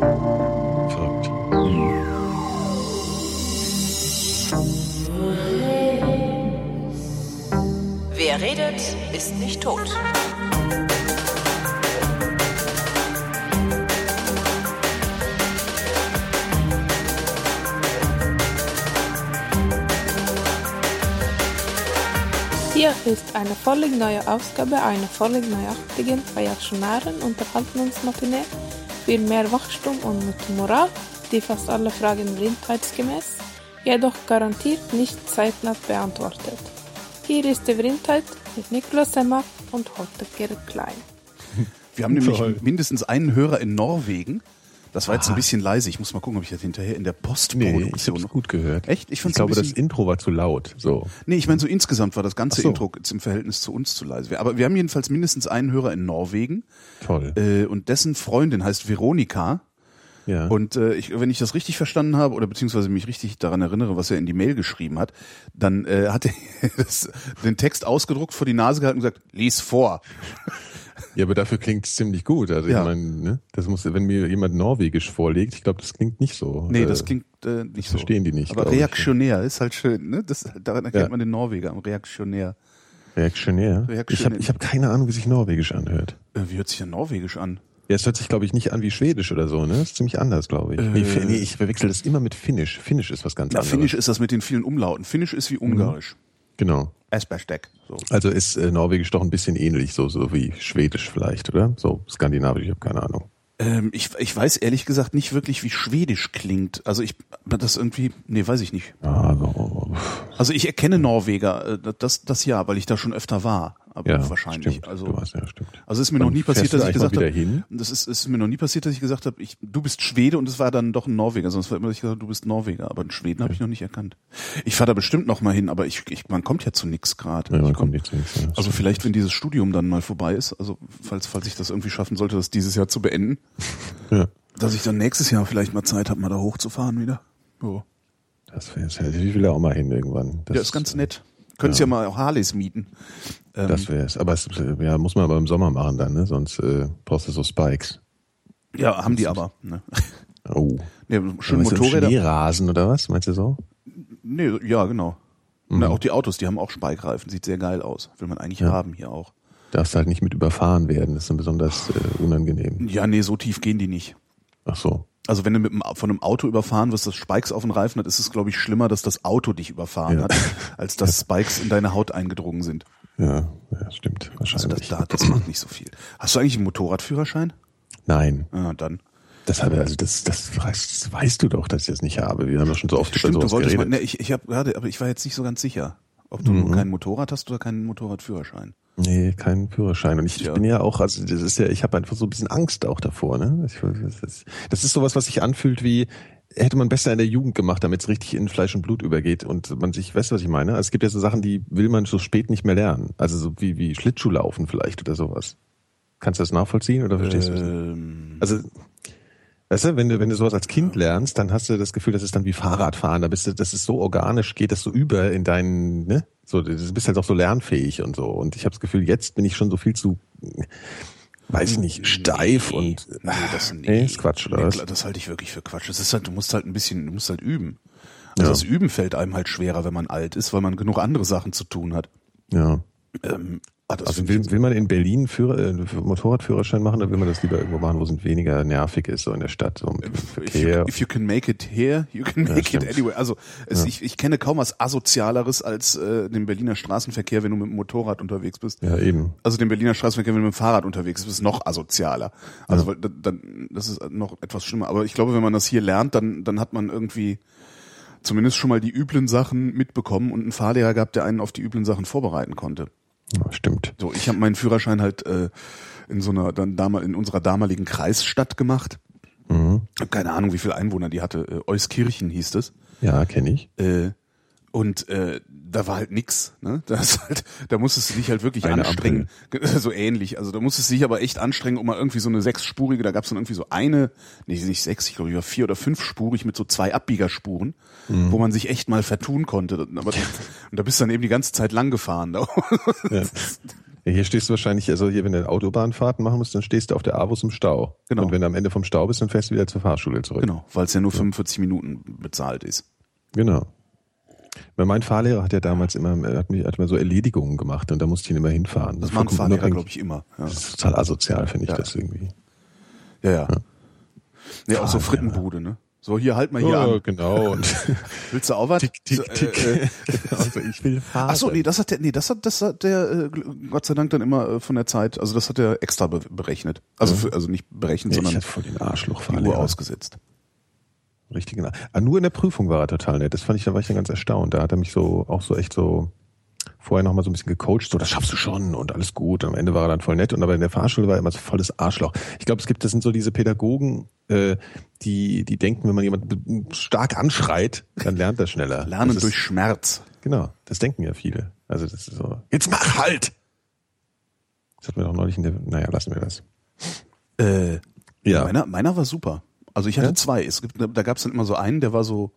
Verrückt. Wer redet, ist nicht tot. Hier ist eine völlig neue Ausgabe einer völlig neuartigen reaktionären Unterhaltungsmatinee für mehr Wachstum und mit Moral, die fast alle Fragen blindheitsgemäß, jedoch garantiert nicht zeitnah beantwortet. Hier ist die Vrindheit mit Niklas Semmer und Holger Klein. Wir haben nämlich Toll. mindestens einen Hörer in Norwegen. Das war jetzt ein bisschen leise. Ich muss mal gucken, ob ich das hinterher in der Nee, ich Postproduktion hab's noch. gut gehört. Echt? Ich Ich fand's glaube, ein das bisschen, Intro war zu laut. So. Nee, ich meine, so insgesamt war das ganze so. Intro jetzt im Verhältnis zu uns zu leise. Aber wir haben jedenfalls mindestens einen Hörer in Norwegen. Toll. Äh, und dessen Freundin heißt Veronika. ja. Und äh, ich, wenn ich das richtig verstanden habe oder beziehungsweise mich richtig daran erinnere, was er in die Mail geschrieben hat, dann äh, hat er das, den Text ausgedruckt, vor die Nase gehalten und gesagt, lies vor. Ja, aber dafür klingt es ziemlich gut. Also Ja. ich meine, ne? das muss, wenn mir jemand Norwegisch vorlegt, ich glaube, das klingt nicht so. Nee, Äh, das klingt äh, nicht so. verstehen die nicht, Aber ich. reaktionär ist halt schön, ne? Das, daran erkennt Ja. man den Norweger, am reaktionär. Reaktionär. Reaktionär. Ich habe ich hab keine Ahnung, wie sich Norwegisch anhört. Äh, wie hört sich denn Norwegisch an? Ja, es hört sich, glaube ich, nicht an wie Schwedisch oder so, ne? Das ist ziemlich anders, glaube ich. Äh. nee, ich verwechsel das immer mit Finnisch. Finnisch ist was ganz Na, anderes. Finnisch ist das mit den vielen Umlauten. Finnisch ist wie Ungarisch. Genau. Esberstek. So. Also ist äh, Norwegisch doch ein bisschen ähnlich, so, so wie Schwedisch vielleicht, oder? So skandinavisch, ich habe keine Ahnung. Ähm, ich, ich weiß ehrlich gesagt nicht wirklich, wie Schwedisch klingt. Also ich, das irgendwie, nee, weiß ich nicht. Ah, so. Also ich erkenne Norweger, äh, das, das ja, weil ich da schon öfter war. Aber Ja, wahrscheinlich. Stimmt. Also, warst, ja, also ist mir Wann noch nie passiert, dass ich gesagt habe, das ist, ist mir noch nie passiert, dass ich gesagt habe, ich, du bist Schwede und es war dann doch ein Norweger. Sonst war immer, dass ich gesagt habe, du bist Norweger. Aber einen Schweden habe ich noch nicht erkannt. Ich fahre da bestimmt noch mal hin, aber ich, ich man kommt ja zu nix gerade. Ja, man Ich komm- kommt nicht zu nichts. Ja, Also vielleicht, wenn dieses Studium dann mal vorbei ist, also falls, falls ich das irgendwie schaffen sollte, das dieses Jahr zu beenden, Ja, dass ich dann nächstes Jahr vielleicht mal Zeit habe, mal da hochzufahren wieder. Jo. das wäre ja, ich will ja auch mal hin irgendwann. Das, ja, ist ganz nett. Könntest ja, mal auch Harleys mieten. Ähm, Das wäre es. Aber es ja, muss man aber im Sommer machen dann, ne? Sonst äh, brauchst du so Spikes. ja, haben die aber. Ne? Oh. Nee, schön Motorräder. Schneerasen oder was? Meinst du so? Nee, ja, genau. Mhm. Na, auch die Autos, die haben auch Spike-Reifen. Sieht sehr geil aus. Will man eigentlich Ja. haben hier auch. Darfst halt nicht mit überfahren werden. Das ist dann besonders äh, unangenehm. Ja, nee, so tief gehen die nicht. Ach so. Also wenn du mit einem, von einem Auto überfahren wirst, das Spikes auf den Reifen hat, ist es, glaube ich, schlimmer, dass das Auto dich überfahren Ja. hat, als dass Spikes in deine Haut eingedrungen sind. Ja, ja stimmt. Also das, Wahrscheinlich. da, das macht nicht so viel. Hast du eigentlich einen Motorradführerschein? Nein. Ja, dann. Das habe also das, das, weißt, das weißt du doch, dass ich das nicht habe. Wir haben doch schon so oft Stimmt, über du wolltest mal, ne, ich, ich habe gerade, aber ich war jetzt nicht so ganz sicher, ob du Mhm. kein Motorrad hast oder keinen Motorradführerschein. Nee, keinen Führerschein. Und ich, Ja. ich bin ja auch, also das ist ja, ich habe einfach so ein bisschen Angst auch davor. Ne? Ich, das, ist, das ist sowas, was sich anfühlt wie, hätte man besser in der Jugend gemacht, damit es richtig in Fleisch und Blut übergeht und man sich, weißt du, was ich meine? Also es gibt ja so Sachen, die will man so spät nicht mehr lernen. Also so wie, wie Schlittschuhlaufen vielleicht oder sowas. Kannst du das nachvollziehen oder verstehst du das? Ähm, Also, weißt du, wenn du, wenn du sowas als Kind lernst, dann hast du das Gefühl, das ist dann wie Fahrradfahren. Da bist du, das ist so organisch, geht das so über in deinen, ne? So, du bist halt auch so lernfähig und so. Und ich habe das Gefühl, jetzt bin ich schon so viel zu, weiß ich nicht, steif und nee, das, nee, nee, ist Quatsch, oder nee, was? Das halte ich wirklich für Quatsch. Das ist halt, du musst halt ein bisschen, du musst halt üben. Also Ja. das Üben fällt einem halt schwerer, wenn man alt ist, weil man genug andere Sachen zu tun hat. Ja. Ähm, ah, Also will, will man in Berlin Führer, äh, Motorradführerschein machen oder will man das lieber irgendwo machen, wo es weniger nervig ist, so in der Stadt, so If you, Verkehr? if you can make it here, you can Ja, make it stimmt. anywhere. Also es, ich, ich kenne kaum was asozialeres als äh, den Berliner Straßenverkehr, wenn du mit dem Motorrad unterwegs bist. Ja, eben. Also den Berliner Straßenverkehr, wenn du mit dem Fahrrad unterwegs bist, ist noch asozialer. Also weil, dann- dann, das ist noch etwas schlimmer. Aber ich glaube, wenn man das hier lernt, dann, dann hat man irgendwie zumindest schon mal die üblen Sachen mitbekommen und einen Fahrlehrer gehabt, der einen auf die üblen Sachen vorbereiten konnte. Ja, stimmt. So, ich habe meinen Führerschein halt äh, in so einer dann damal in unserer damaligen Kreisstadt gemacht. Mhm. Hab keine Ahnung, wie viele Einwohner die hatte. Äh, Euskirchen hieß es. Ja, kenne ich. Äh, und äh, da war halt nix. Ne? Da, ist halt, da musstest du dich halt wirklich Eine anstrengen. So ähnlich. Also da musstest du dich aber echt anstrengen, um mal irgendwie so eine sechsspurige, da gab's dann irgendwie so eine, nee, nicht sechs, ich glaube, ich war vier oder fünfspurig mit so zwei Abbiegerspuren, Mhm. wo man sich echt mal vertun konnte. Aber, und da bist du dann eben die ganze Zeit lang gefahren. Da- Ja. Ja, hier stehst du wahrscheinlich, also hier, wenn du Autobahnfahrten machen musst, dann stehst du auf der Avus im Stau. Genau. Und wenn du am Ende vom Stau bist, dann fährst du wieder zur Fahrschule zurück. Genau, weil es ja nur 45 Minuten bezahlt ist. Genau. Weil mein Fahrlehrer hat ja damals immer, er hat, mich, hat mir so Erledigungen gemacht und da musste ich ihn immer hinfahren. Das machen Vollkommen Fahrlehrer, glaube ich, immer. Ja, Das ist total asozial, finde ich Ja. das irgendwie. ja. ja. ja auch so. Frittenbude, ne? So, hier halt mal hier Ja, an. genau. Und Willst du auch was? tick, tick, So, tick. Äh, äh, also ich will fahren. Ach so, nee, das hat der, nee, das hat, das hat der, äh, Gott sei Dank dann immer äh, von der Zeit, also das hat er extra be berechnet. Also, für, also nicht berechnet, Nee, ich sondern hatte voll den die Arschloch-Fahrlehrer. Uhr ausgesetzt. Richtig genau. Ah, nur in der Prüfung war er total nett. Das fand ich, da war ich dann ganz erstaunt. Da hat er mich so, auch so echt so, vorher noch mal so ein bisschen gecoacht, so, das schaffst du schon und alles gut. Und am Ende war er dann voll nett. Und aber in der Fahrschule war er immer so volles Arschloch. Ich glaube, es gibt, das sind so diese Pädagogen, äh, die, die denken, wenn man jemanden stark anschreit, dann lernt er schneller. Lernen ist, durch Schmerz. Genau, das denken ja viele. Also das ist so, jetzt mach halt! Das hat mir doch neulich in der, naja, lassen wir das. Äh, Ja. Meiner, meiner war super. Also ich hatte Ja? zwei. Es gibt, da gab es dann immer so einen, der war so,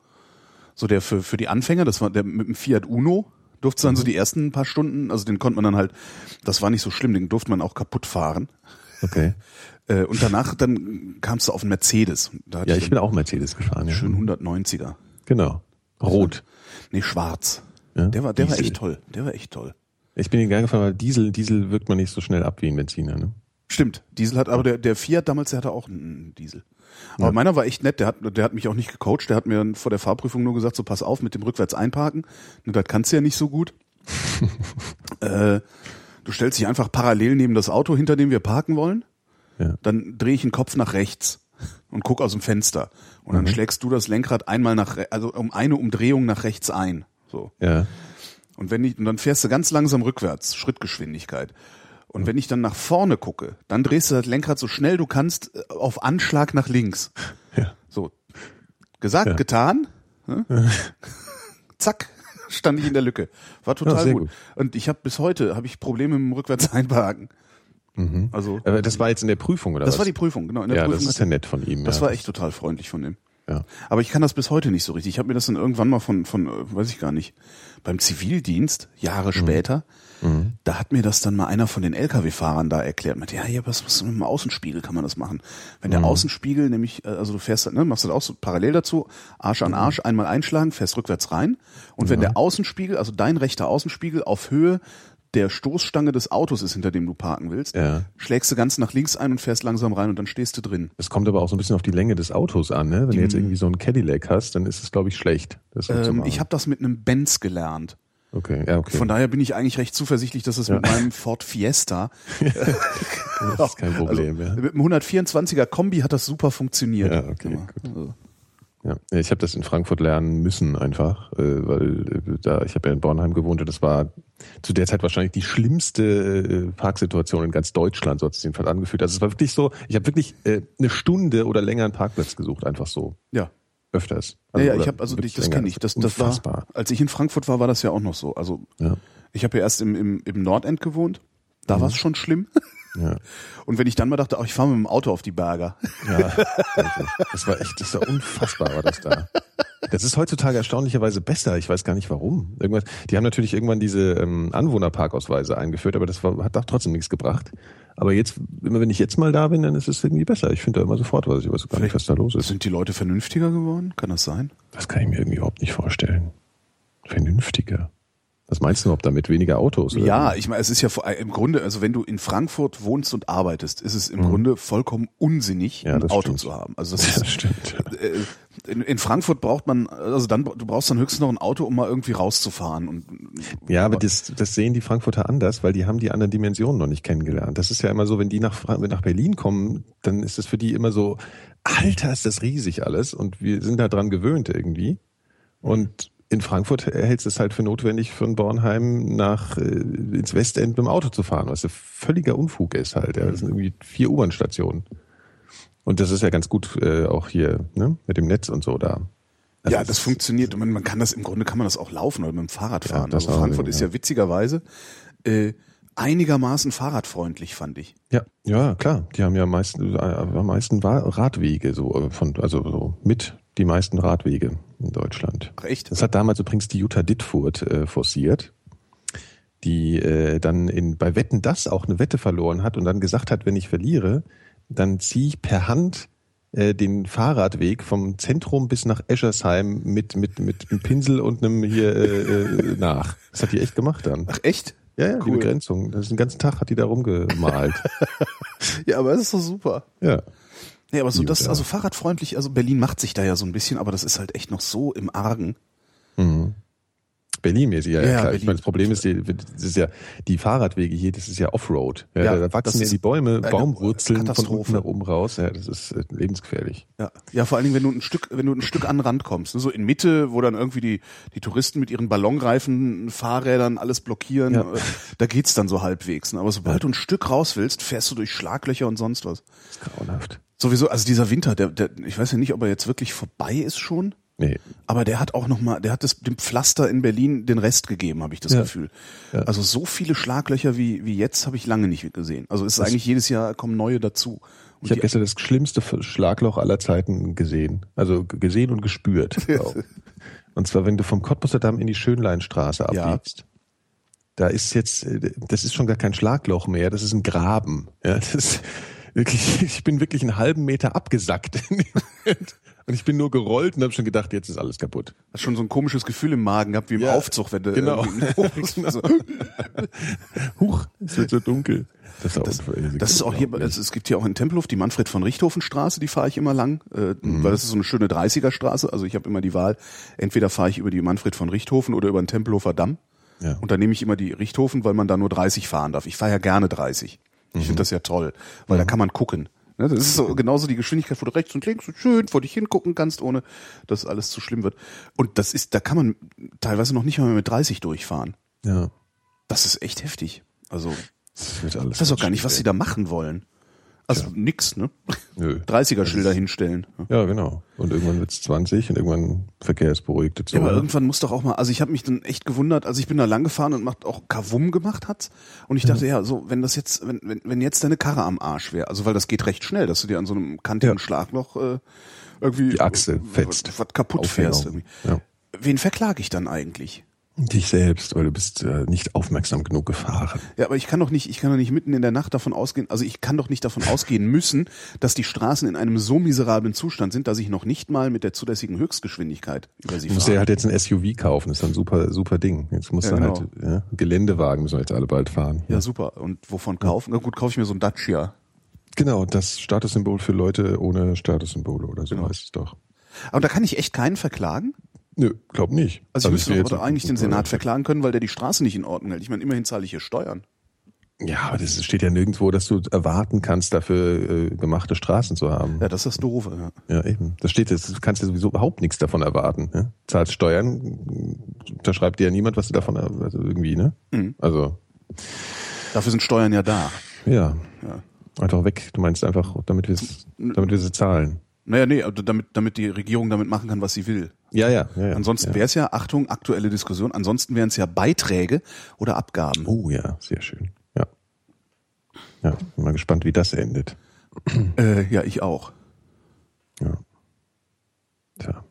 so der für, für die Anfänger, das war der mit dem Fiat Uno, durfte Mhm. dann so die ersten paar Stunden, also den konnte man dann halt, das war nicht so schlimm, den durfte man auch kaputt fahren. Okay. Äh, und danach dann kamst du auf einen Mercedes. Ja, ich ich bin auch Mercedes gefahren. Ja. schön 190er. Genau. Rot. Nee, schwarz. Ja? Der war, der war echt toll. Der war echt toll. Ich bin ihn gern gefahren, weil Diesel, Diesel wirkt man nicht so schnell ab wie ein Benziner, ne? Stimmt, Diesel hat, aber der, der Fiat damals, der hatte auch einen Diesel. Aber meiner war echt nett, der hat, der hat mich auch nicht gecoacht, der hat mir vor der Fahrprüfung nur gesagt, so pass auf mit dem rückwärts einparken. Das kannst du ja nicht so gut. äh, du stellst dich einfach parallel neben das Auto, hinter dem wir parken wollen. Ja. Dann drehe ich den Kopf nach rechts und guck aus dem Fenster. Und dann schlägst du das Lenkrad einmal nach, also um eine Umdrehung nach rechts ein. So. Ja. Und wenn ich, und dann fährst du ganz langsam rückwärts, Schrittgeschwindigkeit. Und wenn ich dann nach vorne gucke, dann drehst du das Lenkrad so schnell du kannst äh, auf Anschlag nach links. Ja. So. Gesagt, Ja. getan. Ne? Zack, stand ich in der Lücke. War total Ja, gut. gut. Und ich habe bis heute habe ich Probleme mit dem rückwärts einparken. Also Aber das war jetzt in der Prüfung, oder das was? war die Prüfung, genau. In der ja, Prüfung das ist ja nett von ihm. das ja. war echt total freundlich von dem. Ja. Aber ich kann das bis heute nicht so richtig. Ich habe mir das dann irgendwann mal von, von, äh, weiß ich gar nicht, beim Zivildienst, Jahre Mhm. später, da hat mir das dann mal einer von den Lkw-Fahrern da erklärt. Mit, ja, hier, was, was mit dem Außenspiegel kann man das machen? Wenn Mhm. der Außenspiegel nämlich, äh, also du fährst, ne, machst das auch so parallel dazu, Arsch Mhm. an Arsch, einmal einschlagen, fährst rückwärts rein. Und wenn der Außenspiegel, also dein rechter Außenspiegel auf Höhe der Stoßstange des Autos ist, hinter dem du parken willst, Ja. schlägst du ganz nach links ein und fährst langsam rein und dann stehst du drin. Das kommt aber auch so ein bisschen auf die Länge des Autos an, ne? Wenn du jetzt irgendwie so einen Cadillac hast, dann ist es, glaube ich, schlecht. Zu Ähm, ich habe das mit einem Benz gelernt. Okay, ja, okay. Von daher bin ich eigentlich recht zuversichtlich, dass es mit meinem Ford Fiesta, das ist kein Problem, also, ja. mit einem 124er Kombi hat das super funktioniert. Ja, okay. Also, Ja, Ja, ich habe das in Frankfurt lernen müssen einfach, äh, weil äh, da ich habe ja in Bornheim gewohnt und das war zu der Zeit wahrscheinlich die schlimmste äh, Parksituation in ganz Deutschland, so hat es jedenfalls angefühlt. Also es war wirklich so, ich habe wirklich eine Stunde oder länger einen Parkplatz gesucht, einfach so ja. Öfters. Ja, ja, oder ich habe also wirklich das länger. kenne ich. Das, das war, als ich in Frankfurt war, war das ja auch noch so. Also Ja. ich habe ja erst im, im, im Nordend gewohnt. Da war es schon schlimm. Ja. Und wenn ich dann mal dachte, oh, ich fahre mit dem Auto auf die Berger. Ja, das war echt, das war unfassbar, war das da. Das ist heutzutage erstaunlicherweise besser. Ich weiß gar nicht warum. Irgendwas, die haben natürlich irgendwann diese ähm, Anwohnerparkausweise eingeführt, aber das war, hat doch trotzdem nichts gebracht. Aber jetzt, immer wenn ich jetzt mal da bin, dann ist es irgendwie besser. Ich finde da immer sofort was. Ich weiß gar nicht, was da los ist. Sind die Leute vernünftiger geworden? Kann das sein? Das kann ich mir irgendwie überhaupt nicht vorstellen. Vernünftiger. Was meinst du, ob damit weniger Autos? oder Ja, ich meine, es ist ja im Grunde, also wenn du in Frankfurt wohnst und arbeitest, ist es im Grunde vollkommen unsinnig, Mhm. Ja, ein das Auto stimmt. zu haben. Also das Ja, ist, das stimmt. äh, in, in Frankfurt braucht man, also dann, du brauchst dann höchstens noch ein Auto, um mal irgendwie rauszufahren. Und Ja, aber das, das sehen die Frankfurter anders, weil die haben die anderen Dimensionen noch nicht kennengelernt. Das ist ja immer so, wenn die nach, nach Berlin kommen, dann ist es für die immer so, Alter, ist das riesig alles und wir sind da dran gewöhnt irgendwie. Und in Frankfurt hältst du es halt für notwendig, von Bornheim nach äh, ins Westend mit dem Auto zu fahren, was ja völliger Unfug ist halt. Ja. Das sind irgendwie vier U-Bahn-Stationen. Und das ist ja ganz gut äh, auch hier ne, mit dem Netz und so da. Also ja, das funktioniert. Und man, man kann das, im Grunde kann man das auch laufen oder mit dem Fahrrad fahren. das also auch, Frankfurt ist ja. ja witzigerweise äh, einigermaßen fahrradfreundlich, fand ich. Ja, ja, klar. Die haben ja am meisten, äh, am meisten Radwege, so äh, von, also so mit die meisten Radwege in Deutschland. Ach echt? Das hat damals übrigens die Jutta Dittfurt äh, forciert. die äh, dann in, bei Wetten das auch eine Wette verloren hat und dann gesagt hat, wenn ich verliere, dann ziehe ich per Hand äh, den Fahrradweg vom Zentrum bis nach Eschersheim mit, mit, mit einem Pinsel und einem hier äh, äh, nach. Das hat die echt gemacht dann. Ach echt? Ja, ja, die cool. Begrenzung. Das ist den ganzen Tag hat die da rumgemalt. Ja, aber das ist doch super. ja. Nee, aber so Gut, das, also fahrradfreundlich, also Berlin macht sich da ja so ein bisschen, aber das ist halt echt noch so im Argen. Mhm. Berlin-mäßig, ja, ja, Ja, klar. Berlin. Ich meine, das Problem ist, die, das ist ja die Fahrradwege hier, das ist ja Offroad. Ja, Ja, da wachsen ja die Bäume, Baumwurzeln von unten nach oben raus. Ja, das ist äh, lebensgefährlich. Ja. ja, vor allen Dingen, wenn du ein Stück, wenn du ein Stück an den Rand kommst, ne, so in Mitte, wo dann irgendwie die, die Touristen mit ihren Ballonreifen, Fahrrädern alles blockieren, Ja. äh, da geht's dann so halbwegs. Ne? Aber sobald du ein Stück raus willst, fährst du durch Schlaglöcher und sonst was. Das ist grauenhaft. Sowieso, also dieser Winter, der, der, ich weiß ja nicht, ob er jetzt wirklich vorbei ist schon, Nee. aber der hat auch noch mal, der hat das, dem Pflaster in Berlin den Rest gegeben, habe ich das Ja. Gefühl. Ja. Also so viele Schlaglöcher wie, wie jetzt habe ich lange nicht gesehen. Also es ist eigentlich jedes Jahr kommen neue dazu. Und Ich habe gestern das schlimmste Schlagloch aller Zeiten gesehen. Also gesehen und gespürt. und zwar, wenn du vom Cottbusser Damm in die Schönleinstraße Ja. abbiegst. Da ist jetzt, äh, das ist schon gar kein Schlagloch mehr, das ist ein Graben. Ja, das ist wirklich, ich bin wirklich einen halben Meter abgesackt. in dem Moment. Und ich bin nur gerollt und habe schon gedacht, jetzt ist alles kaputt. Hast schon so ein komisches Gefühl im Magen gehabt, wie im Ja, Aufzug, wenn du genau. irgendwie- so, Huch, es wird so dunkel. Das, ist auch Das ist auch hier, es, es gibt hier auch in Tempelhof die Manfred von Richthofen Straße, die fahre ich immer lang, äh, Mhm. weil das ist so eine schöne 30er Straße. Also ich habe immer die Wahl, entweder fahre ich über die Manfred von Richthofen oder über den Tempelhofer Damm. Ja. Und dann nehme ich immer die Richthofen, weil man da nur 30 fahren darf. Ich fahre ja gerne 30. Ich Mhm. finde das ja toll, weil da kann man gucken. Ne, Das ist so genauso die Geschwindigkeit, wo du rechts und links so schön vor dich hingucken kannst, ohne dass alles zu schlimm wird. Und das ist, da kann man teilweise noch nicht mal mit 30 durchfahren. ja, Das ist echt heftig. Also ich weiß auch gar nicht, was sie da machen wollen. Also nix, ne? Nö. 30er-Schilder hinstellen. Ja, genau. Und irgendwann wird's 20 und irgendwann verkehrsberuhigte Ja, aber Zone. irgendwann muss doch auch mal, also ich habe mich dann echt gewundert, also ich bin da lang gefahren und macht auch Kavum gemacht hat's und ich dachte, ja, so wenn das jetzt, wenn, wenn, wenn jetzt deine Karre am Arsch wäre, also weil das geht recht schnell, dass du dir an so einem kantigen Ja. Schlagloch äh, irgendwie Die Achse fetzt. was kaputt fährst. Aufhängung. Irgendwie. Ja. Wen verklage ich dann eigentlich? Dich selbst, weil du bist äh, nicht aufmerksam genug gefahren. Ja, aber ich kann doch nicht, ich kann doch nicht mitten in der Nacht davon ausgehen, also ich kann doch nicht davon ausgehen müssen, dass die Straßen in einem so miserablen Zustand sind, dass ich noch nicht mal mit der zulässigen Höchstgeschwindigkeit über sie Du musst fahre. ja halt jetzt ein SUV kaufen, das ist ein super, super Ding. Jetzt musst Ja, du genau. halt, ja, Geländewagen müssen wir jetzt alle bald fahren. Ja, super. Und wovon kaufen? Na gut, kaufe ich mir so ein Dacia. Genau, das Statussymbol für Leute ohne Statussymbole oder so Genau. heißt es doch. Aber da kann ich echt keinen verklagen. Nö, glaub nicht. Also ich müsste doch eigentlich den Senat verklagen können, weil der die Straße nicht in Ordnung hält. Ich meine, immerhin zahle ich hier Steuern. Ja, aber das steht ja nirgendwo, dass du erwarten kannst, dafür äh, gemachte Straßen zu haben. Ja, das ist das Doofe. Ja. Ja, eben. Das steht du kannst ja sowieso überhaupt nichts davon erwarten. Ne? Zahlst Steuern, da schreibt dir ja niemand, was du davon, also irgendwie, ne? Mhm. Also, Dafür sind Steuern ja da. ja. Ja. Einfach weg. Du meinst einfach, damit wir damit wir sie zahlen. Naja, nee, also damit, damit die Regierung damit machen kann, was sie will. Ja, ja, ja. ja. Ansonsten ja. wäre es ja, Achtung, aktuelle Diskussion, ansonsten wären es ja Beiträge oder Abgaben. Oh ja, sehr schön. Ja. Ja, bin mal gespannt, wie das endet. Äh, ja, ich auch. Ja. Tja.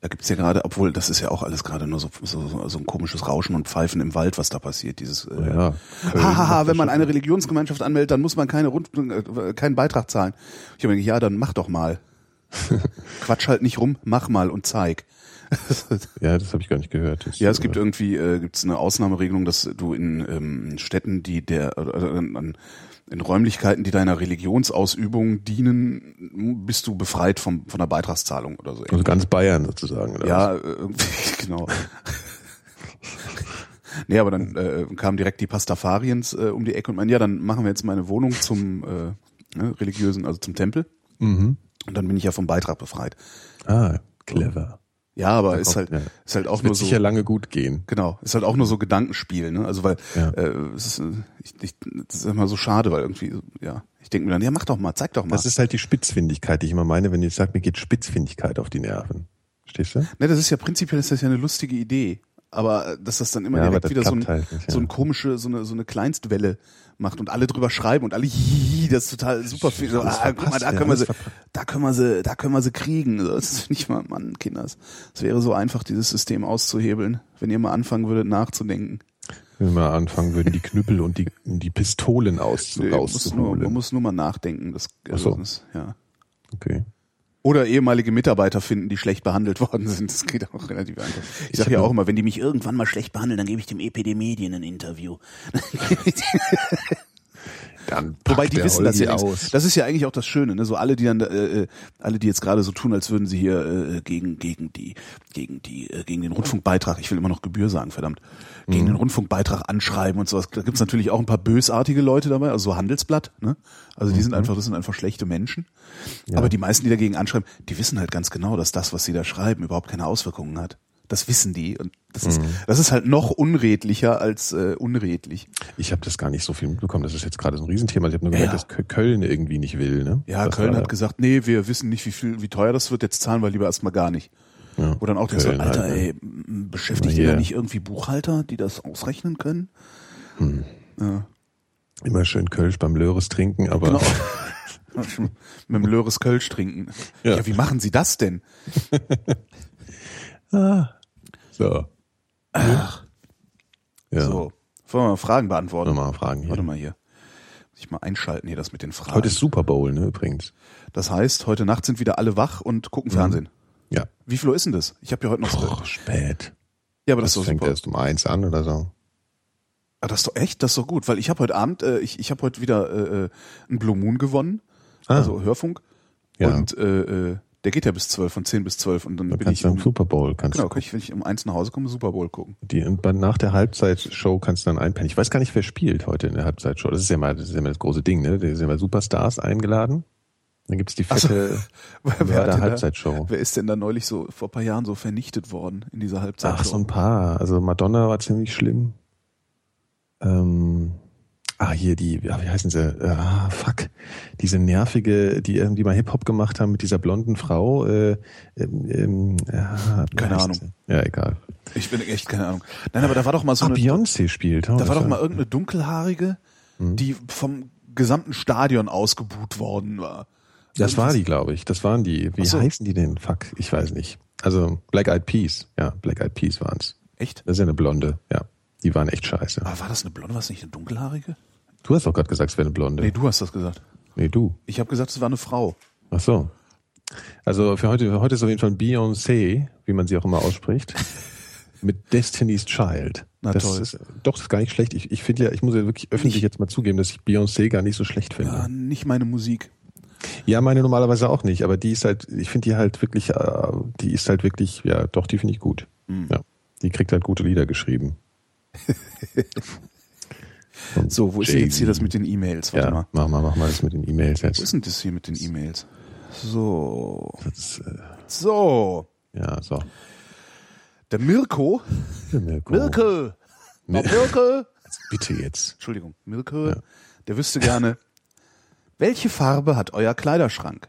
Da gibt's ja gerade, obwohl das ist ja auch alles gerade nur so, so, so, ein komisches Rauschen und Pfeifen im Wald, was da passiert. Dieses äh, Ja. Köln Hahaha, wenn man eine Religionsgemeinschaft anmeldet, dann muss man keine Rund äh, keinen Beitrag zahlen. Ich habe mir gedacht, ja, dann mach doch mal. Quatsch halt nicht rum, mach mal und zeig. Ja, das habe ich gar nicht gehört. Das, Ja, es gibt äh, irgendwie äh, gibt's eine Ausnahmeregelung, dass du in ähm, Städten, die der äh, äh, an, in Räumlichkeiten, die deiner Religionsausübung dienen, bist du befreit vom, von der Beitragszahlung oder so. Also ganz Bayern sozusagen. Oder Ja, äh, genau. nee, aber dann äh, kamen direkt die Pastafariens äh, um die Ecke und meinen, ja, dann machen wir jetzt meine Wohnung zum äh, ne, religiösen, also zum Tempel. Mhm. Und dann bin ich ja vom Beitrag befreit. Ah, clever. Ja, aber ist halt, ja. ist halt auch Das nur wird so. sicher lange gut gehen. Genau, ist halt auch nur so Gedankenspiel, ne? Also weil Ja. äh, es ist, äh, ich, ich, das ist immer so schade, weil irgendwie, ja, ich denke mir dann, ja, mach doch mal, zeig doch mal. Das ist halt die Spitzfindigkeit, die ich immer meine, wenn ihr sagt, mir geht Spitzfindigkeit auf die Nerven. Verstehst du? ne, das ist ja prinzipiell ist das ja eine lustige Idee. Aber äh, dass das dann immer Ja, direkt wieder so, ein, halt nicht, so ein komische, so eine, so eine Kleinstwelle macht und alle drüber schreiben und alle, hihihi, das ist total super viel. So, ah, guck mal, da können wir sie, da können wir sie, da können wir sie kriegen. Das ist nicht mal, Mann, Kinders. Es wäre so einfach, dieses System auszuhebeln, wenn ihr mal anfangen würdet nachzudenken. Wenn wir anfangen würden, die Knüppel und die, die Pistolen aus, Nee, man, muss nur, man muss nur mal nachdenken. Das, Ach so. das, ja. Okay. Oder ehemalige Mitarbeiter finden, die schlecht behandelt worden sind. Das geht auch relativ einfach. Ich, sage ja auch immer, wenn die mich irgendwann mal schlecht behandeln, dann gebe ich dem EPD Medien ein Interview. Dann Wobei die wissen das Olli ja aus. aus. Das ist ja eigentlich auch das Schöne, ne? So alle, die dann, äh, äh, alle, die jetzt gerade so tun, als würden sie hier äh, gegen gegen die gegen die äh, gegen den Rundfunkbeitrag, ich will immer noch Gebühr sagen, verdammt, gegen Mhm. den Rundfunkbeitrag anschreiben und sowas. Da gibt's natürlich auch ein paar bösartige Leute dabei, also so Handelsblatt, ne? Also die sind einfach, das sind einfach schlechte Menschen. Aber die meisten, die dagegen anschreiben, die wissen halt ganz genau, dass das, was sie da schreiben, überhaupt keine Auswirkungen hat. Das wissen die und das ist das ist halt noch unredlicher als äh, unredlich. Ich habe das gar nicht so viel mitbekommen. Das ist jetzt gerade so ein Riesenthema. Ich habe nur Ja. gemerkt, dass Kö- Köln irgendwie nicht will. Ne? Ja, Das Köln hat gesagt, nee, wir wissen nicht, wie viel, wie teuer das wird, jetzt zahlen wir lieber erstmal gar nicht. Ja. Wo dann auch der so, Köln Alter, halt, ne? ey, beschäftigt ihr da nicht irgendwie Buchhalter, die das ausrechnen können? Immer schön Kölsch beim Löres trinken, aber Genau. Mit dem Löres Kölsch trinken. Ja. Ja. wie machen sie das denn? so. Ja. So. Wollen wir mal Fragen beantworten? Nochmal Fragen hier. Warte mal hier. Muss ich mal einschalten hier, das mit den Fragen. Heute ist Super Bowl, ne, übrigens. das heißt, heute Nacht sind wieder alle wach und Mhm. gucken Fernsehen. Ja. Wie viel Uhr ist denn das? Ich habe ja heute noch. Boah, spät. ja, aber das, Das ist fängt super. erst um eins an oder so. Ah, das ist doch echt, das ist doch gut, weil ich habe heute Abend, äh, ich, ich habe heute wieder äh, äh, einen Blue Moon gewonnen, Ah. also Hörfunk. Ja. Und äh, äh, der geht ja bis zwölf, von zehn bis zwölf und dann Da bin ich du am um, Super Bowl, kannst genau, du kann ich, wenn ich um eins nach Hause komme, Super Bowl gucken. Die, nach der Halbzeitshow kannst du dann einpennen. Ich weiß gar nicht, wer spielt heute in der Halbzeitshow. Das ist ja mal, das ist ja mal das große Ding, ne? Da sind ja Superstars eingeladen. Dann gibt's die fette Wer, hat Werder denn da- Halbzeitshow. wer ist denn da neulich so vor ein paar Jahren so vernichtet worden in dieser Halbzeit? Ach, so ein paar. Also Madonna war ziemlich schlimm. Ähm, ah, hier die, ja, wie heißen sie? Ah, fuck. Diese nervige, die irgendwie mal Hip-Hop gemacht haben mit dieser blonden Frau. Äh, ähm, ähm, ja, Keine Ahnung. sie? Ja, egal. Ich bin echt keine Ahnung. Nein, aber da war doch mal so Ah, eine, Beyoncé spielt. Oh, da war doch mal irgendeine dunkelhaarige, Mhm. die vom gesamten Stadion ausgebuht worden war. Das war die, glaube ich. Das waren die. Wie so. heißen die denn? Fuck, ich weiß nicht. Also Black Eyed Peas. Ja, Black Eyed Peas waren's. Echt? Das ist ja eine Blonde. Ja, die waren echt scheiße. Aber war das eine blonde, war das nicht eine dunkelhaarige? Du hast doch gerade gesagt, es wäre eine Blonde. Nee, du hast das gesagt. nee, du. Ich habe gesagt, es war eine Frau. Ach so. Also für heute, für heute ist auf jeden Fall Beyoncé, wie man sie auch immer ausspricht, mit Destiny's Child. Na das toll. Ist, doch, das ist gar nicht schlecht. Ich, ich finde ja, ich muss ja wirklich öffentlich Nicht- jetzt mal zugeben, dass ich Beyoncé gar nicht so schlecht finde. Ja, nicht meine Musik. Ja, meine normalerweise auch nicht, aber die ist halt, ich finde die halt wirklich, äh, die ist halt wirklich, ja, doch, die finde ich gut. Hm. Ja, die kriegt halt gute Lieder geschrieben. So, wo ist denn jetzt hier das mit den E-Mails? Warte Ja, mal. mach mal, mach mal das mit den E-Mails Wo jetzt. ist denn das hier mit den E-Mails? So. Das äh, So. ja, so. Der Mirko. Mirko. Mirko. Mir- Mirko. Bitte jetzt. Entschuldigung. Mirko. Ja. Der wüsste gerne, welche Farbe hat euer Kleiderschrank?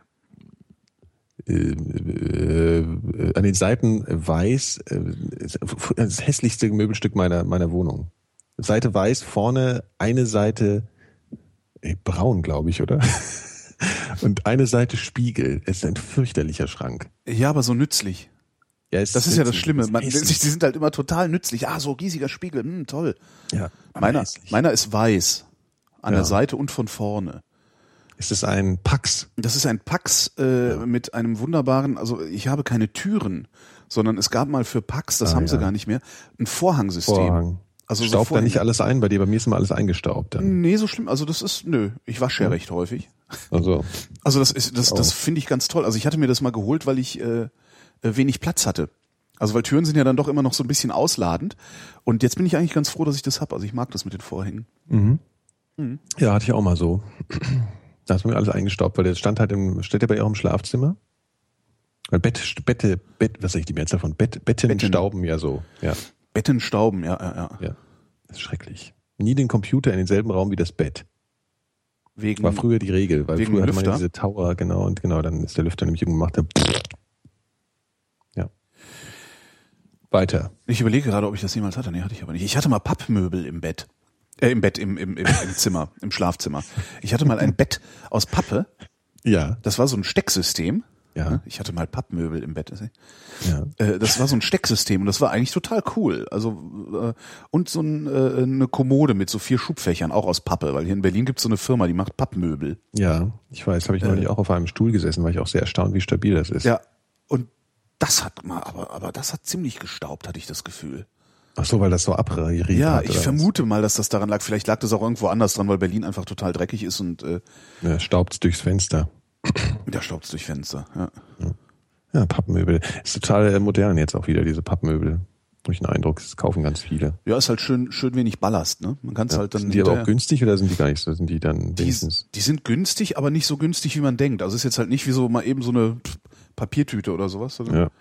äh, äh, an den Seiten weiß, äh, das hässlichste Möbelstück meiner, meiner Wohnung. Seite weiß, vorne eine Seite äh, braun, glaube ich, oder? Und eine Seite Spiegel. Es ist ein fürchterlicher Schrank. Ja, aber so nützlich. Ja, Das ist ja das Schlimme. Man, die sind halt immer total nützlich. Ah, so riesiger Spiegel. Hm, toll. ja, Meiner, hässlich. meiner ist weiß. An Ja. der Seite und von vorne. Ist es ein Pax? Das ist ein Pax äh, mit einem wunderbaren, also ich habe keine Türen, sondern es gab mal für Pax, das Ah, haben sie ja. gar nicht mehr, ein Vorhangsystem. Vorhang. Also so Staubt da Vorhänge. nicht alles ein bei dir? Bei mir ist immer alles eingestaubt dann. Nee, so schlimm. Also das ist, nö, ich wasche ja recht häufig. Also, Also das ist, das, das Oh. finde ich ganz toll. Also ich hatte mir das mal geholt, weil ich äh, äh, wenig Platz hatte. Also weil Türen sind ja dann doch immer noch so ein bisschen ausladend. Und jetzt bin ich eigentlich ganz froh, dass ich das hab. Also ich mag das mit den Vorhängen. ja, hatte ich auch mal so. Da ist mir alles eingestaubt, weil der stand halt im, steht ja bei ihr auch im Schlafzimmer. Weil Bett, Bette, Bett, was sag ich die Mehrzahl von Bett, Betten, Betten. stauben ja so. Ja, Betten stauben, ja, ja, ja. ja. Das ist schrecklich. Nie den Computer in denselben Raum wie das Bett. Wegen, War früher die Regel, weil Wegen früher hatte man ja diese Tower, genau, und genau, dann ist der Lüfter nämlich irgendwann gemacht. Ja. Weiter. ich überlege gerade, ob ich das jemals hatte. Nee, hatte ich aber nicht. Ich hatte mal Pappmöbel im Bett. Äh, im Bett, im, im, im, im Zimmer, im Schlafzimmer. Ich hatte mal ein Bett aus Pappe. Ja. Das war so ein Stecksystem. Ja. Ne? Ich hatte mal Pappmöbel im Bett. Ja. Äh, das war so ein Stecksystem und das war eigentlich total cool. Also äh, und so äh, eine Kommode mit so vier Schubfächern, auch aus Pappe, weil hier in Berlin gibt's so eine Firma, die macht Pappmöbel. Ja, ich weiß, habe ich neulich auch auf einem Stuhl gesessen, war ich auch sehr erstaunt, wie stabil das ist. Ja. Und das hat mal, aber, aber das hat ziemlich gestaubt, hatte ich das Gefühl. Ach so, weil das so abrariert Ja, hat. ich was? vermute mal, dass das daran lag. Vielleicht lag das auch irgendwo anders dran, weil Berlin einfach total dreckig ist und äh, Ja, staubt's durchs Fenster. Da staubt's durch Fenster. Ja. Ja, Pappmöbel. Ist total äh, modern jetzt auch wieder, diese Pappmöbel. Durch den Eindruck, es kaufen ganz viele. ja, ist halt schön, schön wenig Ballast, ne? Man kann es Ja, halt dann sind die aber auch günstig oder sind die gar nicht so? Sind die dann die, wenigstens? die sind günstig, aber nicht so günstig, wie man denkt. Also ist jetzt halt nicht wie so mal eben so eine Papiertüte oder sowas. sondern Ja.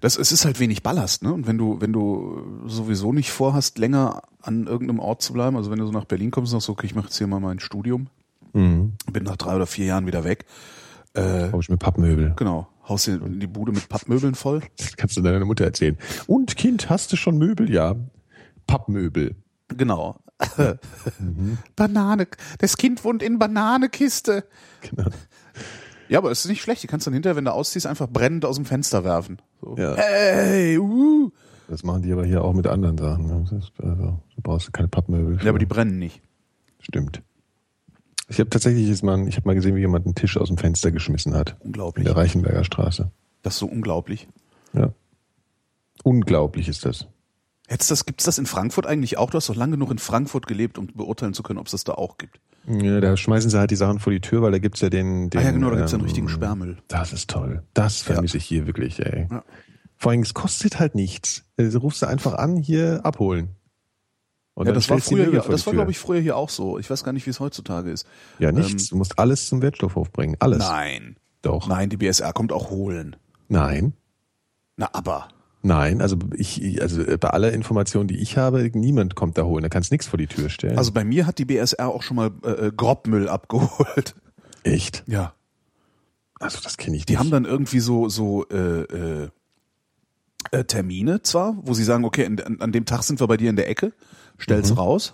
Das, es ist halt wenig Ballast, ne? Und wenn du, wenn du sowieso nicht vorhast, länger an irgendeinem Ort zu bleiben, also wenn du so nach Berlin kommst, sagst du, okay, ich mache jetzt hier mal mein Studium, Mhm. bin nach drei oder vier Jahren wieder weg. Äh, Kaufe ich mir Pappmöbel. genau, haust dir die Bude mit Pappmöbeln voll. Das kannst du deiner Mutter erzählen. Und Kind, hast du schon Möbel? Ja. Pappmöbel. Genau. Banane. Das Kind wohnt in Bananekiste. Genau. Ja, aber es ist nicht schlecht. Die kannst du dann hinterher, wenn du ausziehst, einfach brennend aus dem Fenster werfen. So. Ja. Hey, uh. Das machen die aber hier auch mit anderen Sachen. also, du brauchst keine Pappmöbel. Ja, aber die brennen nicht. Stimmt. Ich habe tatsächlich jetzt mal, ich habe mal gesehen, wie jemand einen Tisch aus dem Fenster geschmissen hat. In Unglaublich. der Reichenberger Straße. Das ist so unglaublich. Ja. Unglaublich ist das. Jetzt das, gibt's das in Frankfurt eigentlich auch? Du hast doch lange genug in Frankfurt gelebt, um beurteilen zu können, ob es das da auch gibt. Ja, da schmeißen sie halt die Sachen vor die Tür, weil da gibt's ja den, den ah ja, genau, da gibt's ja einen ähm, richtigen Sperrmüll. Das ist toll. Das vermisse ich hier wirklich, ey. Ja. Vor allem, es kostet halt nichts. Du rufst du einfach an, hier abholen. Und Ja, das war früher hier, das war, glaube ich, früher hier auch so. Ich weiß gar nicht, wie es heutzutage ist. Ja, nichts. du musst alles zum Wertstoffhof bringen. Alles. Nein. Doch. Nein, die BSR kommt auch holen. Nein. Na, aber. Nein, also ich, also bei aller Information, die ich habe, niemand kommt da holen. Da kannst nichts vor die Tür stellen. Also bei mir hat die BSR auch schon mal äh, äh, Grobmüll abgeholt. echt? Ja. Also das kenne ich Die nicht. haben dann irgendwie so so äh, äh, äh, Termine zwar, wo sie sagen, okay, an, an dem Tag sind wir bei dir in der Ecke, stell's raus.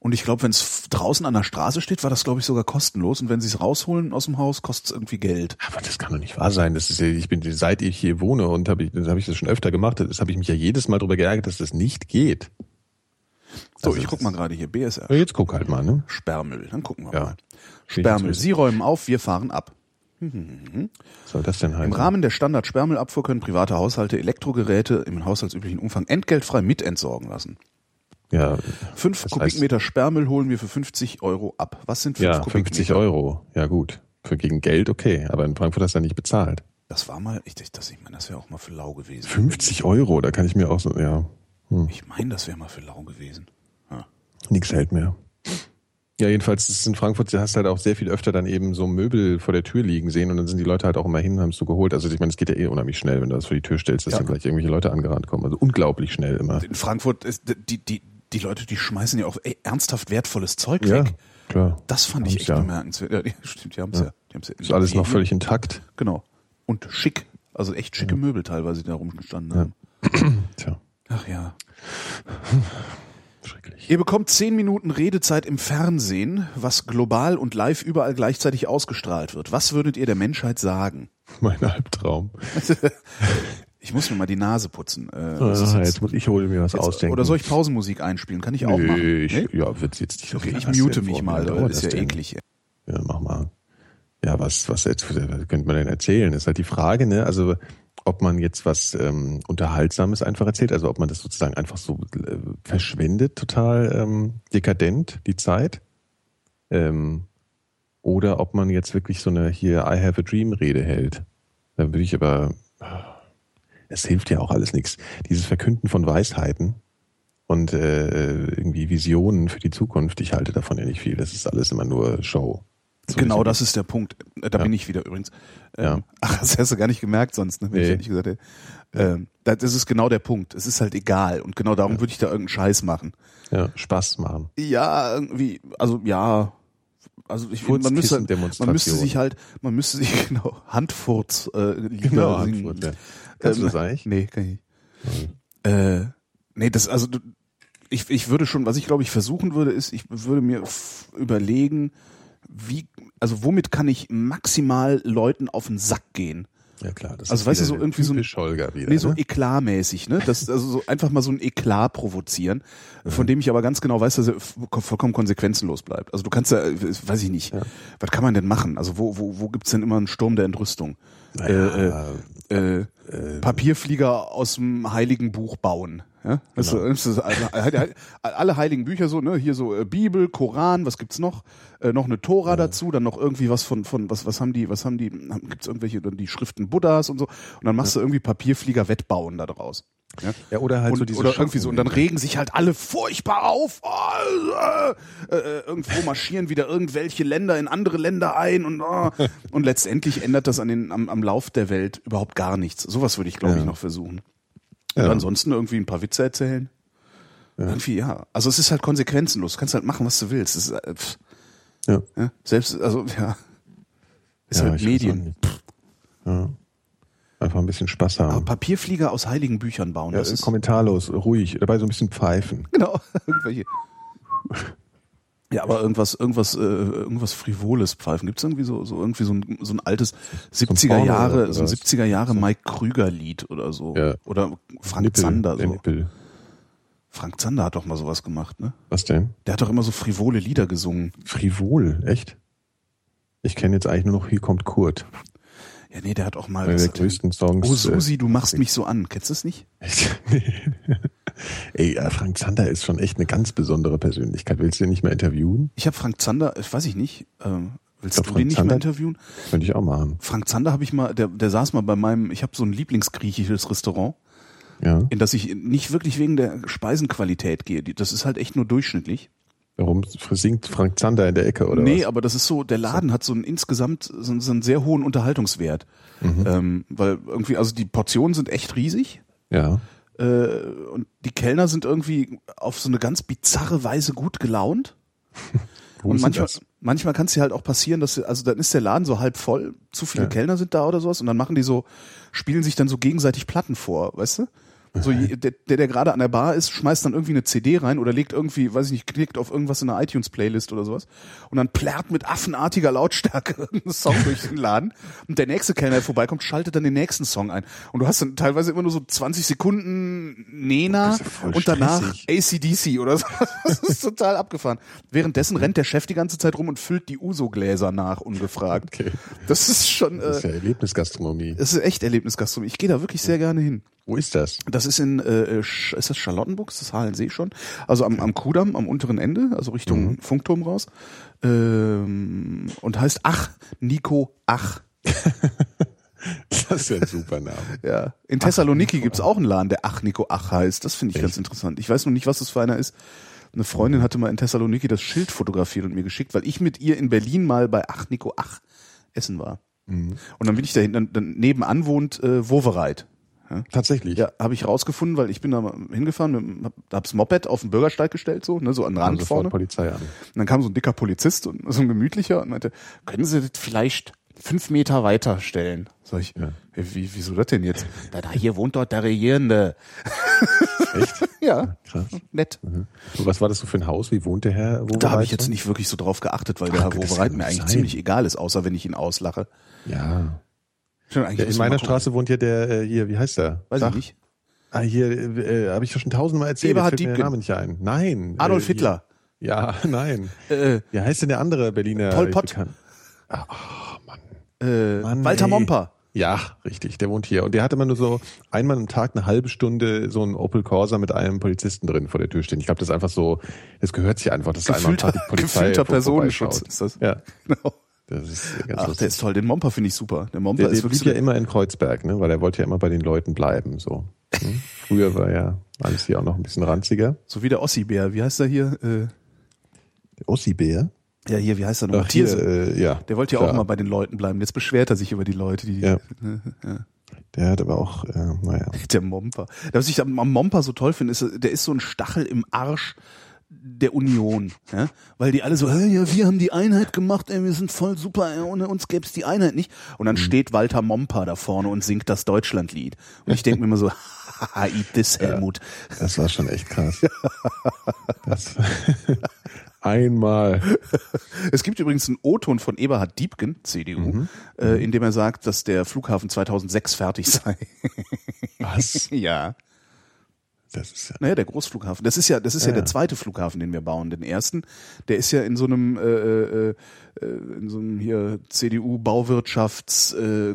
Und ich glaube, wenn es draußen an der Straße steht, war das glaube ich sogar kostenlos. Und wenn sie es rausholen aus dem Haus, kostet es irgendwie Geld. Aber das kann doch nicht wahr sein. Das ist ich bin seit ich hier wohne und habe ich, das habe ich das schon öfter gemacht. Das habe ich mich ja jedes Mal darüber geärgert, dass das nicht geht. So, Also ich guck mal gerade hier BSR Ja, jetzt guck halt mal, ne? Sperrmüll. Dann gucken wir Ja. mal. Sperrmüll. Sie räumen auf, wir fahren ab. Was soll das denn heißen? Im Rahmen der Standard-Sperrmüllabfuhr können private Haushalte Elektrogeräte im haushaltsüblichen Umfang entgeltfrei mitentsorgen lassen. Ja, Fünf Kubikmeter Sperrmüll holen wir für 50 Euro ab. Was sind fünf ja, Kubikmeter? 50 Euro. Ja gut. Für gegen Geld okay, aber in Frankfurt hast du ja nicht bezahlt. Das war mal, ich, das, ich meine, das wäre auch mal für lau gewesen. 50 Euro, da kann ich mir auch so, ja, Ich meine, das wäre mal für lau gewesen. Ja. nix hält mehr. Ja, jedenfalls ist in Frankfurt, du hast halt auch sehr viel öfter dann eben so Möbel vor der Tür liegen sehen und dann sind die Leute halt auch immer hin, haben es so geholt. Also ich meine, es geht ja eh unheimlich schnell, wenn du das vor die Tür stellst, dass Ja. dann gleich irgendwelche Leute angerannt kommen. Also unglaublich schnell immer. In Frankfurt ist die, die, die Leute, die schmeißen ja auch ey, ernsthaft wertvolles Zeug Ja, weg. klar. Das fand ich Haben's echt ja. bemerkenswert. Ja, die, stimmt, die haben es ja. Die haben's ja Ist alles noch völlig intakt. Genau. Und schick. Also echt schicke Möbel teilweise, die da rumgestanden haben. Tja, Ach ja. schrecklich. Ihr bekommt zehn Minuten Redezeit im Fernsehen, was global und live überall gleichzeitig ausgestrahlt wird. Was würdet ihr der Menschheit sagen? Mein Albtraum. Ich muss mir mal die Nase putzen. Äh, das Ah, jetzt- jetzt muss ich hole mir was jetzt- ausdenken. Oder soll ich Pausenmusik einspielen? Kann ich auch machen. Nee, ich, Nee? ja, wird's jetzt nicht so Okay, ich mute mich mal, das ist ja denn? eklig. Ja, mach mal. Ja, was, was jetzt, was könnte man denn erzählen? Ist halt die Frage, ne? Also, ob man jetzt was ähm, Unterhaltsames einfach erzählt, also ob man das sozusagen einfach so äh, verschwendet, total ähm, dekadent, die Zeit. Ähm, oder ob man jetzt wirklich so eine hier I have a dream Rede hält. Da würde ich aber, es hilft ja auch alles nichts. Dieses Verkünden von Weisheiten und äh, irgendwie Visionen für die Zukunft, ich halte davon ja nicht viel. Das ist alles immer nur Show. So Genau, das ist der Punkt. Da Ja. bin ich wieder übrigens. Ähm, Ja. Ach, das hast du gar nicht gemerkt sonst, ne? wenn ich Nee. ja nicht gesagt hätte. Ähm, das ist genau der Punkt. Es ist halt egal. Und genau darum würde ich da irgendeinen Scheiß machen. Ja, Spaß machen. Ja, irgendwie, also ja. Also ich, man müsste, man müsste sich halt, man müsste sich genau Handfurz äh, Lieder Genau, singen. Antwort, ja. Kannst du Ähm, das eigentlich? Nee, kann ich nicht. Äh, nee, das, also du- ich, ich würde schon, was ich glaube ich versuchen würde, ist, ich würde mir überlegen, wie also womit kann ich maximal Leuten auf den Sack gehen? Ja klar, das Also ist weißt du, so irgendwie so ein- Holger wieder. Nee, so ne? eklatmäßig, ne? Das, also so einfach mal so ein Eklat provozieren, von dem ich aber ganz genau weiß, dass er vollkommen konsequenzenlos bleibt. Also du kannst ja, äh, weiß ich nicht, was kann man denn machen? Also wo, wo, wo gibt's denn immer einen Sturm der Entrüstung? Naja, äh, äh, äh, Papierflieger aus dem Heiligen Buch bauen. Ja? Das Genau. ist, das ist, alle, alle heiligen Bücher so, ne, hier so äh, Bibel, Koran, was gibt's noch? Äh, noch eine Tora dazu, dann noch irgendwie was von von was was haben die, was haben die, haben- gibt's irgendwelche dann die Schriften Buddhas und so und dann machst du irgendwie Papierflieger Wettbauen da draus. Ja? Ja, oder halt und, so diese oder irgendwie so und dann regen sich halt alle furchtbar auf. Oh, äh, äh, irgendwo marschieren wieder irgendwelche Länder in andere Länder ein und oh. und letztendlich ändert das an den am, am Lauf der Welt überhaupt gar nichts. Sowas würde ich glaube ich Ja. noch versuchen. Und Ja. ansonsten irgendwie ein paar Witze erzählen. Irgendwie ja. Also es ist halt konsequenzenlos. Du kannst halt machen, was du willst. Ist, äh, Ja. ja. Selbst also ja. Ist Ja, halt ich Medien. Ja. Einfach ein bisschen Spaß Aber haben. Papierflieger aus heiligen Büchern bauen. Ja, das ist kommentarlos, ruhig, dabei so ein bisschen pfeifen. Genau, irgendwelche. Ja, aber irgendwas, irgendwas, äh, irgendwas frivoles pfeifen. Gibt's irgendwie so, so irgendwie so ein, so ein altes 70er Porno Jahre, so ein was? 70er Jahre Mike Krüger Lied oder so. Ja. Oder Frank Nippel, Zander. der So. Nippel. Frank Zander hat doch mal sowas gemacht, ne? Was denn? Der hat doch immer so frivole Lieder gesungen. Frivol, echt? Ich kenne jetzt eigentlich nur noch Hier kommt Kurt. Ja, nee, der hat auch mal. Einer der der- größten Songs. Oh Susi, du machst mich so an. Kennst du das nicht? äh, Ey, äh, Frank Zander ist schon echt eine ganz besondere Persönlichkeit. Willst du ihn nicht mehr interviewen? Ich habe Frank Zander, ich weiß ich nicht. Ähm, willst Ich glaub, du Frank den nicht Zander- mal interviewen? Könnte ich auch machen. Frank Zander habe ich mal, der, der saß mal bei meinem, ich habe so ein Lieblingsgriechisches Restaurant. Ja. in das ich nicht wirklich wegen der Speisenqualität gehe. Das ist halt echt nur durchschnittlich. Warum singt Frank Zander in der Ecke oder nee, was? aber das ist so, der Laden hat so einen insgesamt so einen, so einen sehr hohen Unterhaltungswert. Mhm. Ähm, weil irgendwie, also die Portionen sind echt riesig. Ja. Äh, und die Kellner sind irgendwie auf so eine ganz bizarre Weise gut gelaunt. Und manchmal, manchmal kann es ja halt auch passieren, dass, also dann ist der Laden so halb voll, zu viele Ja. Kellner sind da oder sowas und dann machen die so, spielen sich dann so gegenseitig Platten vor, weißt du? So, der, der, der gerade an der Bar ist, schmeißt dann irgendwie eine CD rein oder legt irgendwie, weiß ich nicht, klickt auf irgendwas in einer iTunes-Playlist oder sowas und dann plärrt mit affenartiger Lautstärke irgendein Song durch den Laden und der nächste Kellner, der vorbeikommt, schaltet dann den nächsten Song ein. Und du hast dann teilweise immer nur so 20 Sekunden Nena ja und danach. ACDC oder so. Das ist total abgefahren. Währenddessen rennt der Chef die ganze Zeit rum und füllt die Uso-Gläser nach, ungefragt. Okay. Das ist schon, Das ist äh, ja Erlebnisgastronomie. das ist echt Erlebnisgastronomie. Ich gehe da wirklich sehr gerne hin. Wo ist das? Das ist in, äh, Sch- ist das Charlottenburg? Ist das Halensee schon? Also am, am Kudamm, am unteren Ende, also Richtung Mhm. Funkturm raus. Ähm, und heißt Ach, Nico Ach. Das ist ja ein super Name. Ja. In Thessaloniki gibt's auch einen Laden, der Ach Nico Ach heißt. Das finde ich ganz interessant. Ich weiß noch nicht, was das für einer ist. Eine Freundin hatte mal in Thessaloniki das Schild fotografiert und mir geschickt, weil ich mit ihr in Berlin mal bei Ach Nico Ach essen war. Mhm. Und dann bin ich da hinten, dann nebenan wohnt äh, Wovereit. Tatsächlich. Ja, habe ich rausgefunden, weil ich bin da hingefahren, hab, hab's Moped auf den Bürgersteig gestellt, so, ne, so an den Rand vorne. Polizei an. Und dann kam so ein dicker Polizist und so ein gemütlicher und meinte, können Sie das vielleicht fünf Meter weiter stellen? Sag ich, Ja. "Ja, wie, wieso das denn jetzt? Da, da hier wohnt dort der Regierende. Echt? Ja, Krass. nett. Und was war das so für ein Haus? Wie wohnt der Herr? Wo Da habe ich jetzt nicht wirklich so drauf geachtet, weil der Herr Wobereit mir eigentlich sein. ziemlich egal ist, außer wenn ich ihn auslache. Ja. Schon eigentlich in meiner. Straße wohnt ja der, äh, hier, wie heißt der? Weiß Sag. ich nicht. Ah, hier, äh, habe ich schon tausendmal erzählt. Eberhard Diebken. der Name nicht ein. Nein. Adolf äh, Hitler. Hier. Ja, nein. Äh, Wie heißt denn der andere Berliner? Pol Pot. Ah, oh, Mann. äh, Mann, Walter ey. Momper. Ja, richtig, der wohnt hier. Und der hat immer nur so einmal am Tag eine halbe Stunde so ein Opel Corsa mit einem Polizisten drin vor der Tür stehen. Ich glaube, das ist einfach so, das gehört sich einfach, dass da einmal Gefühlter, Tag die Polizei gefühlter Personenschutz ist das. Ja, Genau. Das ist ganz Ach, lustig. der ist toll. Den Momper finde ich super. Der Momper Der, ist der wirklich blieb ja so immer in Kreuzberg, ne? weil er wollte ja immer bei den Leuten bleiben. So. Hm? Früher war ja alles hier auch noch ein bisschen ranziger. so wie der Ossi-Bär. Wie heißt er hier? Äh, Der Ossi-Bär. ja, hier, wie heißt er noch? Ach, hier, äh, ja. Der wollte ja klar. auch mal bei den Leuten bleiben. Jetzt beschwert er sich über die Leute, die Ja. Der hat aber auch, äh, naja. der Momper. Was ich am Momper so toll finde, ist, der ist so ein Stachel im Arsch der Union, ja? weil die alle so, hey, ja, wir haben die Einheit gemacht, ey, wir sind voll super, ey, ohne uns gäbe es die Einheit nicht. Und dann steht Walter Momper da vorne und singt das Deutschlandlied. Und ich denke mir immer so, haha, eat this, Helmut. Das war schon echt krass. Das, Einmal. Es gibt übrigens einen O-Ton von Eberhard Diebken, CDU, Mhm. äh, in dem er sagt, dass der Flughafen 2006 fertig sei. Was? ja. Das ist ja. Naja, der Großflughafen. Das ist ja, das ist ja, Ja, der zweite Flughafen, den wir bauen. Den ersten, der ist ja in so einem, äh, äh, äh, in so einem hier CDU Bauwirtschafts äh, äh,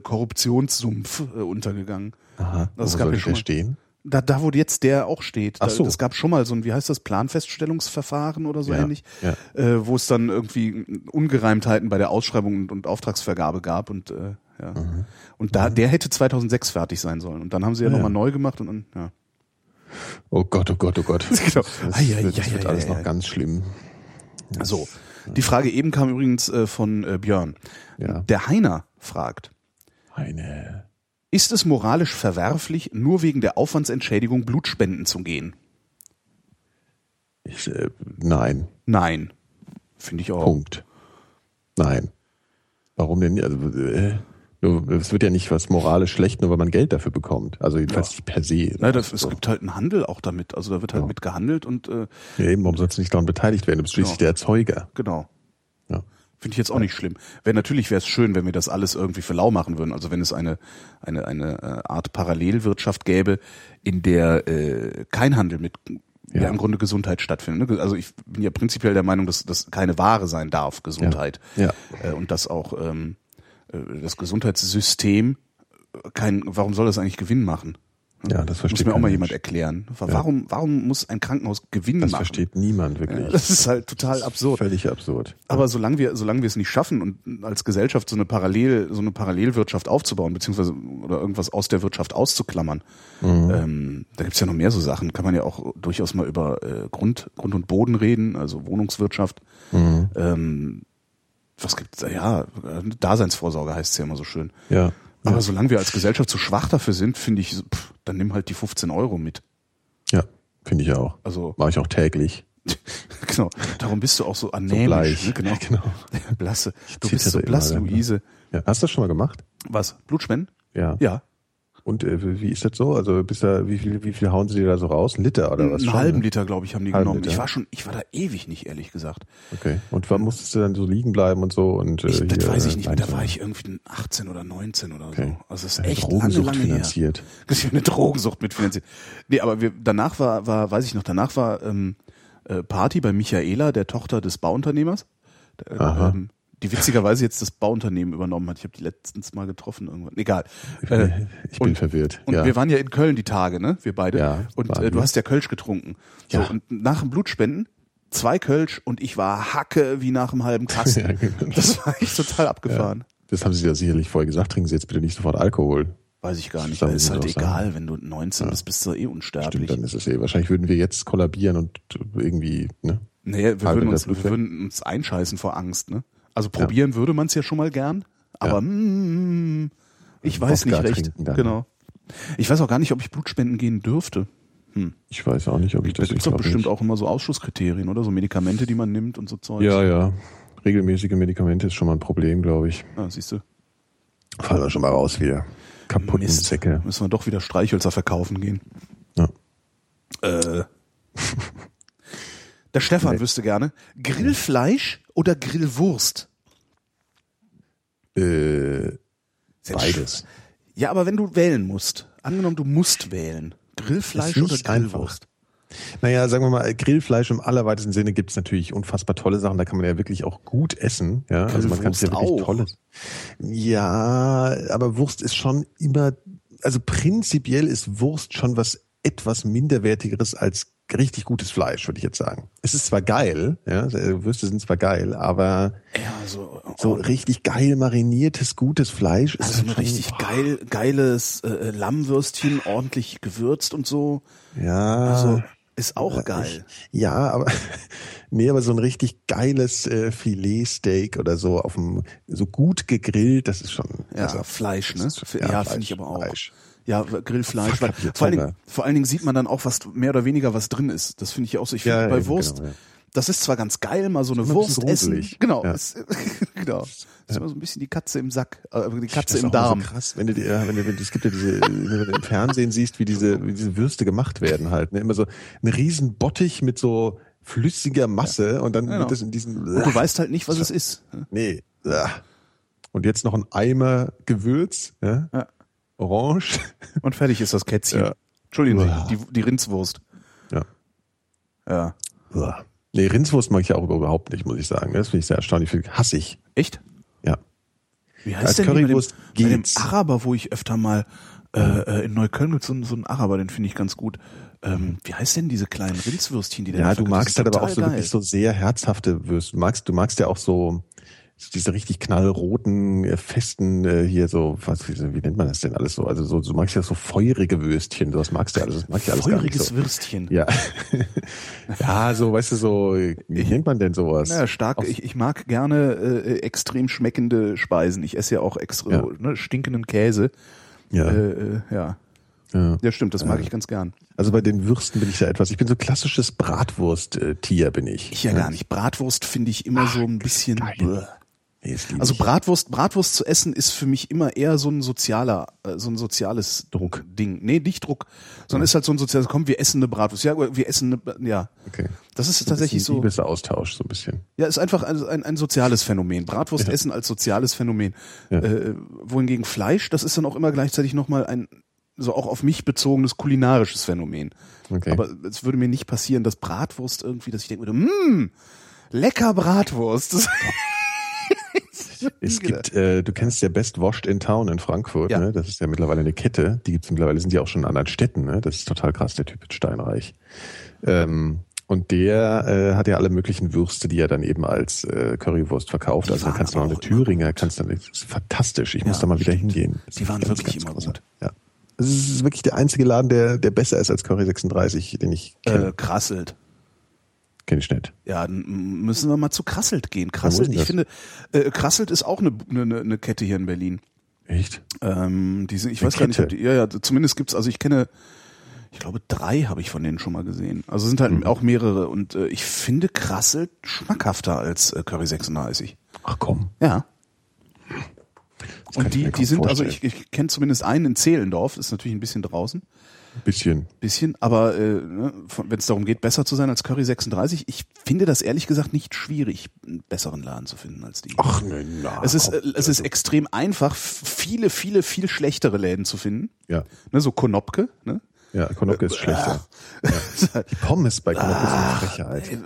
untergegangen. Aha. Das Wo gab soll schon der mal- stehen? Da, da wo jetzt der auch steht. Ach so. Es gab schon mal so ein, wie heißt das, Planfeststellungsverfahren oder so Ja, ähnlich, ja. äh, wo es dann irgendwie Ungereimtheiten bei der Ausschreibung und, und Auftragsvergabe gab und äh, ja. Mhm. Und da, der hätte 2006 fertig sein sollen. Und dann haben sie ja, Ja. nochmal neu gemacht und dann, ja. Oh Gott, oh Gott, oh Gott. Genau. Das, Ei, ei, wird, ei, das wird alles noch ganz schlimm. So. Die Frage eben kam übrigens äh, von äh, Björn. Ja. Der Heiner fragt, Eine. ist es moralisch verwerflich, nur wegen der Aufwandsentschädigung Blutspenden zu gehen? Ich, äh, nein. Nein. Finde ich auch. Punkt. Nein. Warum denn nicht? Also, äh, es wird ja nicht was moralisch schlecht, nur weil man Geld dafür bekommt. Also jedenfalls nicht per se. Na, das, es gibt halt einen Handel auch damit. Also da wird halt Ja. mit gehandelt und äh, ja, eben, warum sollst du nicht daran beteiligt werden? Du bist schließlich Ja. der Erzeuger. genau. Ja. Finde ich jetzt auch nicht schlimm. Wär, natürlich wäre es schön, wenn wir das alles irgendwie für lau machen würden. Also wenn es eine, eine, eine äh, Art Parallelwirtschaft gäbe, in der äh, kein Handel mit ja. Ja. im Grunde Gesundheit stattfindet. ne? Also ich bin ja prinzipiell der Meinung, dass das keine Ware sein darf, Gesundheit. Ja. Äh, und dass auch ähm, äh, das Gesundheitssystem äh, kein, warum soll das eigentlich Gewinn machen? Ja, das Muss versteht mir auch mal jemand Mensch. erklären. Warum, warum muss ein Krankenhaus Gewinn Das machen? versteht niemand wirklich. Das ist halt total absurd. Völlig absurd. Aber solange wir, solange wir es nicht schaffen und als Gesellschaft so eine Parallel, so eine Parallelwirtschaft aufzubauen, beziehungsweise oder irgendwas aus der Wirtschaft auszuklammern, ähm, da gibt's ja noch mehr so Sachen. Kann man ja auch durchaus mal über äh, Grund, Grund und Boden reden, also Wohnungswirtschaft. Ähm, was gibt's da? Ja, äh, Daseinsvorsorge heißt es ja immer so schön. Ja. Aber ja. solange wir als Gesellschaft zu schwach dafür sind, finde ich, so, pff, dann nimm halt die 15 Euro mit. ja, finde ich auch. Also Mache ich auch täglich. genau. Darum bist du auch so So anämisch. bleich. Ne? Genau. Ja, genau. Blasse. Du bist so blass? Luise. Ja. Hast du das schon mal gemacht? Was? Blutspenden? Ja. Ja. Und äh, wie ist das so? Also bist da, wie viel, wie viel hauen sie dir da so raus? Ein Liter oder was? Einen schon, halben ne? Liter, glaube ich, haben die Halben genommen. Liter. Ich war schon, ich war da ewig nicht, ehrlich gesagt. Okay. Und wann musstest du dann so liegen bleiben und so? Und, äh, Ich, das hier, weiß ich nicht mehr. Da war ich irgendwie 18 oder 19 oder Okay. so. Also das ist Ja, echt lange, Drogensucht lange her. finanziert. Das ist ja eine Drogensucht mitfinanziert. Nee, aber wir, danach war, war, weiß ich noch, danach war ähm, äh, Party bei Michaela, der Tochter des Bauunternehmers, der, Aha. ähm, die witzigerweise jetzt das Bauunternehmen übernommen hat. Ich habe die letztens mal getroffen irgendwann. Egal. Äh, ich bin und- verwirrt. Und ja. wir waren ja in Köln die Tage, ne? Wir beide. Ja, und äh, du hast ja Kölsch getrunken. So, Ja. und nach dem Blutspenden zwei Kölsch und ich war Hacke wie nach einem halben Kasten. Ja, genau. Das war echt total abgefahren. das haben sie ja sicherlich vorher gesagt. Trinken Sie jetzt bitte nicht sofort Alkohol. Weiß ich gar nicht. Weil ist halt egal, sagen. wenn du 19 bist, bist du eh unsterblich. Stimmt, dann ist es eh. Wahrscheinlich würden wir jetzt kollabieren und irgendwie, ne? Nee, wir würden, uns, wir würden uns einscheißen vor Angst, ne? Also probieren würde man es ja schon mal gern, aber mm, ich weiß Wodka nicht recht. Genau. Ich weiß auch gar nicht, ob ich Blutspenden gehen dürfte. Ich weiß auch nicht, ob ich Da das gibt's ich doch bestimmt nicht. auch immer so Ausschlusskriterien, oder? So Medikamente, die man nimmt und so Zeug. Ja, ja. Regelmäßige Medikamente ist schon mal ein Problem, glaube ich. Ah, siehst du. Fallen wir schon mal raus wieder. Kaputten Mist. Säcke. Müssen wir doch wieder Streichhölzer verkaufen gehen. Ja. Äh. Der Stefan Nee. wüsste gerne, Grillfleisch oder Grillwurst? Äh, beides. Ja, aber wenn du wählen musst, angenommen du musst wählen, Grillfleisch oder nicht einfach. Grillwurst? Naja, sagen wir mal, Grillfleisch im allerweitesten Sinne gibt's natürlich unfassbar tolle Sachen. Da kann man ja wirklich auch gut essen. Ja, also man kann ja Grillwurst wirklich auch. tolles. Ja, aber Wurst ist schon immer, also prinzipiell ist Wurst schon was etwas minderwertigeres als richtig gutes Fleisch, würde ich jetzt sagen. Es ist zwar geil, ja, Würste sind zwar geil, aber Ja, so, so richtig geil mariniertes, gutes Fleisch ist also ein richtig geil, geiles äh, Lammwürstchen, ordentlich gewürzt und so. ja, Also ist auch geil. Ja, aber nee, aber so ein richtig geiles äh, Filetsteak oder so auf dem so gut gegrillt, das ist schon Ja, also, Fleisch, ne? ist- Ja, ja, finde ich aber auch. Fleisch. Ja, Grillfleisch. Fuck, Weil, vor, allen. Dingen, vor allen Dingen sieht man dann auch, was mehr oder weniger was drin ist. Das finde ich auch so. Ich finde Ja, bei eben, Wurst, genau, ja. das ist zwar ganz geil, mal so eine ein Wurst bisschen essen. Genau, Ja. ist, genau. Das ist immer so ein bisschen die Katze im Sack, äh, die Katze im Darm. So krass, wenn du, dir- ja, wenn du, wenn du, es gibt ja diese, wenn du im Fernsehen siehst, wie diese, wie diese Würste gemacht werden halt. Ne? Immer so ein riesen Bottich mit so flüssiger Masse und dann Genau. wird das in diesem Und du weißt halt nicht, was es ist. Nee. Und jetzt noch ein Eimer Gewürz, ja? Ja. Orange. Und fertig ist das Kätzchen. Ja. Entschuldigen Uah. Sie, die, die Rindswurst. Ja. Ja. Uah. Nee, Rindswurst mag ich auch überhaupt nicht, muss ich sagen. Das finde ich sehr erstaunlich. Viel hasse ich. Echt? Ja. Wie Als heißt denn die Currywurst bei dem, bei dem. Araber, wo ich öfter mal äh, äh, in Neukölln gibt so, einen- so einen Araber, den finde ich ganz gut. Ähm, wie heißt denn diese kleinen Rindswürstchen, die der Ja, du magst halt aber auch so wirklich so sehr herzhafte Würste. Du magst, du magst ja auch so diese richtig knallroten, äh, festen, äh, hier so, was, wie, wie nennt man das denn alles so? Also so, du magst ja so feurige Würstchen, sowas magst du ja alles, das mag ich alles Feuriges so. Würstchen. Ja. ja, so, weißt du, so, wie nennt man denn sowas? Ja, stark. Ich, ich mag gerne äh, extrem schmeckende Speisen. Ich esse ja auch extra Ja. ne, stinkenden Käse. ja, Äh, äh, ja. ja. ja, stimmt. Das mag ich ganz gern. Also bei den Würsten bin ich da etwas, ich bin so klassisches Bratwurst-Tier, bin ich. Ich ja gar nicht. Bratwurst finde ich immer so ein bisschen. Nee, Also. Bratwurst, Bratwurst zu essen ist für mich immer eher so ein sozialer, äh, so ein soziales Druck Ding. Nee, nicht Druck, sondern ist halt so ein soziales. Komm, wir essen eine Bratwurst. Ja, wir essen eine. Ja, Okay. das ist tatsächlich Ein so. Liebesaustausch, so ein bisschen. Ja, ist einfach ein, ein, ein soziales Phänomen. Bratwurst essen als soziales Phänomen. Ja. Äh, wohingegen Fleisch, das ist dann auch immer gleichzeitig nochmal ein so auch auf mich bezogenes kulinarisches Phänomen. Okay. Aber es würde mir nicht passieren, dass Bratwurst irgendwie, dass ich denke würde, mmm, lecker Bratwurst. Das Es gibt, äh, du kennst ja Best Washed in Town in Frankfurt, Ja. ne? Das ist ja mittlerweile eine Kette. Die gibt's mittlerweile, sind die auch schon in anderen Städten, ne? Das ist total krass, der Typ in Steinreich. Ähm, und der äh, hat ja alle möglichen Würste, die er dann eben als äh, Currywurst verkauft. Die also da kannst du noch eine Thüringer, kannst dann, das ist fantastisch. Ich muss Ja, da mal wieder stimmt. hingehen. Das Die waren ganz, wirklich ganz immer gut. Ja. Es ist wirklich der einzige Laden, der, der besser ist als Curry 36, den ich kenne. äh, krasselt. Kenn ich nicht. Ja, dann müssen wir mal zu Krasselt gehen. Krasselt, ich das? finde, äh, Krasselt ist auch eine, eine, eine Kette hier in Berlin. Echt? Ähm, die sind, ich Eine weiß gar nicht, ob Kette? die, ja, ja, zumindest gibt's, also ich kenne, ich glaube, drei habe ich von denen schon mal gesehen. Also sind halt Mhm. auch mehrere und äh, ich finde Krasselt schmackhafter als äh, Curry 36. Ach komm. Ja. kann Und die, die sind, also vorstellen. ich, ich kenne zumindest einen in Zehlendorf, ist natürlich ein bisschen draußen, bisschen. bisschen, aber äh, ne, wenn es darum geht, besser zu sein als Curry 36, ich finde das ehrlich gesagt nicht schwierig, einen besseren Laden zu finden als die. Ach, ne, na, es ist, komm. äh, es ist extrem einfach, viele, viele, viel schlechtere Läden zu finden. Ja. Ne, so Konopke, ne? Ja, Konopke ist schlechter. Die Pommes bei Konopke sind eine Frechheit.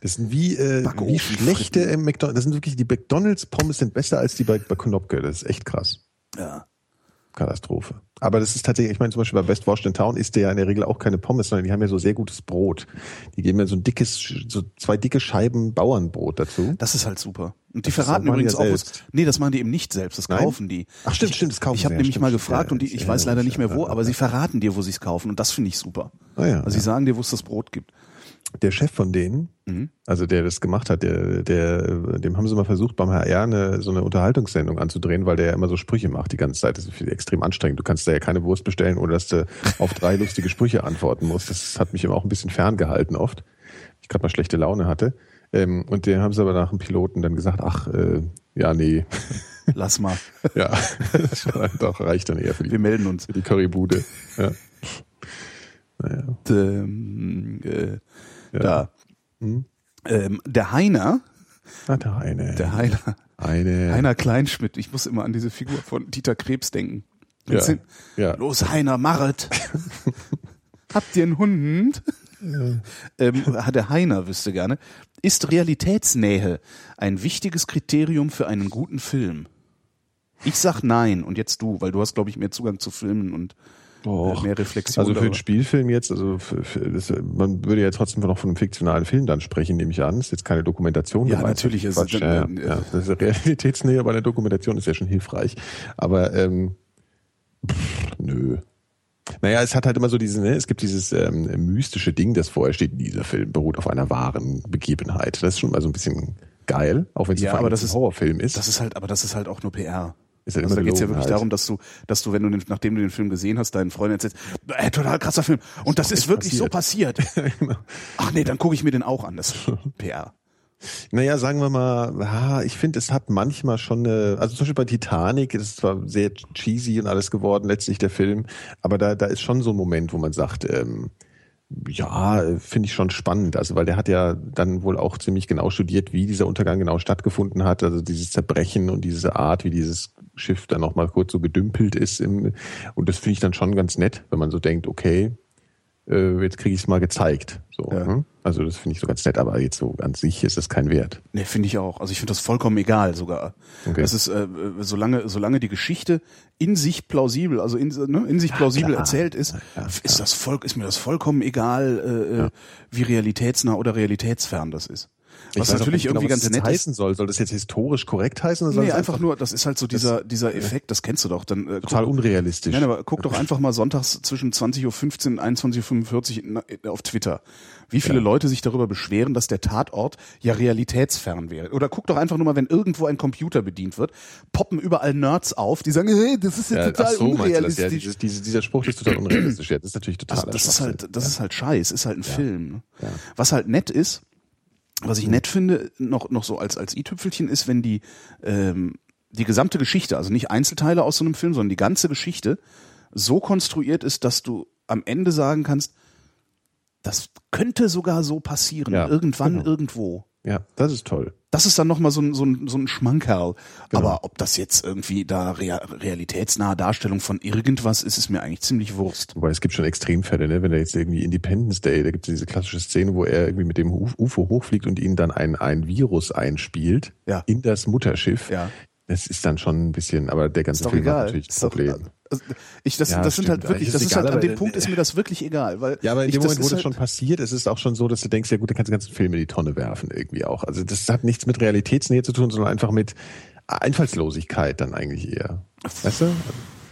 Das sind wie, äh, wie schlechte fritten. im McDonald's. Das sind wirklich, die McDonalds Pommes sind besser als die bei, bei Konopke. Das ist echt krass. Ja. Katastrophe. Aber das ist tatsächlich, ich meine zum Beispiel bei Best Washed in Town isst der ja in der Regel auch keine Pommes, sondern die haben ja so sehr gutes Brot. Die geben ja so ein dickes, so zwei dicke Scheiben Bauernbrot dazu. Das ist halt super. Und die Das verraten übrigens auch was. Nee, das machen die eben nicht selbst, das Nein? kaufen die. Ach, stimmt, ich, stimmt, das kaufen Ich habe nämlich stimmt, mal gefragt Ja, und die, ich weiß leider nicht mehr wo, ja, aber sie verraten dir, wo sie es kaufen und das finde ich super. Ah ja, Also sie sagen dir, wo es das Brot gibt. Der Chef von denen, Mhm. also der das gemacht hat, der, der, dem haben sie mal versucht, beim HR eine, so eine Unterhaltungssendung anzudrehen, weil der ja immer so Sprüche macht die ganze Zeit. Das ist extrem anstrengend. Du kannst da ja keine Wurst bestellen, ohne dass du auf drei lustige Sprüche antworten musst. Das hat mich immer auch ein bisschen ferngehalten oft. Ich gerade mal schlechte Laune hatte. Ähm, und den haben sie aber nach dem Piloten dann gesagt, ach, äh, ja, nee, Lass mal. ja, doch reicht dann eher für Wir die, melden uns. für die Currybude. Ja. Naja. Ähm, äh, Ja. Da. Hm? Ähm, der Heiner, Ah, da eine. der Heiner, eine. Heiner Kleinschmidt, ich muss immer an diese Figur von Dieter Krebs denken. Ja, ja. Los, Heiner, machet. Habt ihr einen Hund? ähm, der Heiner wüsste gerne. Ist Realitätsnähe ein wichtiges Kriterium für einen guten Film? Ich sag nein und jetzt du, weil du hast, glaube ich, mehr Zugang zu Filmen und Och. äh, mehr Reflexion. Also für den Spielfilm jetzt, also für, für das, man würde ja trotzdem noch von einem fiktionalen Film dann sprechen, nehme ich an. Das ist jetzt keine Dokumentation. Ja, gemeint. natürlich ist Quatsch, es ja, dann, ja, äh, ja. Das ist Realitätsnähe, aber eine Dokumentation ist ja schon hilfreich. Aber ähm, pff, nö. Naja, es hat halt immer so diese, ne, es gibt dieses ähm, mystische Ding, das vorher steht, dieser Film beruht auf einer wahren Begebenheit. Das ist schon mal so ein bisschen geil, auch wenn es Ja, ein Horrorfilm ist. Das ist halt, aber das ist halt auch nur PR. Ist halt also da geht's ja gelogen wirklich halt. darum, dass du, dass du, wenn du den, nachdem du den Film gesehen hast, deinen Freunden erzählst, äh, total krasser Film. Und das ist echt wirklich so passiert. Genau. Ach nee, dann gucke ich mir den auch an. Das ist PR. Naja, sagen wir mal, ah, ich finde, es hat manchmal schon eine, also zum Beispiel bei Titanic ist es zwar sehr cheesy und alles geworden, letztlich der Film, aber da, da ist schon so ein Moment, wo man sagt, ähm, Ja, finde ich schon spannend. Also, weil der hat ja dann wohl auch ziemlich genau studiert, wie dieser Untergang genau stattgefunden hat. Also dieses Zerbrechen und diese Art, wie dieses Schiff dann nochmal kurz so gedümpelt ist. Im, und das finde ich dann schon ganz nett, wenn man so denkt, okay, äh, jetzt kriege ich es mal gezeigt. So, Ja. ne? Also das finde ich so ganz nett, aber jetzt so an sich ist es kein Wert. Nee, finde ich auch. Also ich finde das vollkommen egal sogar. Okay. Das ist, äh, solange, solange die Geschichte in sich plausibel, also in, ne, in sich plausibel klar. erzählt ist, Ja, ist das voll, ist mir das vollkommen egal, äh, äh, wie realitätsnah oder realitätsfern das ist. Was weiß natürlich genau, irgendwie was ganz nett heißen soll. Soll das jetzt historisch korrekt heißen? Oder Nee, es einfach nur, das ist halt so dieser, dieser Effekt, das kennst du doch. Dann, äh, total guck, unrealistisch. Nein, aber guck doch einfach mal sonntags zwischen 20.15 Uhr und 21.45 Uhr na- auf Twitter. Wie viele Leute sich darüber beschweren, dass der Tatort ja realitätsfern wäre. Oder guck doch einfach nur mal, wenn irgendwo ein Computer bedient wird, poppen überall Nerds auf, die sagen, hey, das ist ja, ja, total so, du das? unrealistisch. Ja, dieses, dieses, dieser Spruch ist total unrealistisch. Ja, das ist natürlich total. das, das ist halt, das ist halt Scheiß, ist halt ein Film. Was halt nett ist, was ich nett finde, noch, noch so als, als i-Tüpfelchen ist, wenn die, ähm, die gesamte Geschichte, also nicht Einzelteile aus so einem Film, sondern die ganze Geschichte so konstruiert ist, dass du am Ende sagen kannst, das könnte sogar so passieren, Ja, irgendwann, genau. irgendwo. Ja, das ist toll. Das ist dann nochmal so ein, so ein, so ein Schmankerl. Genau. Aber ob das jetzt irgendwie da rea realitätsnahe Darstellung von irgendwas ist, ist mir eigentlich ziemlich Wurst. Wobei es gibt schon Extremfälle, ne? Wenn er jetzt irgendwie Independence Day, da gibt es diese klassische Szene, wo er irgendwie mit dem UFO hochfliegt und ihnen dann ein, ein Virus einspielt Ja. in das Mutterschiff. Ja. Das ist dann schon ein bisschen, aber der ganze Ist Film hat egal. natürlich Ist ein doch, Problem. also, ich, das, Ja, das sind halt wirklich, das ist ist egal, halt, an dem Punkt ist mir das wirklich egal, weil Ja, aber in ich, dem das Moment, wo ist das halt, schon passiert, ist es auch schon so, dass du denkst, ja gut, dann kannst du den ganzen Film in die Tonne werfen irgendwie auch. Also das hat nichts mit Realitätsnähe zu tun, sondern einfach mit Einfallslosigkeit dann eigentlich eher. Weißt du?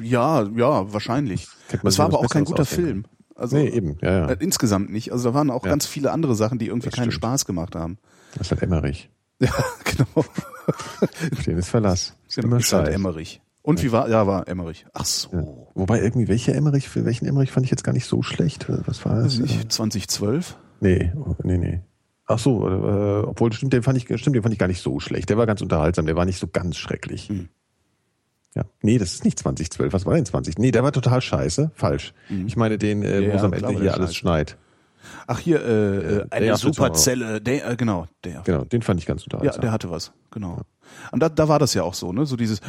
ja, ja, wahrscheinlich. Es war aber auch kein guter Film. Also Nee, eben, ja, ja. äh, insgesamt nicht. Also da waren auch Ja. ganz viele andere Sachen, die irgendwie Das keinen stimmt. Spaß gemacht haben. Das ist halt Emmerich. Ja, genau. Den ist Verlass. Immer ist halt. Emmerich. Und wie war? Ja, war Emmerich. Ach so. Wobei irgendwie, welcher Emmerich, für welchen Emmerich fand ich jetzt gar nicht so schlecht. Was war das? Nicht, 2012? Nee, nee, nee. Ach so, äh, obwohl stimmt, den fand ich, stimmt, den fand ich gar nicht so schlecht. Der war ganz unterhaltsam, der war nicht so ganz schrecklich. Hm. Ja, nee, das ist nicht 2012. Was war denn 20? Nee, der war total scheiße, falsch. Ich meine den, äh, Hm. Ja, wo es ja, am Ende hier alles scheiße. schneit. Ach hier, äh, äh, eine Day After Superzelle. Der, äh, genau, der. Genau, den fand ich ganz Ja, unterhaltsam. der hatte was, genau. Und da, da war das ja auch so, ne? So dieses,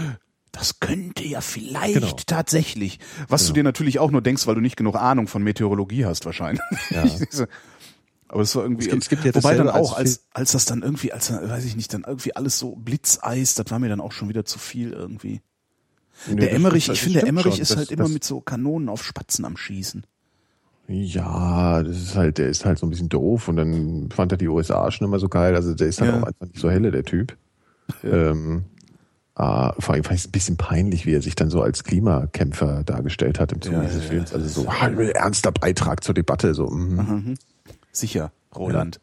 das könnte ja vielleicht Genau. tatsächlich. Was du dir natürlich auch nur denkst, weil du nicht genug Ahnung von Meteorologie hast, wahrscheinlich. Ja. Aber das war irgendwie. Es gibt- es gibt ja wobei dann auch, als, als das dann irgendwie, als dann, weiß ich nicht, dann irgendwie alles so Blitzeis, das war mir dann auch schon wieder zu viel irgendwie. Nee, Der Emmerich, ich finde, der Emmerich schon. ist Das- halt immer mit so Kanonen auf Spatzen am Schießen. Ja, das ist halt, der ist halt so ein bisschen doof und dann fand er die USA schon immer so geil. Also der ist halt Ja. auch einfach nicht so helle, der Typ. Ähm, ah, vor allem fand ich es ein bisschen peinlich, wie er sich dann so als Klimakämpfer dargestellt hat im Zuge Ja, dieses ja, Films. ja, Also so ein ernster Beitrag zur Debatte. So, mhm. Mhm. Sicher, Roland.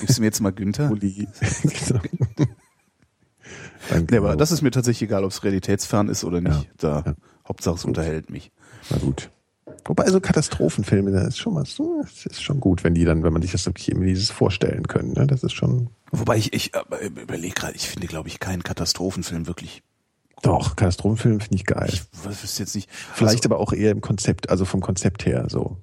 Gibst du mir jetzt mal Günther? Uli. Genau. Nee, aber das ist mir tatsächlich egal, ob es realitätsfern ist oder nicht. Ja. Da, Ja. Hauptsache es unterhält mich. Na gut. Wobei so Katastrophenfilme, das ist schon mal so, das ist schon gut, wenn die dann, wenn man sich das wirklich irgendwie dieses vorstellen können. Ne? Das ist schon. Wobei ich, ich überlege gerade, ich finde, glaube ich, keinen Katastrophenfilm wirklich. Doch, Katastrophenfilm finde ich geil. Ich wüsste jetzt nicht. Vielleicht also, aber auch eher im Konzept, also vom Konzept her so.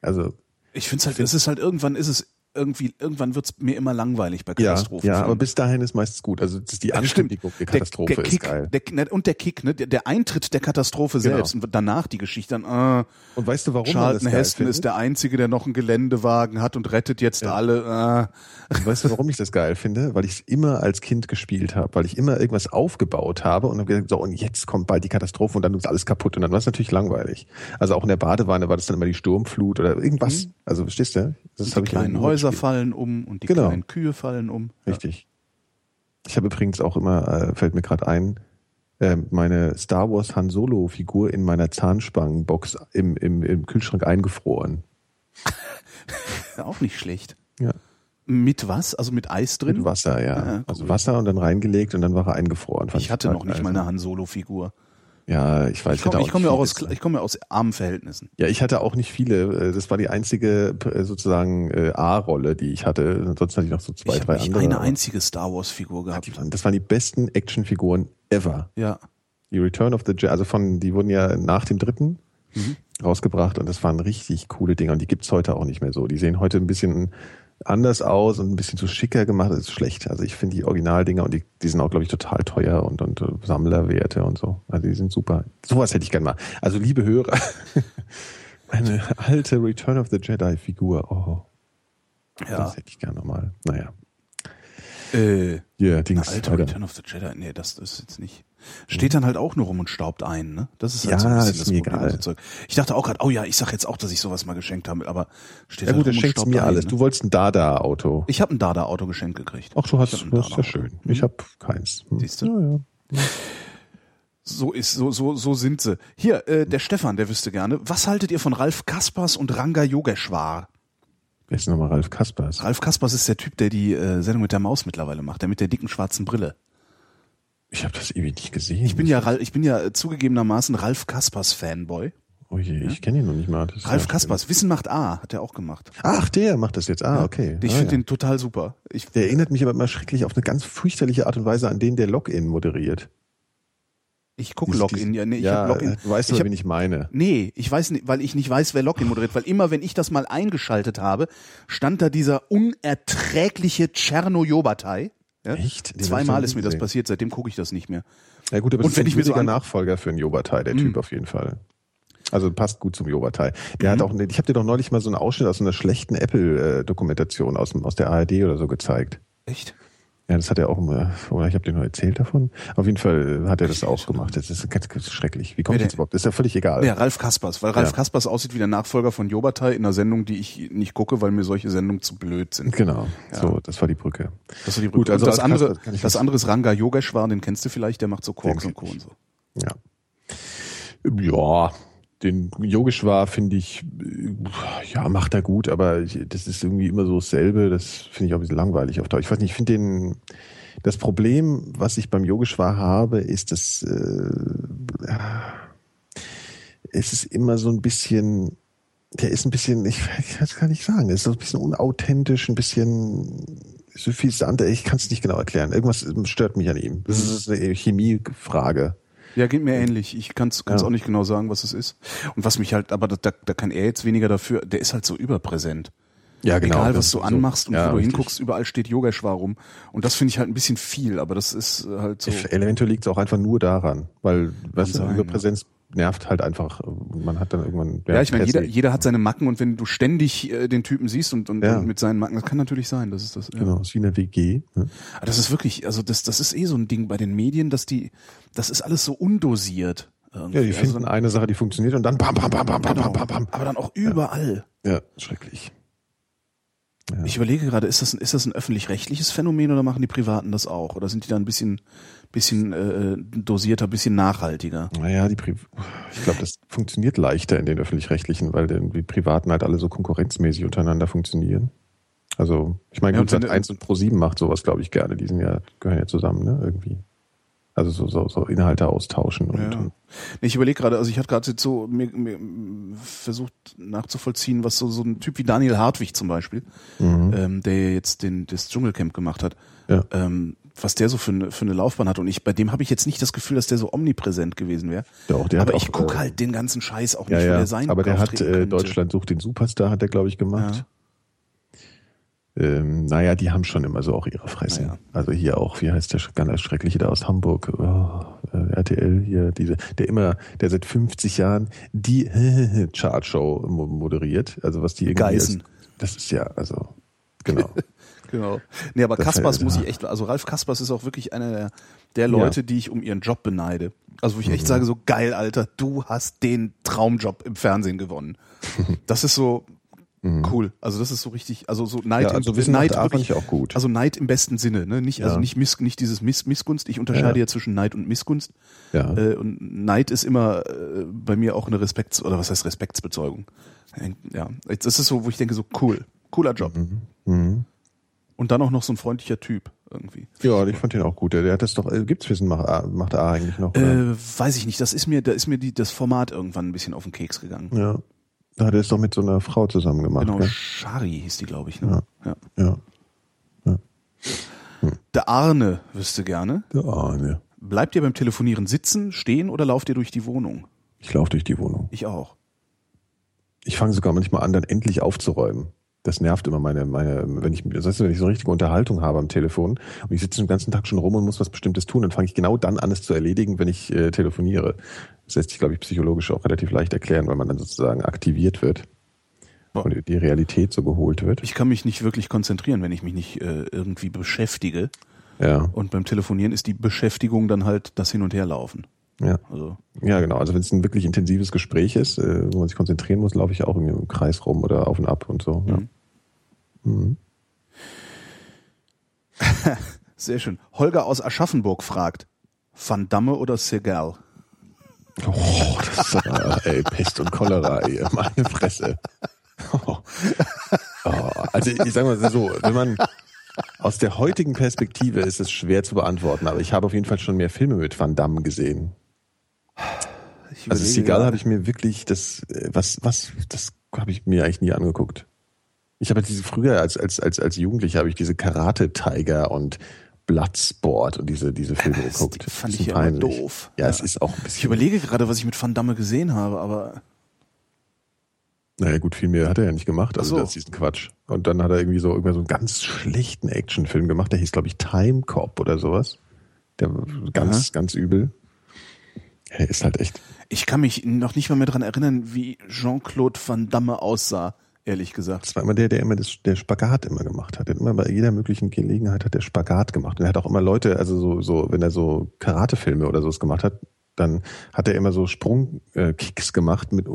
Also ich finde es halt, es ist halt irgendwann ist es irgendwie, irgendwann wird es mir immer langweilig bei ja, Katastrophenfilmen. ja, aber bis dahin ist meistens gut. Also das ist die Ja. Ankündigung der Katastrophe der, der ist Kick, geil. Der, ne, und der Kick, ne, der, Eintritt der Katastrophe Genau. selbst und danach die Geschichte dann, äh, Und weißt du, warum man Charlton geil Heston ist der Einzige, der noch einen Geländewagen hat und rettet jetzt alle. Äh. Weißt du, warum ich das geil finde? Weil ich es immer als Kind gespielt habe, weil ich immer irgendwas aufgebaut habe und dann gesagt, so und jetzt kommt bald die Katastrophe und dann ist alles kaputt und dann war es natürlich langweilig. Also auch in der Badewanne war das dann immer die Sturmflut oder irgendwas. Also verstehst du? Das Die hab ich kleinen immer Häuser gespielt. fallen um und die Genau. kleinen Kühe fallen um. Ja. Richtig. Ich habe übrigens auch immer, äh, fällt mir gerade ein, äh, meine Star Wars Han Solo Figur in meiner Zahnspangenbox im, im, im Kühlschrank eingefroren. Ja, Auch nicht schlecht. Ja. Mit was? Also mit Eis drin? Mit Wasser, ja. Ah, cool. Also Wasser und dann reingelegt und dann war er eingefroren. Ich hatte noch nicht geil. mal eine Han Solo Figur. Ja, ich weiß. Ich komme ich komm ja nicht auch aus, ich komme ja aus armen Verhältnissen. Ja, ich hatte auch nicht viele. Äh, Das war die einzige äh, sozusagen äh, A-Rolle, die ich hatte. Ansonsten hatte ich noch so zwei, ich habe drei nicht andere. eine aber einzige Star Wars Figur gehabt. Das waren die besten Actionfiguren ever. Ja. Die Return of the Jedi, also von, die wurden ja nach dem dritten, Mhm. rausgebracht und das waren richtig coole Dinger und die gibt's heute auch nicht mehr so. Die sehen heute ein bisschen anders aus und ein bisschen zu schicker gemacht. Das ist schlecht. Also ich finde die Originaldinger und die, die sind auch, glaube ich, total teuer und, und äh, Sammlerwerte und so. Also die sind super. Sowas hätte ich gerne mal. Also liebe Hörer, eine alte Return of the Jedi Figur. Oh, Ja. das hätte ich gerne nochmal. Naja. Äh, Ja, Dings. Alter, weiter. Return of the Jedi, nee, das ist jetzt nicht. Steht dann halt auch nur rum und staubt ein, ne? Das ist halt Ja, so ein bisschen ist das mir Problem. egal. Ich dachte auch gerade, oh ja, ich sag jetzt auch, dass ich sowas mal geschenkt habe, aber steht Ja halt gut, rum und staubt mir ein, alles. Ne? Du wolltest ein Dada-Auto. Ich habe ein Dada-Auto geschenkt gekriegt. Ach, du hast, das ist ja schön. Ich habe keins. Hm. Siehst du? Ja, ja. So ist, so, so, so sind sie. Hier, äh, der Stefan, der wüsste gerne, was haltet ihr von Ralf Kaspers und Ranga Yogeshwar? Wer ist nochmal Ralf Kaspers? Ralf Kaspers ist der Typ, der die äh, Sendung mit der Maus mittlerweile macht, der mit der dicken schwarzen Brille. Ich habe das ewig nicht gesehen. Ich bin ja, ich bin ja äh, zugegebenermaßen Ralf Kaspers Fanboy. Oh je, ich kenne ihn noch nicht mal. Das Ralf Kaspers, Wissen macht A, hat er auch gemacht. Ach, der macht das jetzt. Ah, okay. Ich ah, finde ja. den total super. Ich, Der erinnert mich aber immer schrecklich auf eine ganz fürchterliche Art und Weise an den, der Login moderiert. ich gucke Login, ja, nee, ich ja, hab Login. du weißt ich aber, hab, wen ich meine. Nee, ich weiß nicht, weil ich nicht weiß, wer Login moderiert, weil immer, wenn ich das mal eingeschaltet habe, stand da dieser unerträgliche Tscherno-Jobatei. Ja? Echt? Zweimal ist mir das passiert, seitdem gucke ich das nicht mehr. Ja gut, aber Und das ist ein mir so Nachfolger für einen Jobatei, der Typ auf jeden Fall. Also passt gut zum Jobatei. Der Mhm. hat auch, ich habe dir doch neulich mal so einen Ausschnitt aus einer schlechten Apple-Dokumentation aus, dem- aus der ARD oder so gezeigt. Echt? Ja, das hat er auch immer, oder ich habe dir nur erzählt davon. Auf jeden Fall hat er das auch gemacht. Das ist ganz, ganz schrecklich. Wie kommt das überhaupt? Das ist ja völlig egal. Ja, Ralf Kaspers, weil Ralf Ja. Kaspers aussieht wie der Nachfolger von Jobatei in einer Sendung, die ich nicht gucke, weil mir solche Sendungen zu blöd sind. Genau. So, das war die Brücke. Das war die Gut, Brücke. also und das Ralf andere, das was- andere ist Ranga Yogeshwar, den kennst du vielleicht, der macht so Den und Co. und so. Ja. Ja, den Yogeshwar finde ich, ja, macht er gut, aber das ist irgendwie immer so dasselbe. Das finde ich auch ein bisschen langweilig auf Dauer. Ich weiß nicht, ich finde den, das Problem, was ich beim Yogeshwar habe, ist, dass äh, es ist immer so ein bisschen, der ist ein bisschen, ich, ich kann es gar nicht sagen, ist so ein bisschen unauthentisch, ein bisschen suffisant. Ich kann es nicht genau erklären. Irgendwas stört mich an ihm. Das ist eine Chemiefrage. Ja, geht mir ähnlich. Ich kann es Ja. auch nicht genau sagen, was es ist. Und was mich halt, aber da, da kann er jetzt weniger dafür, der ist halt so überpräsent. Ja, genau. Egal, was du so- anmachst und ja, wo du richtig. hinguckst, überall steht Yogeshwar rum. Und das finde ich halt ein bisschen viel, aber das ist äh, halt so. Eventuell liegt es auch einfach nur daran, weil weißt du, Überpräsenz nervt halt einfach. Man hat dann irgendwann. Ja, ich meine, jeder, jeder hat seine Macken und wenn du ständig äh, den Typen siehst und, und, Ja. und mit seinen Macken, das kann natürlich sein, das ist das. Ja. Genau, ist wie eine WG. Ne? Aber das ist wirklich, also das, das ist eh so ein Ding bei den Medien, dass die, das ist alles so undosiert. Irgendwie. Ja, die Also finden dann- eine Sache, die funktioniert und dann bam, bam, bam, bam, bam, genau, bam, bam, bam. aber dann auch überall. Ja, schrecklich. Ja. Ich überlege gerade, ist das, ein- ist das ein öffentlich-rechtliches Phänomen oder machen die Privaten das auch? Oder sind die da ein bisschen, bisschen äh, dosierter, bisschen nachhaltiger? Naja, die Pri ich glaube, das funktioniert leichter in den öffentlich-rechtlichen, weil denn die Privaten halt alle so konkurrenzmäßig untereinander funktionieren. Also, ich meine, Ja, du- 1 und Pro 7 macht sowas, glaube ich, gerne. Die sind ja, gehören ja zusammen, ne? Irgendwie. Also so, so, so Inhalte austauschen und, Ja. ich überlege gerade, also ich hatte gerade jetzt so mir, mir versucht nachzuvollziehen, was so, so ein Typ wie Daniel Hartwig zum Beispiel, ähm, der jetzt den, das Dschungelcamp gemacht hat, Mhm. Ja. ähm, was der so für eine, für eine Laufbahn hat. Und ich, bei dem habe ich jetzt nicht das Gefühl, dass der so omnipräsent gewesen wäre. Doch, der Aber hat ich auch, gucke äh, halt den ganzen Scheiß auch nicht, Ja, wo ja, der sein aber der hat äh. Deutschland sucht den Superstar, hat der, glaube ich, gemacht. Ja. Ähm, naja, die haben schon immer so auch ihre Fresse. Naja. Also hier auch, wie heißt der ganz schreckliche da aus Hamburg? Oh, äh, RTL hier, diese, der immer, der seit 50 Jahren die Chartshow mo- moderiert. Also was die irgendwie Geißen. Als, das ist ja, also genau. Genau. Nee, aber Das Kaspers fällt- muss ja. ich echt, also Ralf Kaspers ist auch wirklich einer der, der Leute, die ich um ihren Job beneide. Also wo ich Mhm. echt sage, so geil, Alter, du hast den Traumjob im Fernsehen gewonnen. Das ist so cool. Also das ist so richtig, also so Neid, Mhm. Ja, also im, Neid wirklich, ich auch gut. Also Neid im besten Sinne, ne? Nicht, also Ja. nicht Miss, nicht dieses Miss, Missgunst. Ich unterscheide Ja. ja, zwischen Neid und Missgunst. Ja. Äh, und Neid ist immer äh, bei mir auch eine Respekts- oder was heißt Respektsbezeugung. Ja, das ist so, wo ich denke, so cool, cooler Job. Mhm. Und dann auch noch so ein freundlicher Typ irgendwie. Ja, ich fand den auch gut. Der, hat das doch, äh, gibt's Wissen macht A, macht A eigentlich noch? Äh, weiß ich nicht. Das ist mir, da ist mir die, das Format irgendwann ein bisschen auf den Keks gegangen. ja. Da hat er es doch mit so einer Frau zusammen gemacht. Genau, gell? Shari hieß die, glaube ich. Ne? Ja. Ja. Der Arne wüsste gerne. Der Arne. Bleibt ihr beim Telefonieren sitzen, stehen oder lauft ihr durch die Wohnung? Ich laufe durch die Wohnung. Ich auch. Ich fange sogar manchmal an, dann endlich aufzuräumen. Das nervt immer meine, meine, wenn ich, das heißt, wenn ich so eine richtige Unterhaltung habe am Telefon und ich sitze den ganzen Tag schon rum und muss was Bestimmtes tun, dann fange ich genau dann an, es zu erledigen, wenn ich äh, telefoniere. Das lässt sich, glaube ich, psychologisch auch relativ leicht erklären, weil man dann sozusagen aktiviert wird Boah. und die Realität so geholt wird. Ich kann mich nicht wirklich konzentrieren, wenn ich mich nicht äh, irgendwie beschäftige. Ja, Und beim Telefonieren ist die Beschäftigung dann halt das Hin- und Herlaufen. Ja. Also, Ja, genau. Also wenn es ein wirklich intensives Gespräch ist, äh, wo man sich konzentrieren muss, laufe ich auch irgendwie im Kreis rum oder auf und ab und so. Ja. Mhm. Mhm. sehr schön. Holger aus Aschaffenburg fragt, Van Damme oder Segal? Oh, das ist, äh, ey, Pest und Cholera, ey, meine Fresse. Oh. Oh, also ich sage mal so, wenn man aus der heutigen Perspektive ist es schwer zu beantworten, aber ich habe auf jeden Fall schon mehr Filme mit Van Damme gesehen. Ich Also Seagal habe ich mir wirklich das äh, was was das habe ich mir eigentlich nie angeguckt. Ich habe diese früher als als als als Jugendlicher habe ich diese Karate Tiger und Bloodsport und diese diese Filme Das geguckt. die fand Das ich ja doof. Ja, es Ja. ist auch ein Ich bisschen. überlege gerade, was ich mit Van Damme gesehen habe, aber Naja, gut, viel mehr hat er ja nicht gemacht. Also so. das ist diesen Quatsch. Und dann hat er irgendwie so irgendwann so einen ganz schlechten Actionfilm gemacht. Der hieß, glaube ich, Time Cop oder sowas. Der war ganz, ganz übel. Er ist halt echt. ich kann mich noch nicht mal mehr dran erinnern, wie Jean-Claude Van Damme aussah, ehrlich gesagt. Das war immer der, der immer das, der Spagat immer gemacht hat. Der immer bei jeder möglichen Gelegenheit hat der Spagat gemacht. Und er hat auch immer Leute, also so, so, wenn er so Karatefilme oder sowas gemacht hat, dann hat er immer so Sprungkicks gemacht mit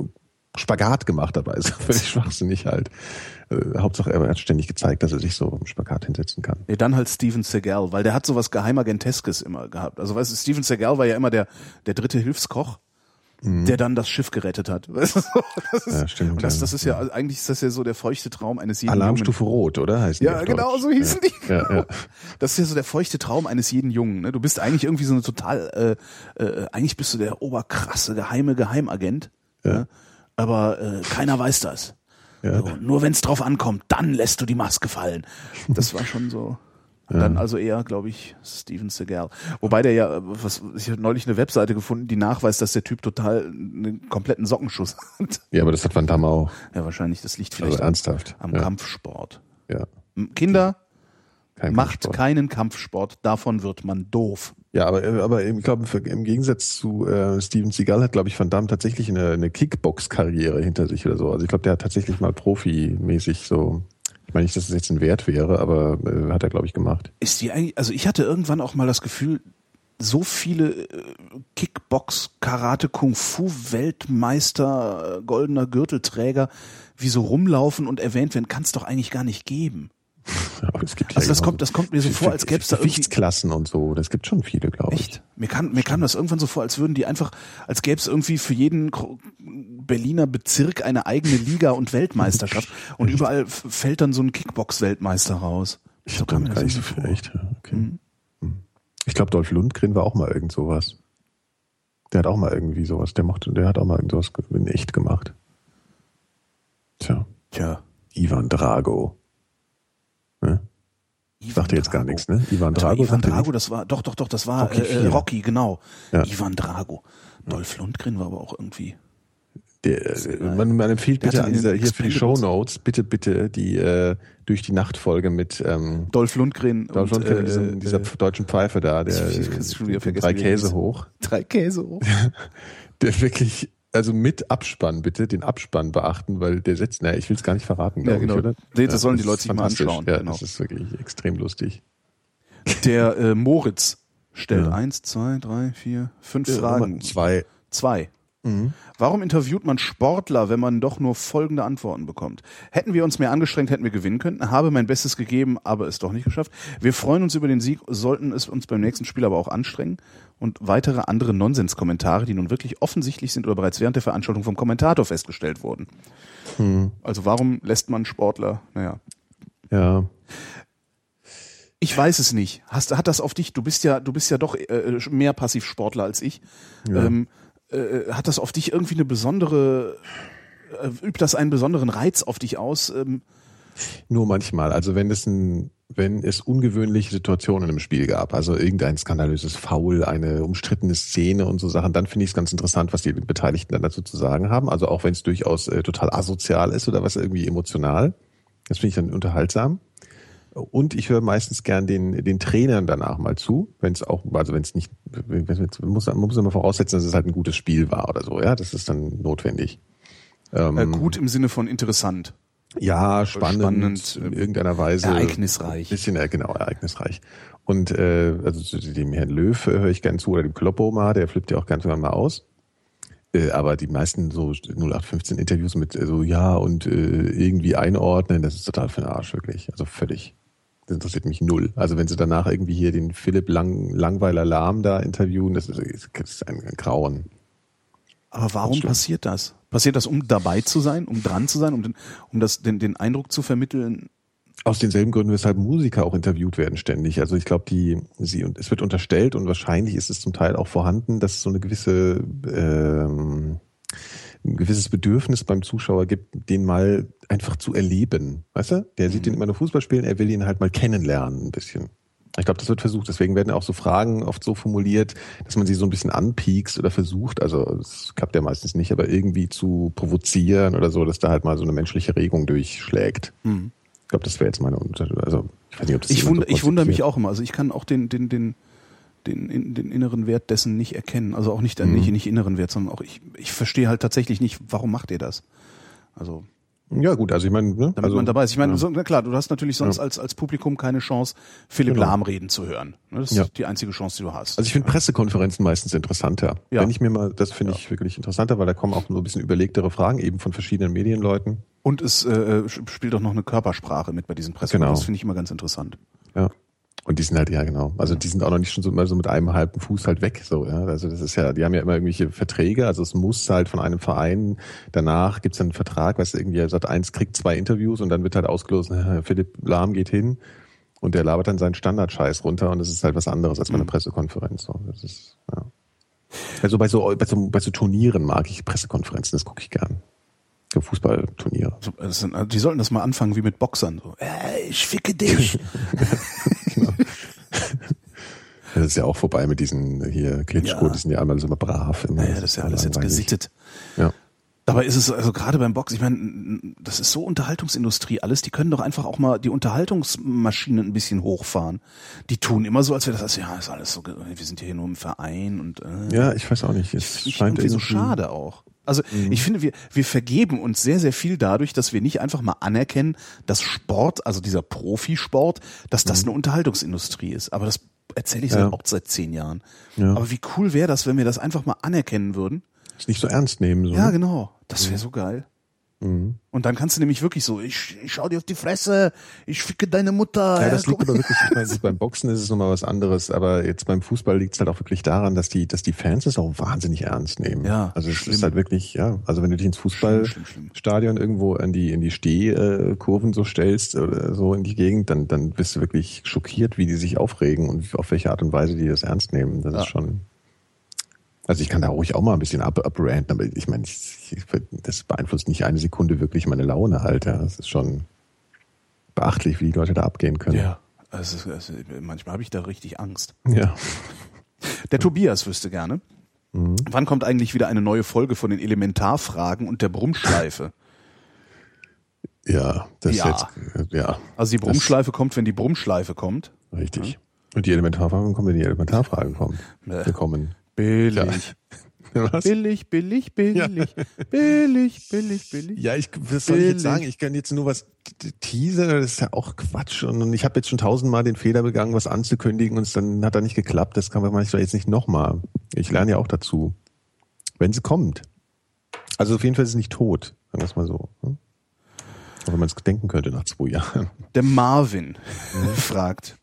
Spagat gemacht dabei. So völlig schwachsinnig halt. Äh, Hauptsache, er hat ständig gezeigt, dass er sich so im Spagat hinsetzen kann. Nee, dann halt Steven Seagal, weil der hat sowas Geheimagenteskes immer gehabt. Also weißt du, Steven Seagal war ja immer der, der dritte Hilfskoch, der dann das Schiff gerettet hat. Das ist, Mhm. Ja, stimmt, das, ja. das ist ja, eigentlich ist das ja so der feuchte Traum eines jeden Alarmstufe Rot, oder? Heißt Ja, genau, Deutsch. so hießen ja. die. Ja, ja. Das ist ja so der feuchte Traum eines jeden Jungen. Ne? Du bist eigentlich irgendwie so eine total, äh, äh, eigentlich bist du der oberkrasse, geheime Geheimagent. Ja. Aber äh, keiner weiß das. Ja. So, nur wenn es drauf ankommt, dann lässt du die Maske fallen. Das war schon so. Dann also eher, glaube ich, Steven Seagal. Wobei der ja, was, ich habe neulich eine Webseite gefunden, die nachweist, dass der Typ total einen kompletten Sockenschuss hat. ja, aber das hat Van Damme auch. Ja, wahrscheinlich, das liegt vielleicht Also am, ernsthaft. am ja. Kampfsport. Ja. Kinder, Kein macht Kampfsport. keinen Kampfsport, davon wird man doof. Ja, aber, aber ich glaube, im Gegensatz zu äh, Steven Seagal hat, glaube ich, Van Damme tatsächlich eine, eine Kickbox-Karriere hinter sich oder so. Also ich glaube, der hat tatsächlich mal profimäßig so, ich meine nicht, dass es jetzt ein Wert wäre, aber äh, hat er, glaube ich, gemacht. Ist die eigentlich, also ich hatte irgendwann auch mal das Gefühl, so viele äh, Kickbox, Karate, Kung Fu Weltmeister, äh, goldener Gürtelträger, wie so rumlaufen und erwähnt werden, kann es doch eigentlich gar nicht geben. Aber es gibt Also das kommt, das kommt mir so vor, als gäbe es da irgendwie Gewichtsklassen und so. Das gibt schon viele, glaube ich. Echt? Mir kam, mir kam das irgendwann so vor, als würden die einfach, als gäbe es irgendwie für jeden Berliner Bezirk eine eigene Liga und Weltmeisterschaft und überall fällt dann so ein Kickbox-Weltmeister raus. Ich So kam mir gar das nicht so vor. Echt? Okay. Hm. Ich glaube, Dolph Lundgren war auch mal irgend sowas. Der hat auch mal irgendwie sowas. Der mochte, der hat auch mal irgend sowas in echt gemacht. Tja, Tja. Ivan Drago. Ivan Sagt dir jetzt gar nichts, ne? Ivan Drago. Ivan Drago, das war, doch, doch, doch, das war Rocky äh, äh. Rocky, genau. Ja. Ivan Drago. Dolph Lundgren war aber auch irgendwie. Der, äh, man, man empfiehlt bitte an dieser, hier für die Show Notes, bitte, bitte die äh, durch die Nachtfolge mit ähm, Dolph Lundgren Dolph und Lundgren, äh, diesem, dieser äh, deutschen Pfeife da, der äh, drei Käse hoch, drei Käse hoch. der wirklich, also mit Abspann bitte, den Abspann beachten, weil der setzt, naja, ich will es gar nicht verraten, Ja, genau. ich, oder? Nee, das sollen die ist Leute sich mal anschauen, Ja, genau. das ist wirklich extrem lustig. Der äh, Moritz stellt Ja. eins, zwei, drei, vier, fünf Äh, Fragen. Zwei. Zwei. Mhm. Warum interviewt man Sportler, wenn man doch nur folgende Antworten bekommt? Hätten wir uns mehr angestrengt, hätten wir gewinnen können. Habe mein Bestes gegeben, aber es doch nicht geschafft. Wir freuen uns über den Sieg, sollten es uns beim nächsten Spiel aber auch anstrengen. Und weitere andere Nonsenskommentare, die nun wirklich offensichtlich sind oder bereits während der Veranstaltung vom Kommentator festgestellt wurden. Mhm. Also warum lässt man Sportler, naja, Ja. Ich weiß es nicht. Hast, hat das auf dich, du bist ja, du bist ja doch äh, mehr Passivsportler als ich. Ja. Ähm, äh, hat das auf dich irgendwie eine besondere, äh, übt das einen besonderen Reiz auf dich aus? Ähm, Nur manchmal. Also wenn es ein, wenn es ungewöhnliche Situationen im Spiel gab, also irgendein skandalöses Foul, eine umstrittene Szene und so Sachen, dann finde ich es ganz interessant, was die Beteiligten dann dazu zu sagen haben. Also auch wenn es durchaus äh, total asozial ist oder was irgendwie emotional. Das finde ich dann unterhaltsam. Und ich höre meistens gern den, den Trainern danach mal zu, wenn es auch, also wenn es nicht, man muss, man muss immer voraussetzen, dass es halt ein gutes Spiel war oder so, ja, das ist dann notwendig. Ähm, äh, gut im Sinne von interessant. Ja, spannend, spannend in irgendeiner Weise. Ereignisreich. Bisschen, äh, genau, ereignisreich. Und äh, also dem Herrn Löw äh, höre ich gern zu oder dem Kloppo mal, der flippt ja auch ganz mal aus. Äh, aber die meisten so 0815 Interviews mit äh, so ja und äh, irgendwie einordnen, das ist total für den Arsch, wirklich. Also völlig. Das interessiert mich null. Also wenn sie danach irgendwie hier den Philipp Lang, Langweiler Lahm da interviewen, das ist, das ist ein, Grauen. Aber warum passiert das? Passiert das, um dabei zu sein, um dran zu sein, um, den, um das, den, den Eindruck zu vermitteln? Aus denselben Gründen, weshalb Musiker auch interviewt werden ständig. Also ich glaube, die, sie und es wird unterstellt und wahrscheinlich ist es zum Teil auch vorhanden, dass so eine gewisse ähm, ein gewisses Bedürfnis beim Zuschauer gibt, den mal einfach zu erleben. Weißt du? Der sieht mhm. den immer nur Fußball spielen, er will ihn halt mal kennenlernen ein bisschen. Ich glaube, das wird versucht. Deswegen werden auch so Fragen oft so formuliert, dass man sie so ein bisschen anpiekst oder versucht, also es klappt ja meistens nicht, aber irgendwie zu provozieren oder so, dass da halt mal so eine menschliche Regung durchschlägt. Mhm. Ich glaube, das wäre jetzt meine Also ich weiß nicht, ob das Ich, wund, so ich wundere mich auch immer. Also ich kann auch den, den, den, den, den inneren Wert dessen nicht erkennen. Also auch nicht, mhm. nicht, nicht inneren Wert, sondern auch ich, ich verstehe halt tatsächlich nicht, warum macht ihr das? Also ja gut, also ich meine, ne? damit also, man dabei ist. Ich meine, ja. so, na klar, du hast natürlich sonst ja. als als Publikum keine Chance, Philipp genau. Lahm reden zu hören. Ne, das ist ja. die einzige Chance, die du hast. Also ich finde Pressekonferenzen meistens interessanter. Ja. Wenn ich mir mal, das finde ich wirklich interessanter, weil da kommen auch so ein bisschen überlegtere Fragen eben von verschiedenen Medienleuten. Und es äh, spielt auch noch eine Körpersprache mit bei diesen Pressekonferenzen. Genau. Das finde ich immer ganz interessant. Ja. Und die sind halt, ja genau, also die sind auch noch nicht schon so immer so mit einem halben Fuß halt weg, so, ja. Also das ist ja, die haben ja immer irgendwelche Verträge, also es muss halt von einem Verein, danach gibt's dann einen Vertrag, weißt du, irgendwie sagt eins kriegt zwei Interviews und dann wird halt ausgelost, Philipp Lahm geht hin und der labert dann seinen Standardscheiß runter und das ist halt was anderes als bei einer mhm. Pressekonferenz. So. Das ist, ja. Also bei so, bei so, bei so Turnieren mag ich Pressekonferenzen, das gucke ich gern. Fußballturniere. Die sollten das mal anfangen wie mit Boxern. So, äh, ich ficke dich. genau. Das ist ja auch vorbei mit diesen hier Klitschko, ja. die sind ja einmal so immer brav. Immer ja, das ist ja alles jetzt gesittet. Ja. Dabei ist es also gerade beim Boxen, ich meine, das ist so Unterhaltungsindustrie alles, die können doch einfach auch mal die Unterhaltungsmaschinen ein bisschen hochfahren. Die tun immer so, als wäre das, also, ja, ist alles so, wir sind hier nur im Verein und äh, Ja, ich weiß auch nicht. Es scheint irgendwie so schade auch. Also mhm. ich finde, wir, wir vergeben uns sehr, sehr viel dadurch, dass wir nicht einfach mal anerkennen, dass Sport, also dieser Profisport, dass das mhm. eine Unterhaltungsindustrie ist. Aber das erzähle ich ja. auch seit zehn Jahren. Ja. Aber wie cool wäre das, wenn wir das einfach mal anerkennen würden? Das nicht so ernst nehmen. So. Ja, ne? genau. Das wäre mhm. so geil. Mhm. Und dann kannst du nämlich wirklich so, ich, ich schau dir auf die Fresse, ich ficke deine Mutter. Ja, das liegt aber wirklich, ich meine, beim Boxen ist es nochmal was anderes, aber jetzt beim Fußball liegt es halt auch wirklich daran, dass die, dass die Fans es auch wahnsinnig ernst nehmen. Ja. Also es schlimm. ist halt wirklich, ja, also wenn du dich ins Fußballstadion irgendwo in die, in die Stehkurven so stellst oder so in die Gegend, dann, dann bist du wirklich schockiert, wie die sich aufregen und auf welche Art und Weise die das ernst nehmen. Das ja. ist schon, also ich kann da ruhig auch mal ein bisschen ab, abranten, aber ich meine, ich, ich, das beeinflusst nicht eine Sekunde wirklich meine Laune halt. Ja. Das ist schon beachtlich, wie die Leute da abgehen können. Ja, also, also manchmal habe ich da richtig Angst. Ja. Der Tobias wüsste gerne. Mhm. Wann kommt eigentlich wieder eine neue Folge von den Elementarfragen und der Brummschleife? Ja, das ja. jetzt, ja. Also die Brummschleife kommt, wenn die Brummschleife kommt. Richtig. Ja. Und die Elementarfragen kommen, wenn die Elementarfragen kommen. Wir kommen. Billig. Ja. Was? Billig, billig, billig, ja. billig, billig, billig. Ja, ich, was soll billig. ich jetzt sagen? Ich kann jetzt nur was teasern, das ist ja auch Quatsch. Und ich habe jetzt schon tausendmal den Fehler begangen, was anzukündigen und dann hat er nicht geklappt. Das kann man manchmal jetzt nicht nochmal. Ich lerne ja auch dazu. Wenn sie kommt. Also auf jeden Fall ist es nicht tot, sagen wir es mal so. Auch wenn man es denken könnte nach zwei Jahren. Der Marvin fragt,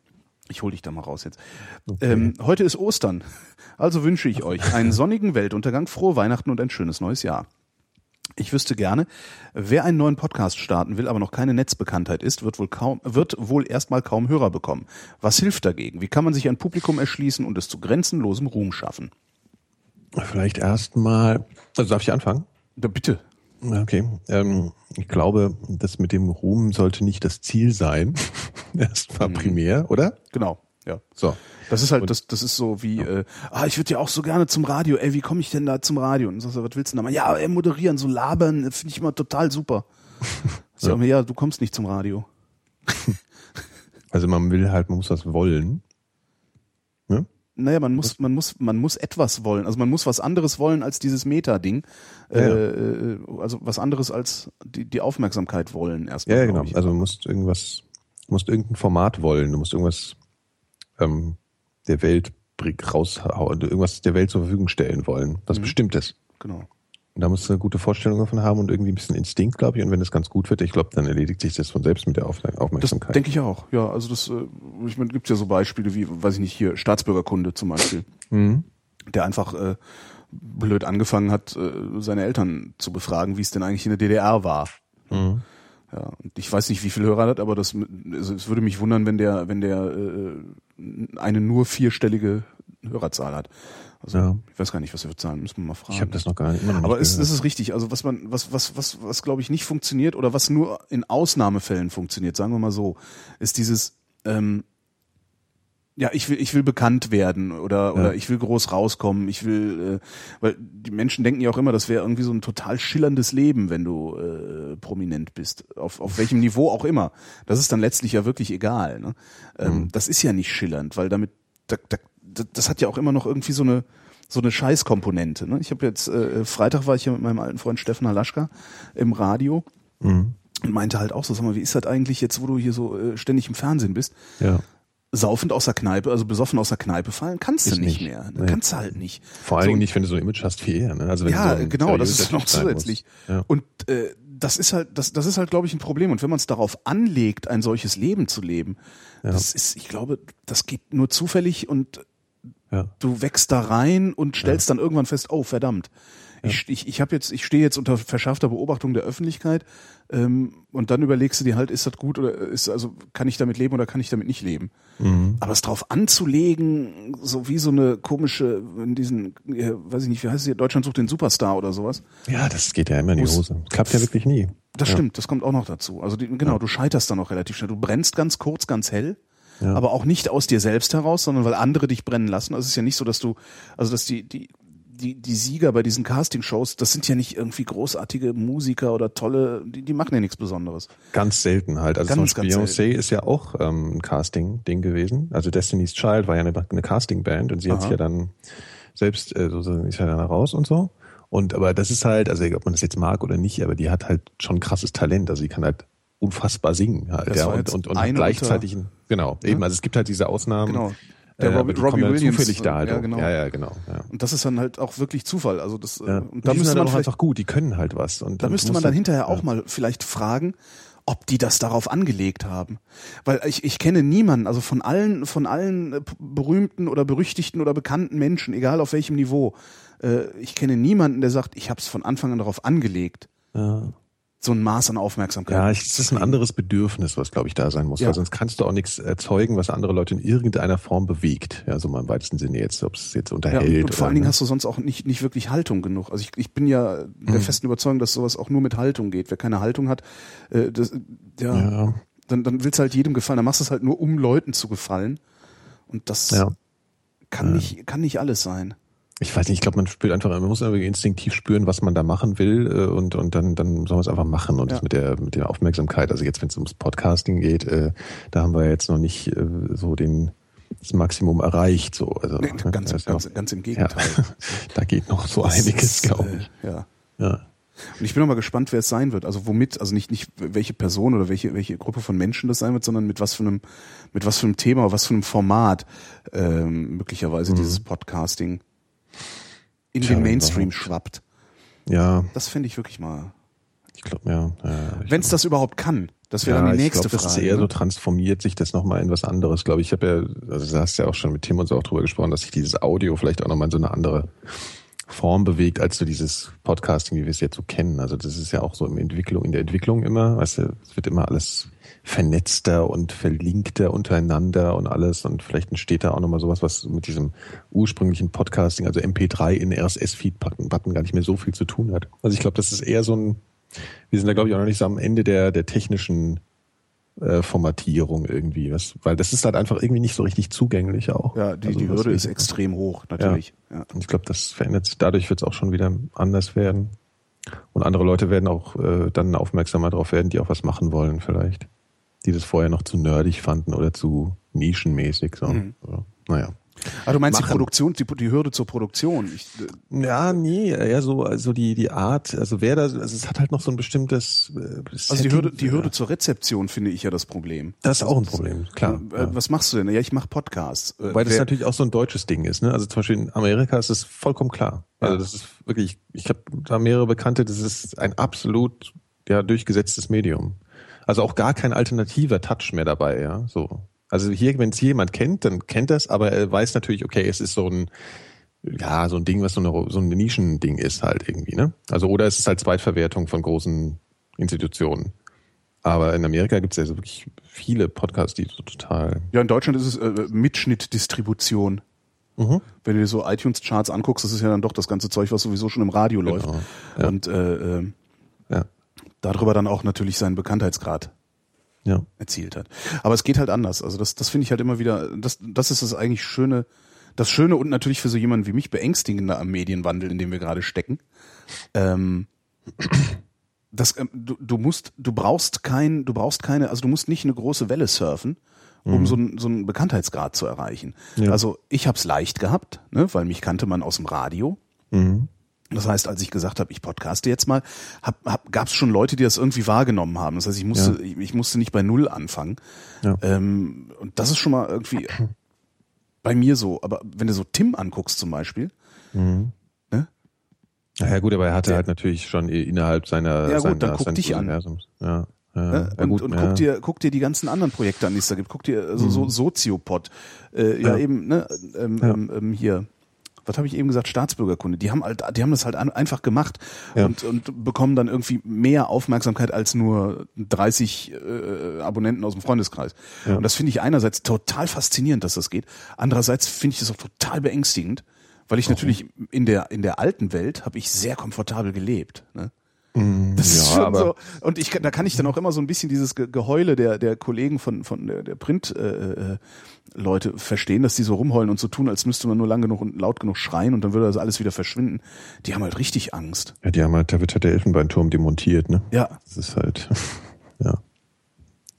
ich hole dich da mal raus jetzt. Okay. Ähm, heute ist Ostern. Also wünsche ich euch einen sonnigen Weltuntergang, frohe Weihnachten und ein schönes neues Jahr. Ich wüsste gerne, wer einen neuen Podcast starten will, aber noch keine Netzbekanntheit ist, wird wohl kaum, wird wohl erstmal kaum Hörer bekommen. Was hilft dagegen? Wie kann man sich ein Publikum erschließen und es zu grenzenlosem Ruhm schaffen? Vielleicht erstmal, also darf ich anfangen? Ja, bitte. Okay. Ähm, ich glaube, das mit dem Ruhm sollte nicht das Ziel sein. Erstmal Mhm. primär, oder? Genau, ja. So. Das ist halt, Und- das, das ist so wie, äh, ah, ich würde ja auch so gerne zum Radio, ey, wie komme ich denn da zum Radio? Und sagst du, was willst du denn da mal? Ja, ey, moderieren, so labern, finde ich immer total super. Sag mir, ja, du kommst nicht zum Radio. Also man will halt, man muss was wollen. Ne? Naja, man muss, man muss, man muss etwas wollen. Also man muss was anderes wollen als dieses Meta-Ding. Ja, ja. Äh, also was anderes als die, die Aufmerksamkeit wollen erstmal. Ja, ja, genau. ich. Also du musst irgendwas, du musst irgendein Format wollen, du musst irgendwas ähm, der Welt raushauen, irgendwas der Welt zur Verfügung stellen wollen. Was Mhm. Bestimmtes. genau. Und da musst du eine gute Vorstellung davon haben und irgendwie ein bisschen Instinkt, glaube ich. Und wenn das ganz gut wird, ich glaube, dann erledigt sich das von selbst mit der Aufmer- Das Aufmerksamkeit. denke ich auch. Ja, also das, äh, ich meine, gibt ja so Beispiele wie, weiß ich nicht, hier Staatsbürgerkunde zum Beispiel, mhm. der einfach äh, blöd angefangen hat, äh, seine Eltern zu befragen, wie es denn eigentlich in der DDR war. Mhm. Ja, und ich weiß nicht, wie viel Hörer er hat, aber das, also es würde mich wundern, wenn der, wenn der äh, eine nur vierstellige Hörerzahl hat. Also Ja. ich weiß gar nicht, was wir zahlen, müssen wir mal fragen. Ich habe das noch gar nicht. Noch aber nicht es, gehört. das ist richtig. Also was man, was, was, was, was glaube ich nicht funktioniert oder was nur in Ausnahmefällen funktioniert, sagen wir mal so, ist dieses, ähm, ja, ich will, ich will bekannt werden oder, oder ich will groß rauskommen. Ich will, äh, weil die Menschen denken ja auch immer, das wäre irgendwie so ein total schillerndes Leben, wenn du äh, prominent bist. Auf, auf welchem Niveau auch immer. Das ist dann letztlich ja wirklich egal. Ne? Ähm, Das ist ja nicht schillernd, weil damit, da, da, da- das hat ja auch immer noch irgendwie so eine so eine Scheißkomponente. Ne? Ich habe jetzt äh, Freitag war ich ja mit meinem alten Freund Stefan Halaschka im Radio Mhm. und meinte halt auch so, sag mal, wie ist das eigentlich jetzt, wo du hier so äh, ständig im Fernsehen bist? Ja. Saufend aus der Kneipe, also besoffen aus der Kneipe fallen, kannst Ist du nicht, nicht. mehr. Nee. Kannst du halt nicht. Vor allen So, Dingen nicht, wenn du so ein Image hast wie er. Ne? Also wenn ja, so genau, das ist noch zusätzlich. Ja. Und äh, das ist halt, das, das ist halt, glaube ich, ein Problem. Und wenn man es darauf anlegt, ein solches Leben zu leben, das ist, ich glaube, das geht nur zufällig und Ja. du wächst da rein und stellst dann irgendwann fest, oh verdammt. Ich, ich, ich habe jetzt, ich stehe jetzt unter verschärfter Beobachtung der Öffentlichkeit ähm, und dann überlegst du dir halt, ist das gut oder ist also kann ich damit leben oder kann ich damit nicht leben? Mhm. Aber es drauf anzulegen, so wie so eine komische, in diesen, äh, weiß ich nicht, wie heißt es hier, Deutschland sucht den Superstar oder sowas. ja, das geht ja immer in die Hose. Klappt ja wirklich nie. Das Ja. stimmt, das kommt auch noch dazu. Also die, genau, du scheiterst dann auch relativ schnell. Du brennst ganz kurz, ganz hell, Ja. aber auch nicht aus dir selbst heraus, sondern weil andere dich brennen lassen. Also es ist ja nicht so, dass du, also dass die, die, die, die Sieger bei diesen Castingshows, das sind ja nicht irgendwie großartige Musiker oder tolle, die, die machen ja nichts Besonderes. Ganz selten halt. Also Ganz, Beyoncé ist ja auch ähm, ein Casting-Ding gewesen. Also Destiny's Child war ja eine, eine Casting-Band und sie hat Aha. sich ja dann selbst, äh, so, so ist ja dann raus und so. Und aber das ist halt, also ob man das jetzt mag oder nicht, aber die hat halt schon krasses Talent. Also sie kann halt unfassbar singen halt. Das ja, und, und, und gleichzeitig, ein, genau, eben, also es gibt halt diese Ausnahmen. Genau. Der äh, Robbie- die kommen Robbie ja Williams, zufällig da halt ja, genau. Ja, ja, genau. Ja. Und das ist dann halt auch wirklich Zufall. Also das, Ja. äh, Und da die sind müsste halt man auch einfach gut, die können halt was. Und Da müsste man dann hinterher ja. auch mal vielleicht fragen, ob die das darauf angelegt haben. Weil ich, ich kenne niemanden, also von allen, von allen äh, berühmten oder berüchtigten oder bekannten Menschen, egal auf welchem Niveau, ich kenne niemanden, der sagt, ich habe es von Anfang an darauf angelegt, Ja. So ein Maß an Aufmerksamkeit. Ja, das ist ein anderes Bedürfnis, was glaube ich da sein muss, Ja. weil sonst kannst du auch nichts erzeugen, was andere Leute in irgendeiner Form bewegt. Ja, so mal im weitesten Sinne jetzt, ob es jetzt Ja, unterhält. und, und vor allen Dingen ne? hast du sonst auch nicht, nicht wirklich Haltung genug. Also ich, ich bin ja der Mhm. festen Überzeugung, dass sowas auch nur mit Haltung geht. Wer keine Haltung hat, äh, das, ja, ja, dann, dann willst halt jedem gefallen. Dann machst du es halt nur, um Leuten zu gefallen. Und das ja. kann, nicht, kann nicht alles sein. Ich weiß nicht, ich glaube, man spürt einfach, man muss irgendwie instinktiv spüren, was man da machen will äh, und, und dann, dann soll man es einfach machen. Und Ja. das mit der, mit der Aufmerksamkeit, also jetzt, wenn es ums Podcasting geht, äh, da haben wir jetzt noch nicht äh, so den, das Maximum erreicht. So. Also, Nee, ne, ganz, ganz, noch- ganz im ja, Gegenteil. da geht noch so Das einiges, glaube äh, ich. Ja. Ja. Und ich bin auch mal gespannt, wer es sein wird. Also womit, also nicht, nicht welche Person oder welche, welche Gruppe von Menschen das sein wird, sondern mit was für einem, mit was für einem Thema, was für einem Format ähm, möglicherweise dieses Podcasting in den Mainstream schwappt. ja, Das fände ich wirklich mal. ich glaube, ja. ja ich Wenn es das überhaupt kann. Das wäre ja, dann die ich nächste glaub, das Frage. ist eher ne? so transformiert sich das nochmal in was anderes, glaube ich. Ich habe ja, also da hast du ja auch schon mit Tim und so auch drüber gesprochen, dass sich dieses Audio vielleicht auch nochmal in so eine andere Form bewegt, als so dieses Podcasting, wie wir es jetzt so kennen. Also das ist ja auch so in Entwicklung, in der Entwicklung immer, weißt du, es wird immer alles vernetzter und verlinkter untereinander und alles und vielleicht entsteht da auch nochmal sowas, was mit diesem ursprünglichen Podcasting, also MP3 in RSS-Feed-Button gar nicht mehr so viel zu tun hat. Also ich glaube, das ist eher so ein Wir sind da, glaube ich, auch noch nicht so am Ende der, der technischen äh, Formatierung irgendwie, was, weil das ist halt einfach irgendwie nicht so richtig zugänglich auch. Ja, die, Also die Hürde ist extrem hoch, natürlich. Ja. Und ich glaube, das verändert sich. Dadurch wird es auch schon wieder anders werden. Und andere Leute werden auch äh, dann aufmerksamer darauf werden, die auch was machen wollen vielleicht. Die das vorher noch zu nerdig fanden oder zu nischenmäßig. So. Mhm. So. Naja. Ah, du meinst die Machen. Produktion, die, die Hürde zur Produktion. Ich, äh, Ja, nee, eher so, also die, die Art, also wer da, also es hat halt noch so ein bestimmtes äh, also die Hürde, die Hürde zur Rezeption finde ich ja das Problem. Das ist auch ein Problem, klar. Äh, ja. Was machst du denn? Ja, ich mache Podcasts. Äh, Weil das wer- natürlich auch so ein deutsches Ding ist. Ne? Also zum Beispiel in Amerika ist es vollkommen klar. Also Ja. das ist wirklich, ich habe da mehrere Bekannte, das ist ein absolut ja durchgesetztes Medium. Also auch gar kein alternativer Touch mehr dabei, ja. So. Also hier, wenn es jemand kennt, dann kennt das, aber er weiß natürlich, okay, es ist so ein, ja, so ein Ding, was so, eine, so ein Nischending ist halt irgendwie, ne? Also oder es ist halt Zweitverwertung von großen Institutionen. Aber in Amerika gibt es ja so wirklich viele Podcasts, die so total ja, in Deutschland ist es äh, Mitschnittdistribution. Mhm. Wenn du dir so iTunes-Charts anguckst, das ist ja dann doch das ganze Zeug, was sowieso schon im Radio läuft. Genau, ja. Und äh, äh, darüber dann auch natürlich seinen Bekanntheitsgrad ja. erzielt hat. Aber es geht halt anders. Also das, das finde ich halt immer wieder, das, das ist das eigentlich Schöne, das Schöne und natürlich für so jemanden wie mich beängstigende am Medienwandel, in dem wir gerade stecken. Ähm, das, ähm, du, du musst, du brauchst kein, du brauchst keine, also du musst nicht eine große Welle surfen, um so, einen, so einen Bekanntheitsgrad zu erreichen. Ja. Also ich habe es leicht gehabt, ne, weil mich kannte man aus dem Radio. Mhm. Das heißt, als ich gesagt habe, ich podcaste jetzt mal, hab, hab, gab es schon Leute, die das irgendwie wahrgenommen haben. Das heißt, ich musste, ich, ich musste nicht bei Null anfangen. Ja. Ähm, und das ist schon mal irgendwie bei mir so. Aber wenn du so Tim anguckst zum Beispiel, Mhm. ne? Ja, gut, aber er hatte Der- halt natürlich schon innerhalb seiner, Ja, gut, seiner dann guck dich an. Ja, ja, Ne? ja, und gut, und ja. guck, dir, guck dir die ganzen anderen Projekte an, die es da gibt. Guck dir also so Soziopod. Äh, ja, Ja. eben, ne, ähm, Ja. ähm, ähm, hier. Was habe ich eben gesagt? Staatsbürgerkunde. Die haben halt, die haben das halt an, einfach gemacht Ja. und, und bekommen dann irgendwie mehr Aufmerksamkeit als nur 30 äh, Abonnenten aus dem Freundeskreis. Ja. Und das finde ich einerseits total faszinierend, dass das geht. Andererseits finde ich das auch total beängstigend, weil ich natürlich in der in der alten Welt habe ich sehr komfortabel gelebt. Ne? Das ist ja, schon aber- so. Und ich, da kann ich dann auch immer so ein bisschen dieses Ge- Geheule der, der Kollegen von, von der, der Print, äh, äh, verstehen, dass die so rumheulen und so tun, als müsste man nur lang genug und laut genug schreien und dann würde das alles wieder verschwinden. Die haben halt richtig Angst. Ja, die haben halt, da wird halt der Elfenbeinturm demontiert, ne? Ja. Das ist halt, ja.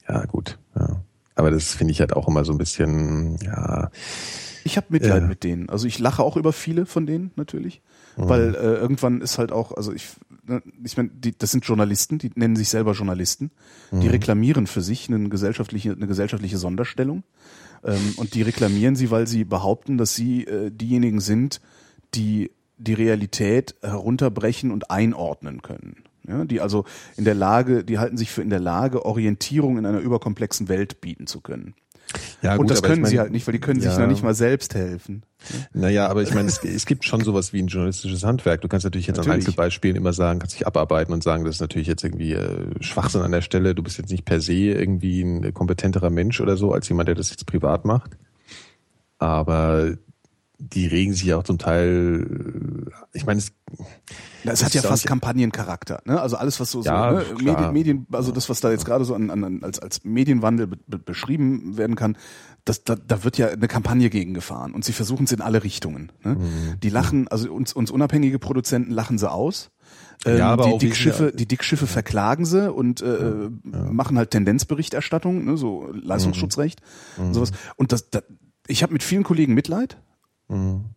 Ja, gut, ja. Aber das finde ich halt auch immer so ein bisschen, ja, Ich habe Mitleid Ja. mit denen. Also ich lache auch über viele von denen natürlich, Mhm. weil äh, irgendwann ist halt auch, also ich, ne, ich meine, die, das sind Journalisten, die nennen sich selber Journalisten, die Mhm. reklamieren für sich eine gesellschaftliche, eine gesellschaftliche Sonderstellung ähm, und die reklamieren sie, weil sie behaupten, dass sie äh, diejenigen sind, die die Realität herunterbrechen und einordnen können. Ja, die also in der Lage, die halten sich für in der Lage, Orientierung in einer überkomplexen Welt bieten zu können. Ja und das aber ich können sie mein, halt nicht, weil die können sich ja. noch nicht mal selbst helfen. Naja, aber ich meine, es, es gibt schon sowas wie ein journalistisches Handwerk. Du kannst natürlich jetzt an Natürlich. Einzelbeispielen immer sagen, kannst dich abarbeiten und sagen, das ist natürlich jetzt irgendwie äh, Schwachsinn an der Stelle. Du bist jetzt nicht per se irgendwie ein kompetenterer Mensch oder so, als jemand, der das jetzt privat macht. Aber die regen sich ja auch zum Teil, äh, ich meine, es, Das, hat ja fast Kampagnencharakter, ne? Also alles, was so, Ja, so ne? Medien, Medien, also das, was da jetzt gerade so an, an, als, als Medienwandel be, be, beschrieben werden kann, das, da, da wird ja eine Kampagne gegen gefahren und sie versuchen es in alle Richtungen. Ne? Mhm. Die lachen, also uns, uns unabhängige Produzenten lachen sie aus. Ähm, Ja, aber die Dickschiffe, sie- die Dickschiffe verklagen sie und äh, machen halt Tendenzberichterstattung, ne, so Leistungsschutzrecht Mhm. und sowas. Und das, das ich habe mit vielen Kollegen Mitleid,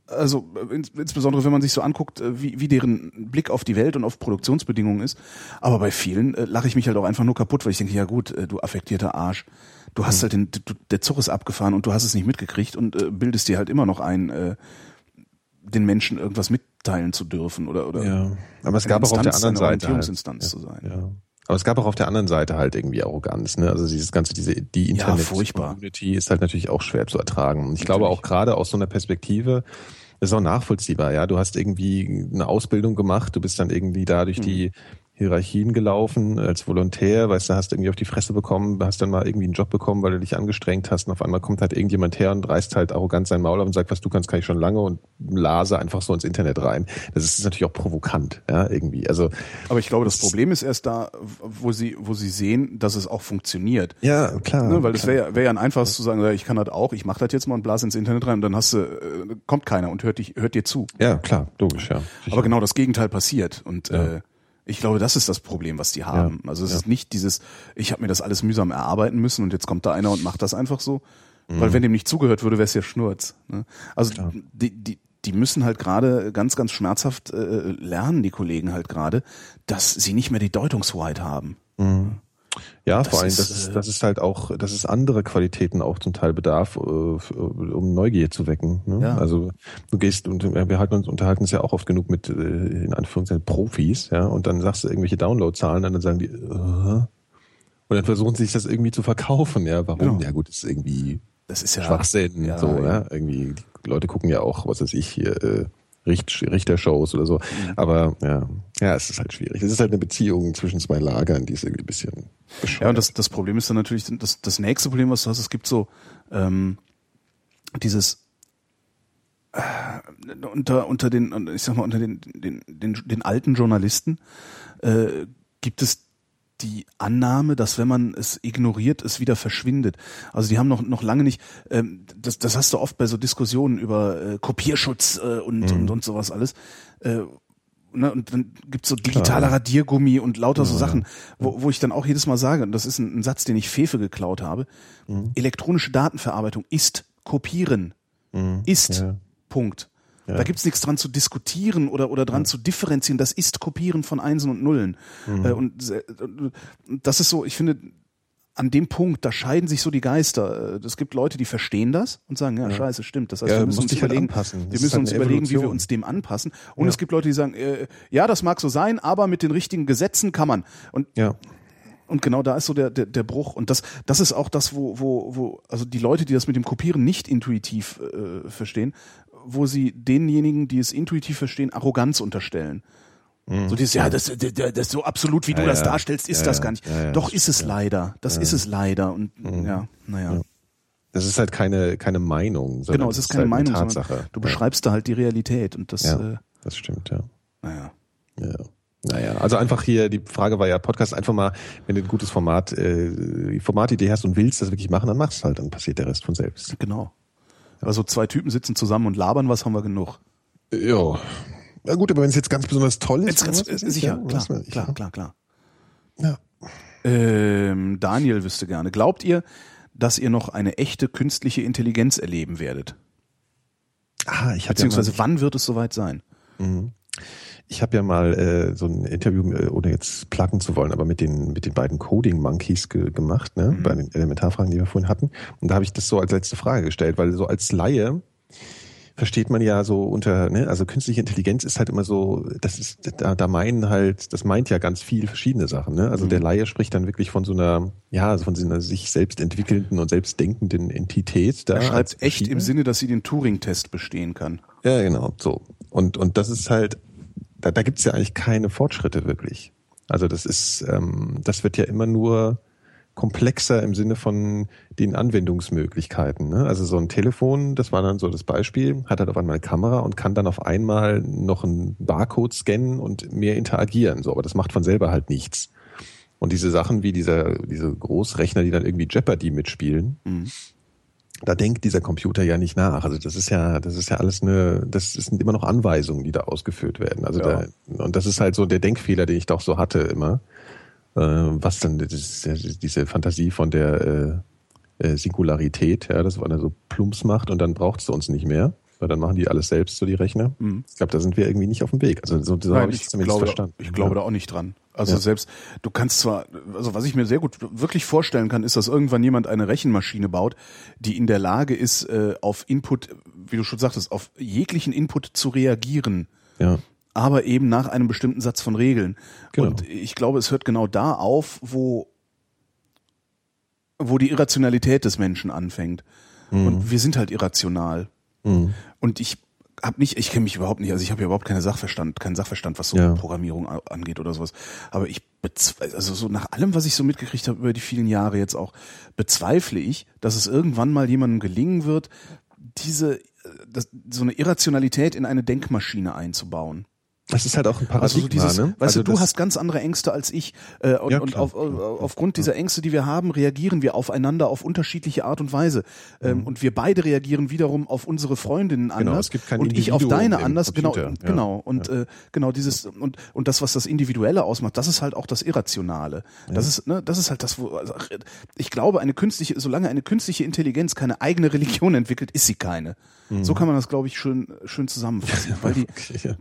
also äh, ins, insbesondere wenn man sich so anguckt, äh, wie, wie deren Blick auf die Welt und auf Produktionsbedingungen ist. Aber bei vielen äh, lache ich mich halt auch einfach nur kaputt, weil ich denke, ja gut, äh, du affektierter Arsch, du hast halt den, du, der Zug ist abgefahren und du hast es nicht mitgekriegt und äh, bildest dir halt immer noch ein, äh, den Menschen irgendwas mitteilen zu dürfen oder oder ja. Aber es gab auch auf der anderen Seite. Halt, zu sein. ja. Aber es gab auch auf der anderen Seite halt irgendwie Arroganz, ne? Also dieses ganze, diese, die Ja. Internet-Community ist halt natürlich auch schwer zu ertragen. Und ich glaube auch gerade aus so einer Perspektive, ist auch nachvollziehbar, ja. Du hast irgendwie eine Ausbildung gemacht, du bist dann irgendwie da durch die Hierarchien gelaufen als Volontär, weißt du, hast irgendwie auf die Fresse bekommen, hast dann mal irgendwie einen Job bekommen, weil du dich angestrengt hast und auf einmal kommt halt irgendjemand her und reißt halt arrogant sein Maul auf und sagt, was du kannst, kann ich schon lange und lase einfach so ins Internet rein. Das ist natürlich auch provokant, ja, irgendwie. Also Aber ich glaube, das Problem ist erst da, wo sie, wo sie sehen, dass es auch funktioniert. ja, klar. Ne, weil das wäre ja, wär ja ein einfaches zu sagen, ja, ich kann das auch, ich mache das jetzt mal und blase ins Internet rein und dann hast du, äh, kommt keiner und hört dich, hört dir zu. ja, klar, logisch, ja. Aber genau das Gegenteil passiert und äh, ich glaube, das ist das Problem, was die haben. Also es ist nicht dieses, ich habe mir das alles mühsam erarbeiten müssen und jetzt kommt da einer und macht das einfach so. Weil wenn dem nicht zugehört würde, wäre es ja Schnurz. Ne? Also die, die, die müssen halt gerade ganz, ganz schmerzhaft äh, lernen, die Kollegen halt gerade, dass sie nicht mehr die Deutungshoheit haben. Ja, Das vor allem, ist, das ist, äh, das ist halt auch, dass es andere Qualitäten auch zum Teil bedarf, äh, um Neugier zu wecken. Ne? Ja. Also du gehst und wir halten uns, unterhalten uns ja auch oft genug mit, äh, in Anführungszeichen, Profis, ja, und dann sagst du irgendwelche Downloadzahlen, und dann sagen die, äh, und dann versuchen sie sich das irgendwie zu verkaufen, ja. Warum? Genau. Ja gut, das ist irgendwie Das ist ja Schwachsinn, ja, so, ja. ja. Irgendwie, die Leute gucken ja auch, was weiß ich, hier, äh, Richt, Richtershows oder so. Mhm. Aber ja, ja, es ist halt schwierig. Es ist halt eine Beziehung zwischen zwei Lagern, die ist irgendwie ein bisschen bescheuert. Ja, und das, das Problem ist dann natürlich, das, das nächste Problem, was du hast, es gibt so ähm, dieses äh, unter unter den ich sag mal unter den den den, den alten Journalisten äh, gibt es die Annahme, dass wenn man es ignoriert, es wieder verschwindet. Also die haben noch noch lange nicht. Ähm, das, das hast du oft bei so Diskussionen über äh, Kopierschutz äh, und, und und sowas alles. Äh, ne, und dann gibt's so digitaler Radiergummi und lauter so Sachen, wo, wo ich dann auch jedes Mal sage, und das ist ein, ein Satz, den ich Fefe geklaut habe, elektronische Datenverarbeitung ist Kopieren. Ist. Ja. Punkt. Da gibt's nichts dran zu diskutieren oder, oder dran zu differenzieren. Das ist Kopieren von Einsen und Nullen. Äh, und äh, das ist so, ich finde, an dem Punkt, da scheiden sich so die Geister. Äh, Es gibt Leute, die verstehen das und sagen, ja, scheiße, stimmt. Das heißt, Ja, wir müssen uns halt überlegen. Das wir müssen halt uns überlegen, wie wir uns dem anpassen. Und es gibt Leute, die sagen, äh, ja, das mag so sein, aber mit den richtigen Gesetzen kann man. Und ja. und genau da ist so der, der, der Bruch. Und das, das ist auch das, wo, wo, wo, also die Leute, die das mit dem Kopieren nicht intuitiv äh, verstehen, wo sie denjenigen, die es intuitiv verstehen, Arroganz unterstellen. So dieses, ja, das, das, das so absolut, wie du Ja, das ja. darstellst, ist Ja, das ja. gar nicht. Ja, ja, Doch ist es leider. Das ist es leider. Und ja, naja. Das ist halt keine, keine Meinung, Genau, es ist keine halt Meinung, Tatsache. du beschreibst da halt die Realität und das, Ja, äh, ja das stimmt, ja. naja. Ja. Naja, also einfach hier, die Frage war ja, Podcast einfach mal, wenn du ein gutes Format, äh, Formatidee hast und willst das wirklich machen, dann machst halt, dann passiert der Rest von selbst. Genau. Also zwei Typen sitzen zusammen und labern, was haben wir genug? Ja. Na gut, aber wenn es jetzt ganz besonders toll ist, Jetzt ich, sicher, ja, klar, ich, klar, klar, klar. Ja. Ähm, Daniel wüsste gerne. Glaubt ihr, dass ihr noch eine echte künstliche Intelligenz erleben werdet? Ah, ich hatte Beziehungsweise ja wann wird es soweit sein? Ich habe ja mal äh, so ein Interview, äh, ohne jetzt placken zu wollen, aber mit den mit den beiden Coding Monkeys ge gemacht, ne, bei den Elementarfragen, die wir vorhin hatten. Und da habe ich das so als letzte Frage gestellt, weil so als Laie versteht man ja so unter, ne, also künstliche Intelligenz ist halt immer so, das ist, da, da meinen halt, das meint ja ganz viel verschiedene Sachen, ne? Also der Laie spricht dann wirklich von so einer, ja, von so einer sich selbst entwickelnden und selbst denkenden Entität. Da Er schreibt echt im Sinne, dass sie den Turing-Test bestehen kann. Ja, genau, so. Und, und das ist halt, da, da gibt's ja eigentlich keine Fortschritte wirklich. Also das ist, ähm, das wird ja immer nur komplexer im Sinne von den Anwendungsmöglichkeiten. Ne? Also so ein Telefon, das war dann so das Beispiel, hat halt auf einmal eine Kamera und kann dann auf einmal noch einen Barcode scannen und mehr interagieren. So, aber das macht von selber halt nichts. Und diese Sachen wie dieser, diese Großrechner, die dann irgendwie Jeopardy mitspielen, da denkt dieser Computer ja nicht nach. Also das ist ja, das ist ja alles eine, das sind immer noch Anweisungen, die da ausgeführt werden. Also Ja. da, und das ist halt so der Denkfehler, den ich doch so hatte immer. Äh, was dann das diese Fantasie von der äh, äh, Singularität, ja, dass man da so Plumps macht und dann braucht's uns nicht mehr. Weil dann machen die alles selbst, so die Rechner. Ich glaube, da sind wir irgendwie nicht auf dem Weg. Also so, so habe ich es zumindest glaube, verstanden. ich glaube ja. da auch nicht dran. Also Ja. selbst, du kannst zwar, also was ich mir sehr gut wirklich vorstellen kann, ist, dass irgendwann jemand eine Rechenmaschine baut, die in der Lage ist, äh, auf Input, wie du schon sagtest, auf jeglichen Input zu reagieren. Ja. aber eben nach einem bestimmten Satz von Regeln. Genau. Und ich glaube, es hört genau da auf, wo, wo die Irrationalität des Menschen anfängt. Mhm. Und wir sind halt irrational. Und ich hab nicht, ich kenne mich überhaupt nicht, also ich habe ja überhaupt keine Sachverstand, keinen Sachverstand, was so Ja. Programmierung angeht oder sowas. Aber ich bezweifle, also so nach allem, was ich so mitgekriegt habe über die vielen Jahre jetzt auch, bezweifle ich, dass es irgendwann mal jemandem gelingen wird, diese, äh, das, so eine Irrationalität in eine Denkmaschine einzubauen. Das ist halt auch ein Paradigma, Also so dieses, ne? weißt also du, du hast ganz andere Ängste als ich äh, und, Ja, und klar, auf, klar, klar. aufgrund dieser Ängste, die wir haben, reagieren wir aufeinander auf unterschiedliche Art und Weise ähm, und wir beide reagieren wiederum auf unsere Freundinnen Mhm. Genau, anders es gibt kein und ich auf Individuum deine anders, genau, ja. genau und Äh, genau dieses und und das, was das Individuelle ausmacht, das ist halt auch das Irrationale. Das ist ne, das ist halt das, wo also, ich glaube, eine künstliche, solange eine künstliche Intelligenz keine eigene Religion entwickelt, ist sie keine. So kann man das, glaube ich, schön schön zusammenfassen, weil die ja.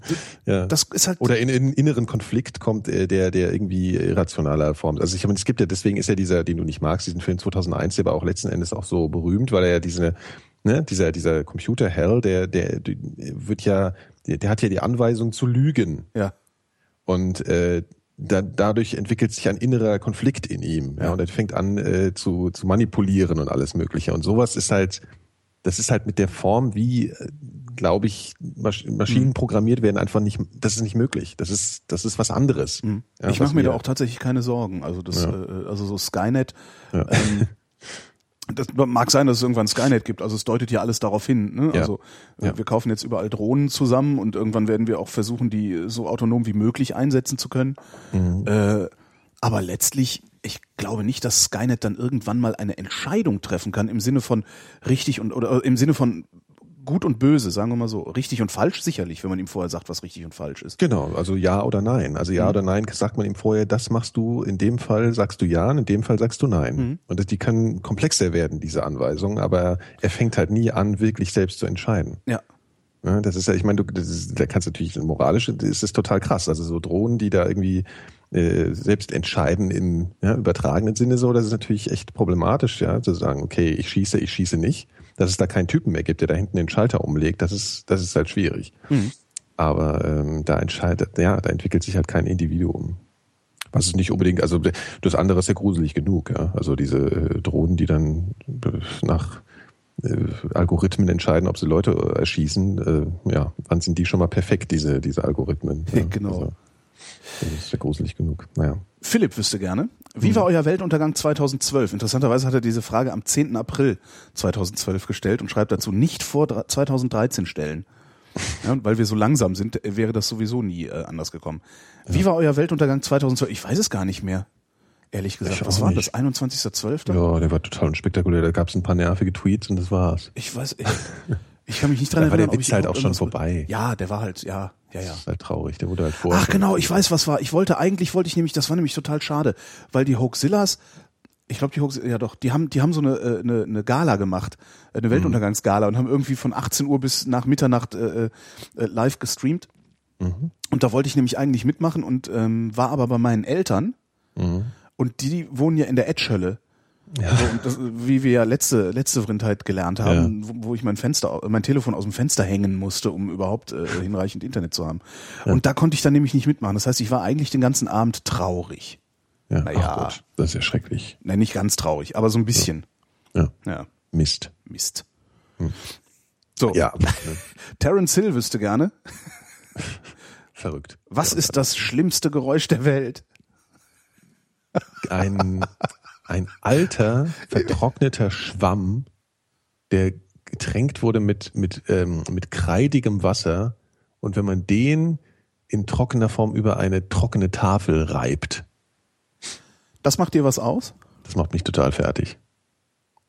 ja. Das ist halt Oder in, in inneren Konflikt kommt, äh, der, der irgendwie irrationaler Form. Also ich meine, es gibt ja, deswegen ist ja dieser, den du nicht magst, diesen Film 2001, der war auch letzten Endes auch so berühmt, weil er ja diese, ne, dieser, dieser Computer Hell, der, der, der wird ja, der, der hat ja die Anweisung zu lügen. ja Und äh, da, dadurch entwickelt sich ein innerer Konflikt in ihm. Ja, Ja. und er fängt an äh, zu, zu manipulieren und alles Mögliche. Und sowas ist halt, das ist halt mit der Form, wie, äh, glaube ich, Masch Maschinen Mhm. programmiert werden, einfach nicht, das ist nicht möglich. Das ist, das ist was anderes. Ja, Mhm. ich was mache mir da auch tatsächlich keine Sorgen. Also das, Ja. äh, also so Skynet. Ja. Ähm, das mag sein, dass es irgendwann Skynet gibt. Also es deutet ja alles darauf hin. Ne? Ja. Also äh, Ja. wir kaufen jetzt überall Drohnen zusammen und irgendwann werden wir auch versuchen, die so autonom wie möglich einsetzen zu können. Mhm. Äh, aber letztlich, ich glaube nicht, dass Skynet dann irgendwann mal eine Entscheidung treffen kann im Sinne von richtig und oder äh, im Sinne von gut und böse, sagen wir mal so. Richtig und falsch sicherlich, wenn man ihm vorher sagt, was richtig und falsch ist. Genau, also ja oder nein. Also Mhm. ja oder nein sagt man ihm vorher, das machst du, in dem Fall sagst du ja, und in dem Fall sagst du nein. Mhm. Und das, die können komplexer werden, diese Anweisungen, aber er fängt halt nie an, wirklich selbst zu entscheiden. Ja. Ja, das ist ja, ich meine, du, das ist, da kannst du natürlich moralisch, das ist total krass. Also so Drohnen, die da irgendwie äh, selbst entscheiden im ja, übertragenen Sinne so, das ist natürlich echt problematisch, ja, zu sagen, okay, ich schieße, ich schieße nicht. Dass es da keinen Typen mehr gibt, der da hinten den Schalter umlegt, das ist, das ist halt schwierig. Aber ähm, da entscheidet, ja, da entwickelt sich halt kein Individuum. Was ist nicht unbedingt, also das andere ist ja gruselig genug, ja. Also diese äh, Drohnen, die dann äh, nach Algorithmen entscheiden, ob sie Leute äh, erschießen, äh, ja, wann sind die schon mal perfekt, diese, diese Algorithmen? Ja, Genau. Also, das ist ja gruselig genug. Naja. Philipp wüsste gerne, wie war euer Weltuntergang 2012? Interessanterweise hat er diese Frage am 10. April 2012 gestellt und schreibt dazu nicht vor dre- 2013 stellen. Ja, und weil wir so langsam sind, äh, wäre das sowieso nie äh, anders gekommen. Wie war euer Weltuntergang 2012? Ich weiß es gar nicht mehr. Ehrlich gesagt, was war nicht. das? 21.12.? Ja, der war total unspektakulär. Da gab es ein paar nervige Tweets und das war's. Ich weiß, ich, ich kann mich nicht dran Da war der erinnern. Witz halt auch schon vorbei. Ja, der war halt, ja, ja, ja. Das ist halt traurig. Der wurde halt vorher. Ach genau, ich weiß, was war. Ich wollte eigentlich wollte ich nämlich, das war nämlich total schade, weil die Hoaxillas, ich glaube die Hoax, ja doch, die haben die haben so eine äh, eine, eine Gala gemacht, äh, eine Weltuntergangsgala und haben irgendwie von 18 Uhr bis nach Mitternacht äh, äh, live gestreamt. Und da wollte ich nämlich eigentlich mitmachen und ähm, war aber bei meinen Eltern und die wohnen ja in der Edge-Hölle. Ja. So, und das, wie wir ja letzte letzte Vrindheit gelernt haben, wo, wo ich mein Fenster, mein Telefon aus dem Fenster hängen musste, um überhaupt äh, hinreichend Internet zu haben. Und da konnte ich dann nämlich nicht mitmachen. Das heißt, ich war eigentlich den ganzen Abend traurig. Ja, Naja. ach Gott, das ist ja schrecklich. Nein, nicht ganz traurig, aber so ein bisschen. Ja, Ja, Mist. Mist. So, Ja, ne, Terence Hill wüsste gerne, verrückt. was ist das schlimmste Geräusch der Welt? Ein, ein alter, vertrockneter Schwamm, der getränkt wurde mit, mit, ähm, mit kreidigem Wasser. Und wenn man den in trockener Form über eine trockene Tafel reibt, Das macht dir was aus? das macht mich total fertig.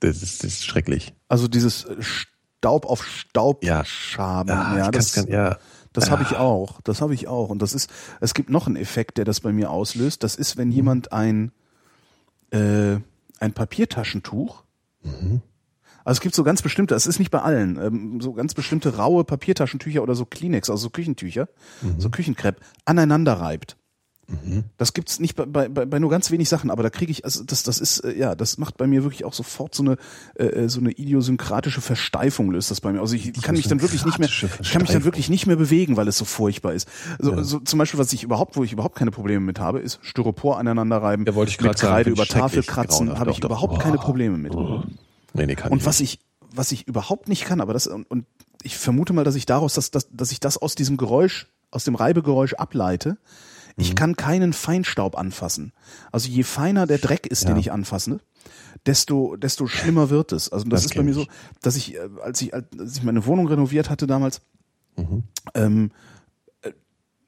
Das ist, das ist schrecklich. Also dieses Staub auf Staub Ja. Schaben. Ah, ja, ich das, kann's gar- ja. Das habe ich auch. Das habe ich auch. Und das ist, es gibt noch einen Effekt, der das bei mir auslöst. Das ist, Mhm. wenn jemand ein, äh, ein Papiertaschentuch Mhm. Also es gibt so ganz bestimmte, es ist nicht bei allen, ähm, so ganz bestimmte raue Papiertaschentücher oder so Kleenex, also so Küchentücher, Mhm. so Küchenkrepp, aneinander reibt. Das gibt's nicht bei, bei, bei nur ganz wenig Sachen, aber da kriege ich, also das, das ist, äh, ja, das macht bei mir wirklich auch sofort so eine, äh, so eine idiosynkratische Versteifung löst das bei mir. Also ich, ich kann mich dann wirklich nicht mehr, ich kann mich dann wirklich nicht mehr bewegen, weil es so furchtbar ist. So, so zum Beispiel, was ich überhaupt, wo ich überhaupt keine Probleme mit habe, ist Styropor aneinander reiben, Ja, wollte ich mit sagen, Kreide über Tafel kratzen, habe ich doch, doch. überhaupt Oh. keine Probleme mit. Nee, nee, kann Und ich was ich, was ich überhaupt nicht kann, aber das, und, und ich vermute mal, dass ich daraus, dass, dass, dass ich das aus diesem Geräusch, aus dem Reibegeräusch ableite. Ich Mhm. kann keinen Feinstaub anfassen. Also je feiner der Dreck ist, den Ja. ich anfasse, desto, desto schlimmer wird es. Also das, Das ist bei mir so, dass ich, äh, als ich, als ich meine Wohnung renoviert hatte damals, Mhm. ähm, äh,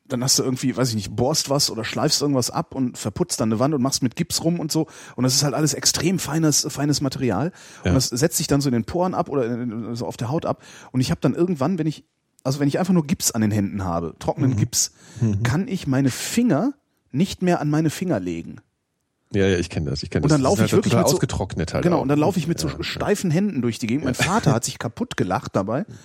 dann hast du irgendwie, weiß ich nicht, bohrst was oder schleifst irgendwas ab und verputzt dann eine Wand und machst mit Gips rum und so. Und das ist halt alles extrem feines, feines Material. Ja. Und das setzt sich dann so in den Poren ab oder in, so auf der Haut ab. Und ich habe dann irgendwann, wenn ich, also wenn ich einfach nur Gips an den Händen habe, trockenen Mhm. Gips, kann ich meine Finger nicht mehr an meine Finger legen. Ja, ja, ich kenne das. Ich kenne Und das. dann laufe ich halt wirklich mit so, ausgetrocknet halt. Genau, auch. und dann laufe ich mit so Ja, steifen Händen durch die Gegend. Mein Vater hat sich kaputt gelacht dabei.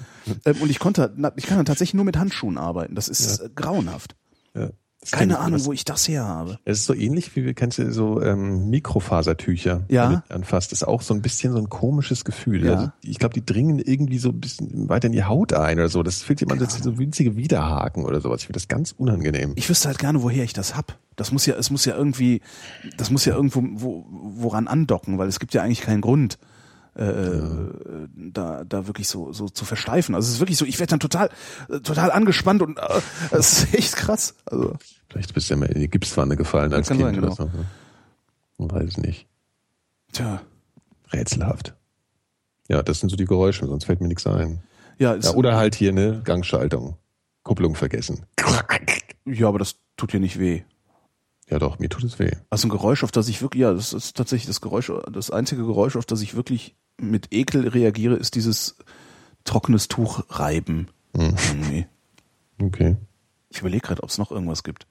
Ähm, und ich konnte, ich kann dann tatsächlich nur mit Handschuhen arbeiten. Das ist äh, grauenhaft. Ja, Keine. Ahnung, Das- wo ich das her habe. Es ist so ähnlich wie, kennst du so ähm, Mikrofasertücher, Ja. anfasst. Das ist auch so ein bisschen so ein komisches Gefühl. Ja. Also ich glaube, die dringen irgendwie so ein bisschen weiter in die Haut ein oder so. Das fühlt sich als so winzige Widerhaken oder sowas. Ich finde das ganz unangenehm. Ich wüsste halt gerne, woher ich das hab. Das muss ja, es muss ja irgendwie, das muss ja irgendwo wo, woran andocken, weil es gibt ja eigentlich keinen Grund, äh, da, da wirklich so, so zu versteifen. Also es ist wirklich so, ich werde dann total, äh, total angespannt und äh, es ist echt krass. Also Vielleicht bist du ja mal in die Gipswanne gefallen als Kind sein, oder genau. so. ne? Man weiß es nicht. tja, Rätselhaft. Ja, das sind so die Geräusche, sonst fällt mir nichts ein. ja, Ja, oder halt hier eine Gangschaltung. Kupplung vergessen. ja, aber das tut ja nicht weh. Ja doch, mir tut es weh. Also ein Geräusch, auf das ich wirklich, ja, das ist tatsächlich das Geräusch, das einzige Geräusch, auf das ich wirklich mit Ekel reagiere, ist dieses trockenes Tuch reiben. Nee. Okay. Ich überlege gerade, ob es noch irgendwas gibt.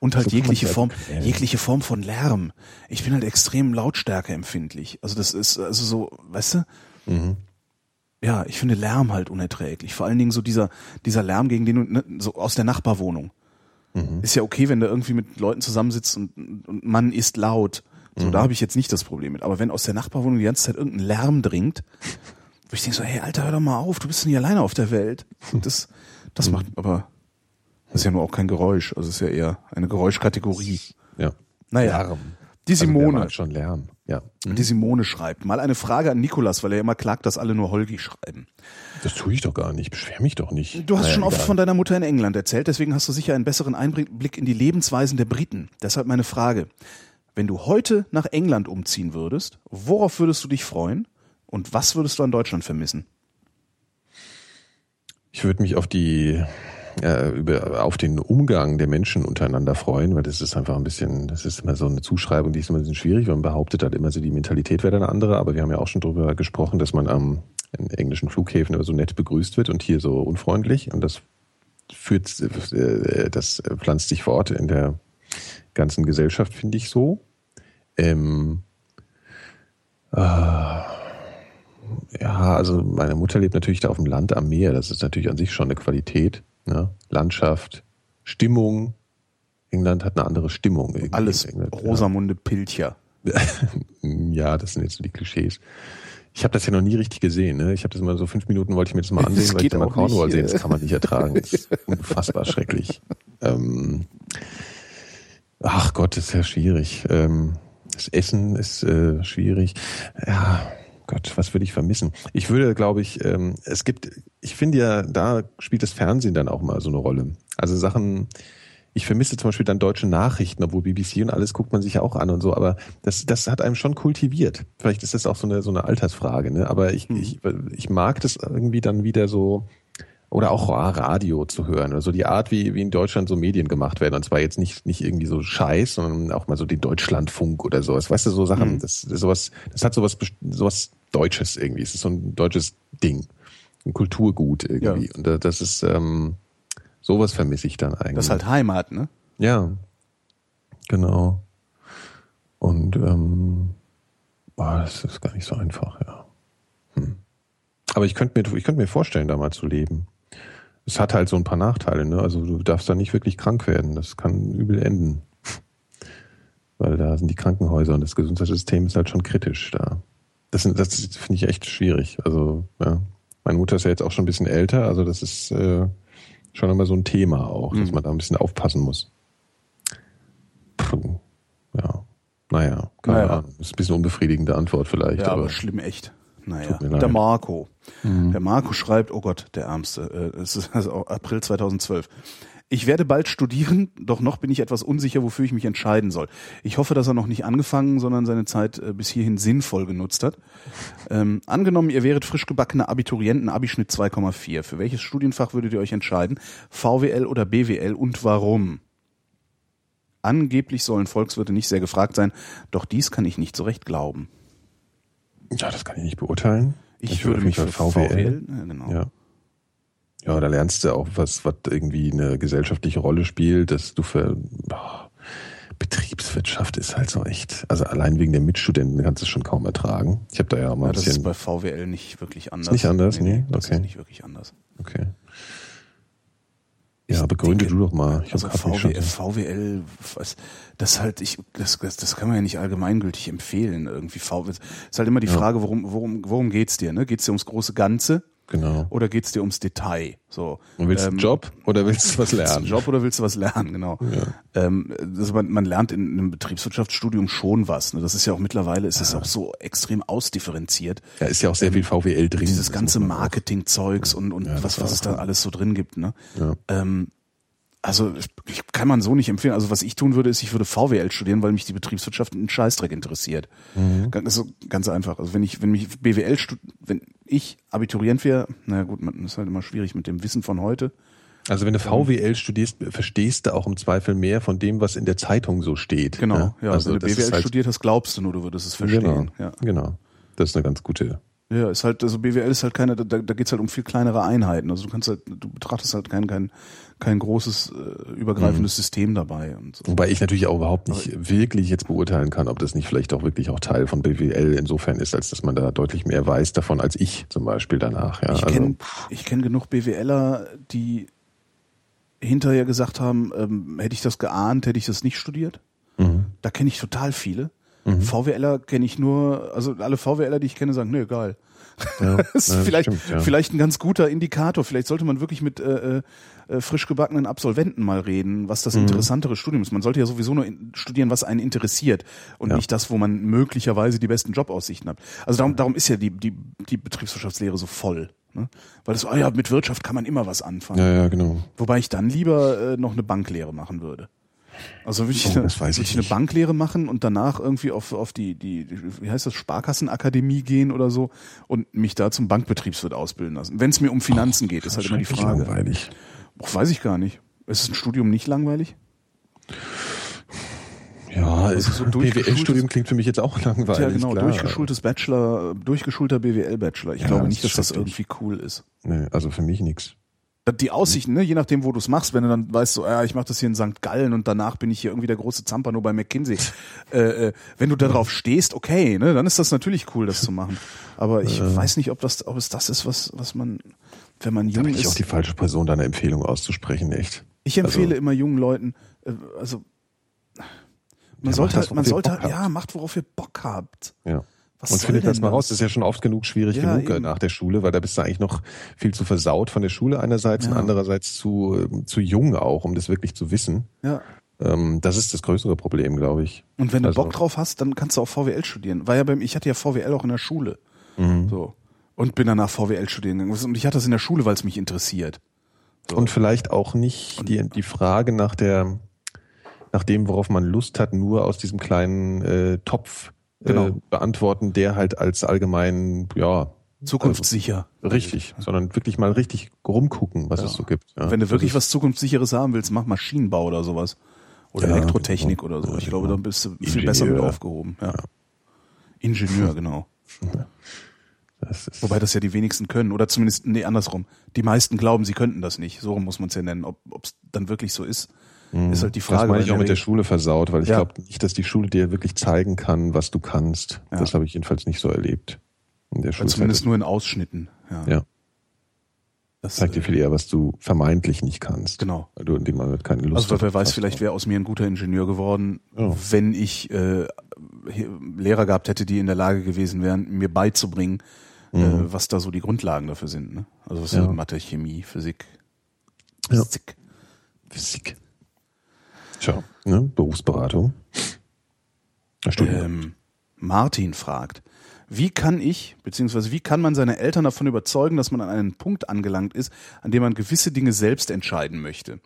Und halt So jegliche Form, quälen. jegliche Form von Lärm. Ich bin halt extrem Lautstärke empfindlich. Also das ist, also so, weißt du? Mhm. Ja, ich finde Lärm halt unerträglich. Vor allen Dingen so dieser, dieser Lärm, gegen den ne, so aus der Nachbarwohnung. Mhm. Ist ja okay, wenn du irgendwie mit Leuten zusammensitzt und, und man ist laut. So, Mhm. da habe ich jetzt nicht das Problem mit. Aber wenn aus der Nachbarwohnung die ganze Zeit irgendein Lärm dringt, wo ich denke so, hey, Alter, hör doch mal auf, du bist nicht alleine auf der Welt. Das, das macht, aber das ist ja nur auch kein Geräusch. Also es ist ja eher eine Geräuschkategorie. Ja. Naja, Lärm. die Also Simone, mag schon Lärm. Ja. die Simone schreibt. Mal eine Frage an Nikolas, weil er immer klagt, dass alle nur Holgi schreiben. Das tue ich doch gar nicht. Beschwer mich doch nicht. Du hast Naja, schon oft von deiner Mutter in England erzählt, deswegen hast du sicher einen besseren Einblick in die Lebensweisen der Briten. Deshalb meine Frage. Wenn du heute nach England umziehen würdest, worauf würdest du dich freuen und was würdest du an Deutschland vermissen? Ich würde mich auf die äh, über auf den Umgang der Menschen untereinander freuen, weil das ist einfach ein bisschen, das ist immer so eine Zuschreibung, die ist immer ein bisschen schwierig, weil man behauptet halt immer so, die Mentalität wäre eine andere, aber wir haben ja auch schon darüber gesprochen, dass man am in englischen Flughäfen immer so nett begrüßt wird und hier so unfreundlich. Und das führt, äh, das pflanzt sich fort in der ganzen Gesellschaft, finde ich so. Ähm, äh, ja, also meine Mutter lebt natürlich da auf dem Land am Meer. Das ist natürlich an sich schon eine Qualität. Ne? Landschaft, Stimmung. England hat eine andere Stimmung. irgendwie. Alles England, Rosamunde Pilcher. Ja. ja, das sind jetzt so die Klischees. Ich habe das ja noch nie richtig gesehen. Ne? Ich habe das mal so fünf Minuten wollte ich mir das mal Das ansehen, weil ich da mal Cornwall sehen. äh. Das kann man nicht ertragen. Das ist unfassbar schrecklich. Ähm, ach Gott, das ist ja schwierig. Ähm, das Essen ist äh, schwierig. Ja, Gott, was würde ich vermissen? Ich würde, glaube ich, ähm, es gibt, ich finde ja, da spielt das Fernsehen dann auch mal so eine Rolle. Also Sachen, ich vermisse zum Beispiel dann deutsche Nachrichten, obwohl BBC und alles guckt man sich ja auch an und so, aber das, das hat einem schon kultiviert. Vielleicht ist das auch so eine, so eine Altersfrage, ne? Aber ich, ich, ich mag das irgendwie dann wieder so, oder auch Radio zu hören oder so die Art, wie, wie in Deutschland so Medien gemacht werden. Und zwar jetzt nicht, nicht irgendwie so Scheiß, sondern auch mal so den Deutschlandfunk oder sowas. Weißt du, so Sachen, Mhm. das, das sowas, das hat sowas, sowas Deutsches irgendwie. Es ist so ein deutsches Ding. Ein Kulturgut irgendwie. Ja. Und das ist, ähm, sowas vermisse ich dann eigentlich. Das ist halt Heimat, ne? Ja, genau. Und ähm, boah, das ist gar nicht so einfach, ja. Hm. Aber ich könnte mir, ich könnte mir vorstellen, da mal zu leben. Es hat halt so ein paar Nachteile, ne? Also du darfst da nicht wirklich krank werden. Das kann übel enden. Weil da sind die Krankenhäuser und das Gesundheitssystem ist halt schon kritisch da. Das, sind- das finde ich echt schwierig. Also, ja. Meine Mutter ist ja jetzt auch schon ein bisschen älter, also das ist äh, schon immer so ein Thema auch, dass Mhm. man da ein bisschen aufpassen muss. Puh. Ja. Naja, keine Naja. Ahnung. Ist ein bisschen unbefriedigende Antwort vielleicht. Ja, aber aber schlimm echt. Naja, der Marco. Der Marco schreibt, oh Gott, der Ärmste. Äh, Es ist also April 2012. Ich werde bald studieren, doch noch bin ich etwas unsicher, wofür ich mich entscheiden soll. Ich hoffe, dass er noch nicht angefangen, sondern seine Zeit äh, bis hierhin sinnvoll genutzt hat. Ähm, angenommen, ihr wäret frisch gebackene Abiturienten, Abischnitt 2,4. Für welches Studienfach würdet ihr euch entscheiden? VWL oder BWL und warum? Angeblich sollen Volkswirte nicht sehr gefragt sein, doch dies kann ich nicht so recht glauben. Ja, das kann ich nicht beurteilen. Ich, würde würde mich für VWL. VWL, ja, genau. Ja. Ja, da lernst du auch was, was irgendwie eine gesellschaftliche Rolle spielt, dass du für boah, Betriebswirtschaft ist halt so echt. Also allein wegen der Mitstudenten kannst du es schon kaum ertragen. Ich habe da ja mal Ja, ein das bisschen. ist bei VWL nicht wirklich anders. nicht anders? Nee? das Okay. ist nicht wirklich anders. okay. Ja, begründe du doch mal. Ich Also schon- VWL, was, das halt, ich, das, das, das kann man ja nicht allgemeingültig empfehlen irgendwie. VWL, ist halt immer die Frage, worum, worum, worum geht's dir? Ne? Geht's dir ums große Ganze Genau. oder geht's dir ums Detail? So. Und willst du einen Ähm, Job oder willst du was Willst du einen lernen? Job oder willst du was lernen? Genau. Ähm, also man, man lernt in einem Betriebswirtschaftsstudium schon was. Ne? Das ist ja auch mittlerweile ist es auch so extrem ausdifferenziert. Ja, ist ja auch sehr viel VWL drin. Dieses ganze Marketingzeugs und, und Ja, was, was es da alles so drin gibt. Ne? Ja. Ähm, also ich, kann man so nicht empfehlen. Also was ich tun würde, ist, ich würde VWL studieren, weil mich die Betriebswirtschaft einen Scheißdreck interessiert. Mhm. Ganz, so, ganz einfach. Also wenn ich, wenn mich BWL wenn ich Abiturient wäre, naja gut, man ist halt immer schwierig mit dem Wissen von heute. Also wenn du VWL studierst, verstehst du auch im Zweifel mehr von dem, was in der Zeitung so steht. Genau, ne? ja. Also wenn du BWL halt, studiert hast, glaubst du nur, du würdest es Genau, verstehen. Ja. genau. Das ist eine ganz gute. Ja, ist halt, also BWL ist halt keine, da, da geht's halt um viel kleinere Einheiten. Also du kannst halt, du betrachtest halt kein, kein, kein großes, äh, übergreifendes Mhm. System dabei und so. Wobei ich natürlich auch überhaupt nicht wirklich jetzt beurteilen kann, ob das nicht vielleicht auch wirklich auch Teil von BWL insofern ist, als dass man da deutlich mehr weiß davon als ich zum Beispiel danach. Ja, Ich also, kenne ich kenn genug BWLer, die hinterher gesagt haben, ähm, hätte ich das geahnt, hätte ich das nicht studiert. Mhm. Da kenne ich total viele. VWLer kenne ich nur, also alle VWLer, die ich kenne, sagen, nee, geil. ja, Das ist ja, vielleicht, stimmt, ja. vielleicht ein ganz guter Indikator. Vielleicht sollte man wirklich mit äh, äh, frisch gebackenen Absolventen mal reden, was Mhm. das interessantere Studium ist. Man sollte ja sowieso nur studieren, was einen interessiert und Ja. nicht das, wo man möglicherweise die besten Jobaussichten hat. Also darum, darum ist ja die, die, die Betriebswirtschaftslehre so voll. Ne? Weil das so, ah ja, mit Wirtschaft kann man immer was anfangen. Ja, ja, genau. Wobei ich dann lieber äh, noch eine Banklehre machen würde. Also würde ich, Oh, eine, würde ich eine. Banklehre machen und danach irgendwie auf, auf die, die, wie heißt das, Sparkassenakademie gehen oder so und mich da zum Bankbetriebswirt ausbilden lassen. Wenn es mir um Finanzen geht, ist halt immer die Frage. langweilig. Och, weiß ich gar nicht. Ist ein Studium nicht langweilig? Ja, Also so BWL-Studium klingt für mich jetzt auch langweilig. ja, genau, klar. durchgeschultes Bachelor, durchgeschulter BWL-Bachelor. Ich Ja, glaube nicht, dass das irgendwie cool ist. Nee, also für mich nix. Die Aussichten, ne, je nachdem, wo du es machst, wenn du dann weißt, so, ja, ich mache das hier in St. Gallen und danach bin ich hier irgendwie der große Zampano bei McKinsey. äh, äh, wenn du darauf stehst, okay, ne, dann ist das natürlich cool, das zu machen. Aber ich weiß nicht, ob das, ob es das ist, was, was man, wenn man Da jung bin ich auch ist. die falsche Person, deine Empfehlung auszusprechen, echt. Ich empfehle Also- immer jungen Leuten, äh, also man Ja, sollte, das, halt, man sollte, Bock habt. ja, macht worauf ihr Bock habt. Ja. Was und findet das mal das? raus. Das ist ja schon oft genug schwierig Ja, genug äh, eben. nach der Schule, weil da bist du eigentlich noch viel zu versaut von der Schule einerseits und Ja. andererseits zu, ähm, zu jung auch, um das wirklich zu wissen. Ja. Ähm, das ist das größere Problem, glaube ich. Und wenn du Also- Bock drauf hast, dann kannst du auch VWL studieren. War ja beim, ich hatte ja VWL auch in der Schule. Mhm. So. Und bin danach VWL studieren gegangen. Und ich hatte das in der Schule, weil es mich interessiert. So. Und vielleicht auch nicht die, die Frage nach der, nach dem, worauf man Lust hat, nur aus diesem kleinen äh, Topf äh, Genau. beantworten, der halt als allgemein, ja, Zukunftssicher. richtig, sondern wirklich mal richtig rumgucken, was es so gibt. Ja. Wenn du wirklich Das was Zukunftssicheres haben willst, mach Maschinenbau oder sowas. Oder Ja, Elektrotechnik genau. oder so. Ja, Ich glaube, genau. da bist du viel Ingenieur. besser mit aufgehoben. Ja. Ingenieur, genau. Das ist, Wobei das ja die wenigsten können. Oder zumindest, nee, andersrum. Die meisten glauben, sie könnten das nicht. So muss man es ja nennen. Ob es dann wirklich so ist, ist halt die Frage. das meine ich auch mit der Schule versaut, weil ich Ja. glaube nicht, dass die Schule dir wirklich zeigen kann, was du kannst. Ja. Das habe ich jedenfalls nicht so erlebt. In der Weil Schule zumindest nur in Ausschnitten. Ja. ja, Das, zeigt dir äh, viel eher, was du vermeintlich nicht kannst. Genau. Weil du in dem Moment keine Lust Also wer hast. weiß, vielleicht wäre aus mir ein guter Ingenieur geworden, Ja. wenn ich äh, Lehrer gehabt hätte, die in der Lage gewesen wären, mir beizubringen, äh, was da so die Grundlagen dafür sind. Ne? Also was Mhm. Ja. so Mathe, Chemie, Physik. Ja. Physik. Physik. Tja, ne? Berufsberatung. Ähm, Martin fragt, Wie kann ich, beziehungsweise wie kann man seine Eltern davon überzeugen, dass man an einen Punkt angelangt ist, an dem man gewisse Dinge selbst entscheiden möchte?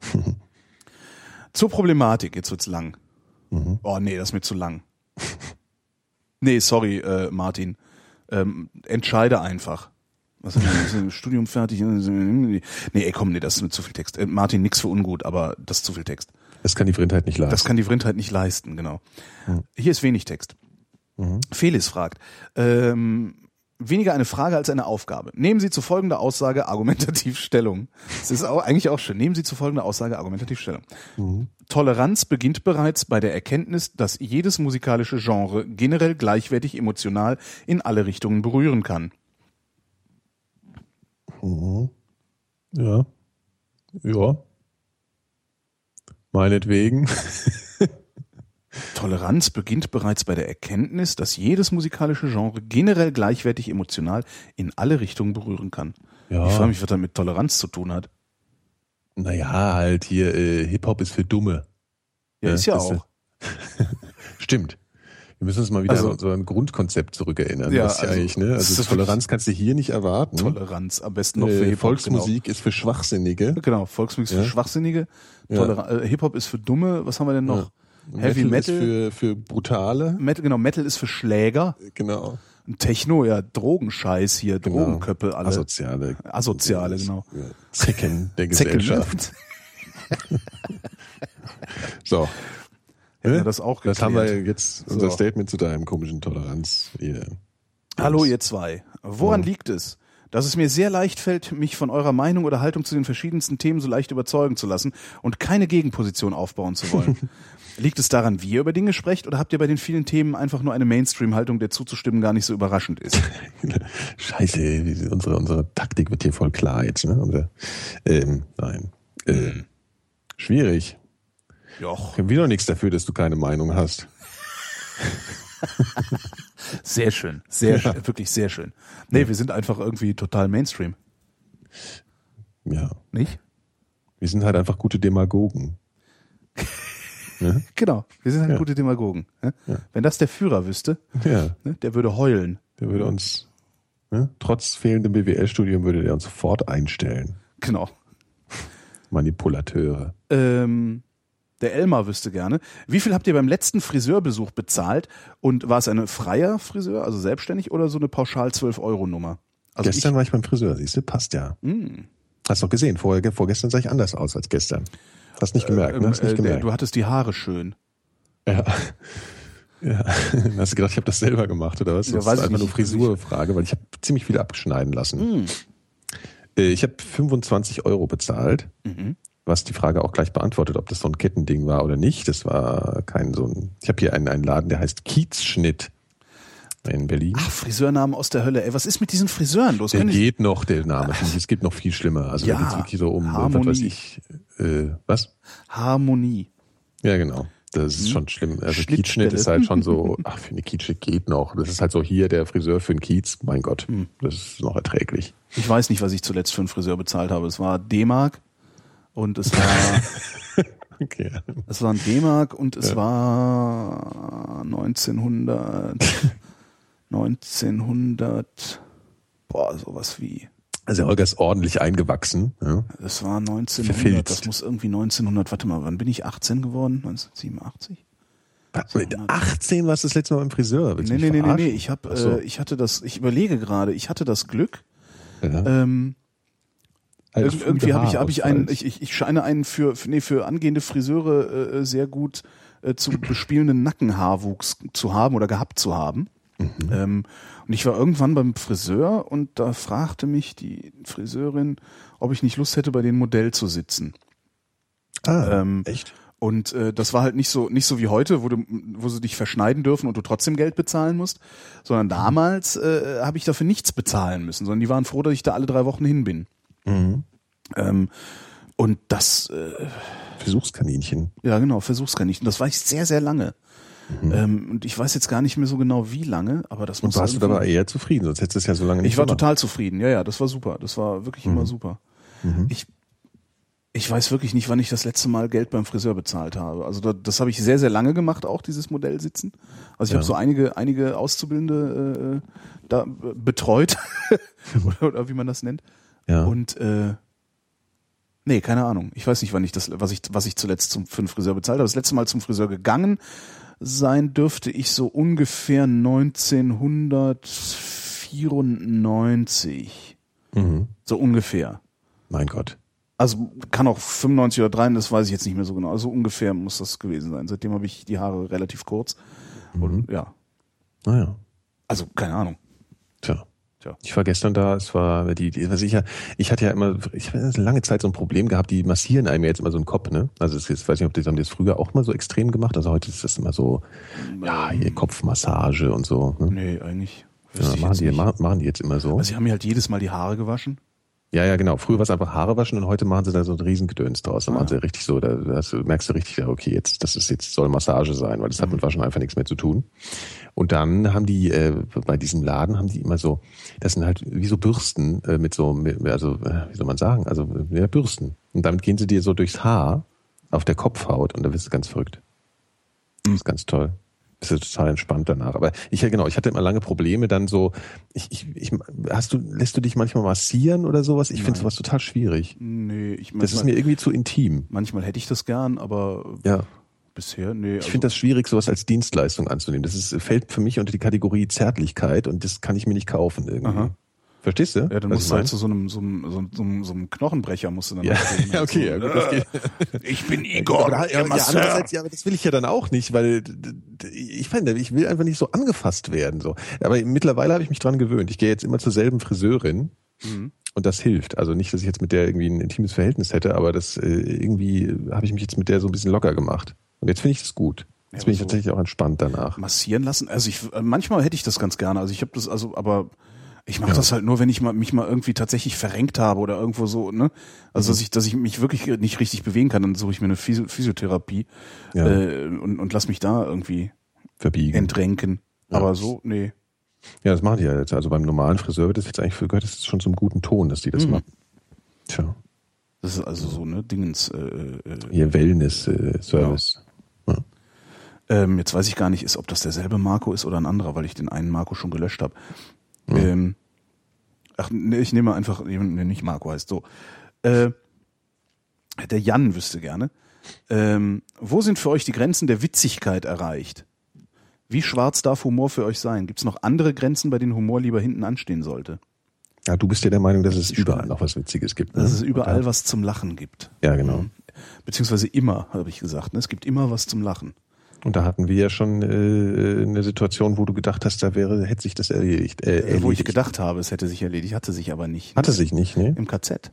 Zur Problematik, jetzt wird's lang. Oh nee, das ist mir zu lang. nee, sorry, äh, Martin. Ähm, entscheide einfach. Was ist denn, Studium fertig? Nee, ey, komm, nee, das ist mir zu viel Text. Äh, Martin, nix für ungut, aber das ist zu viel Text. Das kann die Vrindheit nicht leisten. Das kann die Vrindheit nicht leisten, genau. Hier ist wenig Text. Felis fragt, ähm, weniger eine Frage als eine Aufgabe. Nehmen Sie zu folgender Aussage argumentativ Stellung. Das ist auch, eigentlich auch schön. Nehmen Sie zu folgender Aussage argumentativ Stellung. Toleranz beginnt bereits bei der Erkenntnis, dass jedes musikalische Genre generell gleichwertig emotional in alle Richtungen berühren kann. ja. Ja. Meinetwegen. Toleranz beginnt bereits bei der Erkenntnis, dass jedes musikalische Genre generell gleichwertig emotional in alle Richtungen berühren kann. Ja. Ich frage mich, was das mit Toleranz zu tun hat. Naja, halt hier, äh, Hip-Hop ist für Dumme. Ja, Ja, ist ja das- auch. Stimmt. Wir müssen uns mal wieder Also- an so ein Grundkonzept zurückerinnern. Ja, das ist ja also, eigentlich, ne? Also ist Toleranz kannst du hier nicht erwarten. Toleranz, am besten noch für Äh, Hip-Hop. Volksmusik ist für Schwachsinnige. Genau, genau Volksmusik ist Ja. für Schwachsinnige. Ja. Äh, Hip-Hop ist für Dumme. Was haben wir denn noch? Heavy ist Metal. für, für Brutale. Metal, genau, Metal ist für Schläger. Genau. Techno, ja, Drogenscheiß hier, genau. Drogenköppe, alle. Asoziale. Asoziale, genau. Ja, Zecken der? Gesellschaft. So. Hätten wir das auch Das geklärt. haben wir jetzt, unser So. Statement zu deinem komischen Toleranz. Ihr Hallo ihr zwei. Woran liegt es, dass es mir sehr leicht fällt, mich von eurer Meinung oder Haltung zu den verschiedensten Themen so leicht überzeugen zu lassen und keine Gegenposition aufbauen zu wollen? liegt es daran, wie ihr über Dinge sprecht oder habt ihr bei den vielen Themen einfach nur eine Mainstream-Haltung, der zuzustimmen gar nicht so überraschend ist? Scheiße, unsere, unsere Taktik wird hier voll klar jetzt, ne? Unser, ähm, nein. Ähm, schwierig. Joch. Wir haben wieder nichts dafür, dass du keine Meinung hast. Sehr schön. Sehr schön. Wirklich sehr schön. Nee, wir sind einfach irgendwie total Mainstream. Ja. Nicht? Wir sind halt einfach gute Demagogen. Genau. Wir sind halt Ja. gute Demagogen. ne? Wenn das der Führer wüsste, Ja. ne, der würde heulen. Der würde uns, ne? trotz fehlendem BWL-Studium würde der uns sofort einstellen. Genau. Manipulateure. Ähm, der Elmar wüsste gerne. Wie viel habt ihr beim letzten Friseurbesuch bezahlt? Und war es eine freier Friseur, also selbstständig, oder so eine pauschal 12-Euro-Nummer? Also gestern war ich beim Friseur, siehst du, passt ja. Hm. Hast doch gesehen, vorher, vorgestern sah ich anders aus als gestern. Hast nicht gemerkt, ich, ne? Hast ähm, nicht äh, gemerkt. du hattest die Haare schön. Ja. Ja. Hast du gedacht, ich habe das selber gemacht oder was? Ja, Das ist einfach nur. Frisurfrage, weil ich habe ziemlich viel abschneiden lassen. Hm. Äh, Ich habe 25 Euro bezahlt, Mhm. was die Frage auch gleich beantwortet, ob das so ein Kettending war oder nicht. Das war kein so ein. Ich habe hier einen, einen Laden, der heißt Kiezschnitt in Berlin. Ach, Friseurnamen aus der Hölle. Ey, was ist mit diesen Friseuren los? der die- geht noch, der Name. ich. Es geht noch viel schlimmer. Also Ja, da geht's wirklich so um, was Harmonie. weiß ich, äh, was? Harmonie. Ja, genau. Das ist schon schlimm. Also Hm? Kiezschnitt ist halt schon so, ach, für eine Kiezschnitt geht noch. Das ist halt so hier der Friseur für einen Kiez. Mein Gott, Hm. das ist noch erträglich. Ich weiß nicht, was ich zuletzt für einen Friseur bezahlt habe. Es war D-Mark und es war, Okay. es war ein D-Mark und es war 1900, 1900, boah, sowas wie, Also Holger ist ordentlich eingewachsen. Ja. es war 1900, Verfilzt. das muss irgendwie 1900, warte mal, wann bin ich 18 geworden? 1987? Mit 18 warst du das letzte Mal beim Friseur. Willst Nee, nee, nee, nee, nee, ich hab, so. äh, ich hatte das, ich überlege gerade, ich hatte das Glück, ja. ähm, Also Irg irgendwie habe ich, hab ich einen, ich, ich, ich scheine einen für, für, nee, für angehende Friseure äh, sehr gut äh, zu bespielenden Nackenhaarwuchs zu haben oder gehabt zu haben. Mhm. Ähm, und ich war irgendwann beim Friseur und da fragte mich die Friseurin, ob ich nicht Lust hätte, bei dem Modell zu sitzen. Ah, ähm, echt? Und äh, das war halt nicht so nicht so wie heute, wo, du, wo sie dich verschneiden dürfen und du trotzdem Geld bezahlen musst, sondern damals äh, habe ich dafür nichts bezahlen müssen, sondern die waren froh, dass ich da alle drei Wochen hin bin. Mhm. Ähm, und das, äh, Versuchskaninchen. ja genau, Versuchskaninchen. Das war ich sehr, sehr lange. Ähm, und ich weiß jetzt gar nicht mehr so genau, wie lange, aber das Und muss warst du dabei eher zufrieden, sonst hättest du es ja so lange nicht Ich war gemacht. total zufrieden. Ja, ja, das war super. Das war wirklich immer super. Ich, Ich weiß wirklich nicht, wann ich das letzte Mal Geld beim Friseur bezahlt habe. Also da, das habe ich sehr, sehr lange gemacht, auch dieses Modell sitzen. Also ich Ja. habe so einige, einige Auszubildende äh, da betreut oder, oder wie man das nennt. Ja. Und äh, nee, keine Ahnung. Ich weiß nicht, wann ich das, was ich, was ich zuletzt zum für einen Friseur bezahlt habe. Das letzte Mal zum Friseur gegangen sein dürfte ich so ungefähr 1994. mhm. So ungefähr. Mein Gott. Also kann auch 95 oder 3, das weiß ich jetzt nicht mehr so genau. Also ungefähr muss das gewesen sein. Seitdem habe ich die Haare relativ kurz. Und ja, Naja. also keine Ahnung. Tja. Tja. Ich war gestern da, es war die, die was ich ja, ich hatte ja immer, ich habe lange Zeit so ein Problem gehabt, die massieren einem ja jetzt immer so einen Kopf, ne? Also es ist, weiß nicht, ob die haben das früher auch mal so extrem gemacht, also heute ist das immer so, ja, hier Kopfmassage und so. Ne? Nee, eigentlich. Ja, ich machen, die, machen die jetzt immer so. Also sie haben mir halt jedes Mal die Haare gewaschen. Ja, ja, genau. Früher war es einfach Haare waschen und heute machen sie da so ein Riesengedöns draus. Da Ah. machen sie richtig so, da, da hast du- merkst du richtig, ja, okay, jetzt, das ist jetzt soll Massage sein, weil das Mhm. hat mit Waschen einfach nichts mehr zu tun. Und dann haben die, äh, bei diesem Laden haben die immer so, das sind halt wie so Bürsten, äh, mit so, mit, also, äh, wie soll man sagen, also, ja, Bürsten. Und damit gehen sie dir so durchs Haar auf der Kopfhaut und da wirst du ganz verrückt. Das ist ganz toll. Das ist total entspannt danach. Aber ich ja genau, ich hatte immer lange Probleme dann so, ich, ich, ich hast du, lässt du dich manchmal massieren oder sowas? Ich finde sowas total schwierig. Nee, ich Das ist mir irgendwie zu intim. manchmal hätte ich das gern, aber Ja. bisher, nee. Ich finde das schwierig, sowas als Dienstleistung anzunehmen. Das ist, fällt für mich unter die Kategorie Zärtlichkeit und das kann ich mir nicht kaufen irgendwie. Aha. Verstehst du? Ja, dann was musst du halt meine? zu so einem, so einem, so einem, so einem, Knochenbrecher musst du dann Ja, gehen. ja, okay, ja, gut, das geht. Ich bin Igor, aber, da- ja, Masseur. andererseits, ja, aber das will ich ja dann auch nicht, weil ich finde, ich will einfach nicht so angefasst werden. So. Aber mittlerweile habe ich mich dran gewöhnt. Ich gehe jetzt immer zur selben Friseurin Mhm. und das hilft. Also nicht, dass ich jetzt mit der irgendwie ein intimes Verhältnis hätte, aber das äh, irgendwie habe ich mich jetzt mit der so ein bisschen locker gemacht. Und jetzt finde ich das gut. Jetzt bin ich aber so- tatsächlich auch entspannt danach. massieren lassen. Also ich äh, manchmal hätte ich das ganz gerne. Also ich habe das also, aber ich mache das halt nur, wenn ich mal mich mal irgendwie tatsächlich verrenkt habe oder irgendwo so, ne? Also Mhm. dass ich, dass ich mich wirklich nicht richtig bewegen kann, dann suche ich mir eine Physio Physiotherapie Ja. äh, und, und lass mich da irgendwie Verbiegen. entrenken. Ja. Aber so, nee. Ja, das machen die ja jetzt. Also beim normalen Friseur wird das jetzt eigentlich gehört das schon zum guten Ton, dass die das Mhm. machen. Tja, Das ist also so, ne, Dingens. Äh, äh, hier Wellness-Service. Ähm, jetzt weiß ich gar nicht, ist, ob das derselbe Marco ist oder ein anderer, weil ich den einen Marco schon gelöscht habe. Ähm, ach, nee, ich nehme einfach, nee, nicht Marco heißt so. Äh, der Jan wüsste gerne. Ähm, wo sind für euch die Grenzen der Witzigkeit erreicht? Wie schwarz darf Humor für euch sein? Gibt es noch andere Grenzen, bei denen Humor lieber hinten anstehen sollte? Ja, du bist ja der Meinung, dass es überall noch was Witziges gibt. Ne? Dass es überall was zum Lachen gibt. Ja, genau. Beziehungsweise immer, habe ich gesagt. Ne? Es gibt immer was zum Lachen. Und da hatten wir ja schon äh, eine Situation, wo du gedacht hast, da wäre, hätte sich das erledigt. Äh, Äh, wo ich erledigt. gedacht habe, es hätte sich erledigt, hatte sich aber nicht. Hatte sich nicht, ne? Im KZ.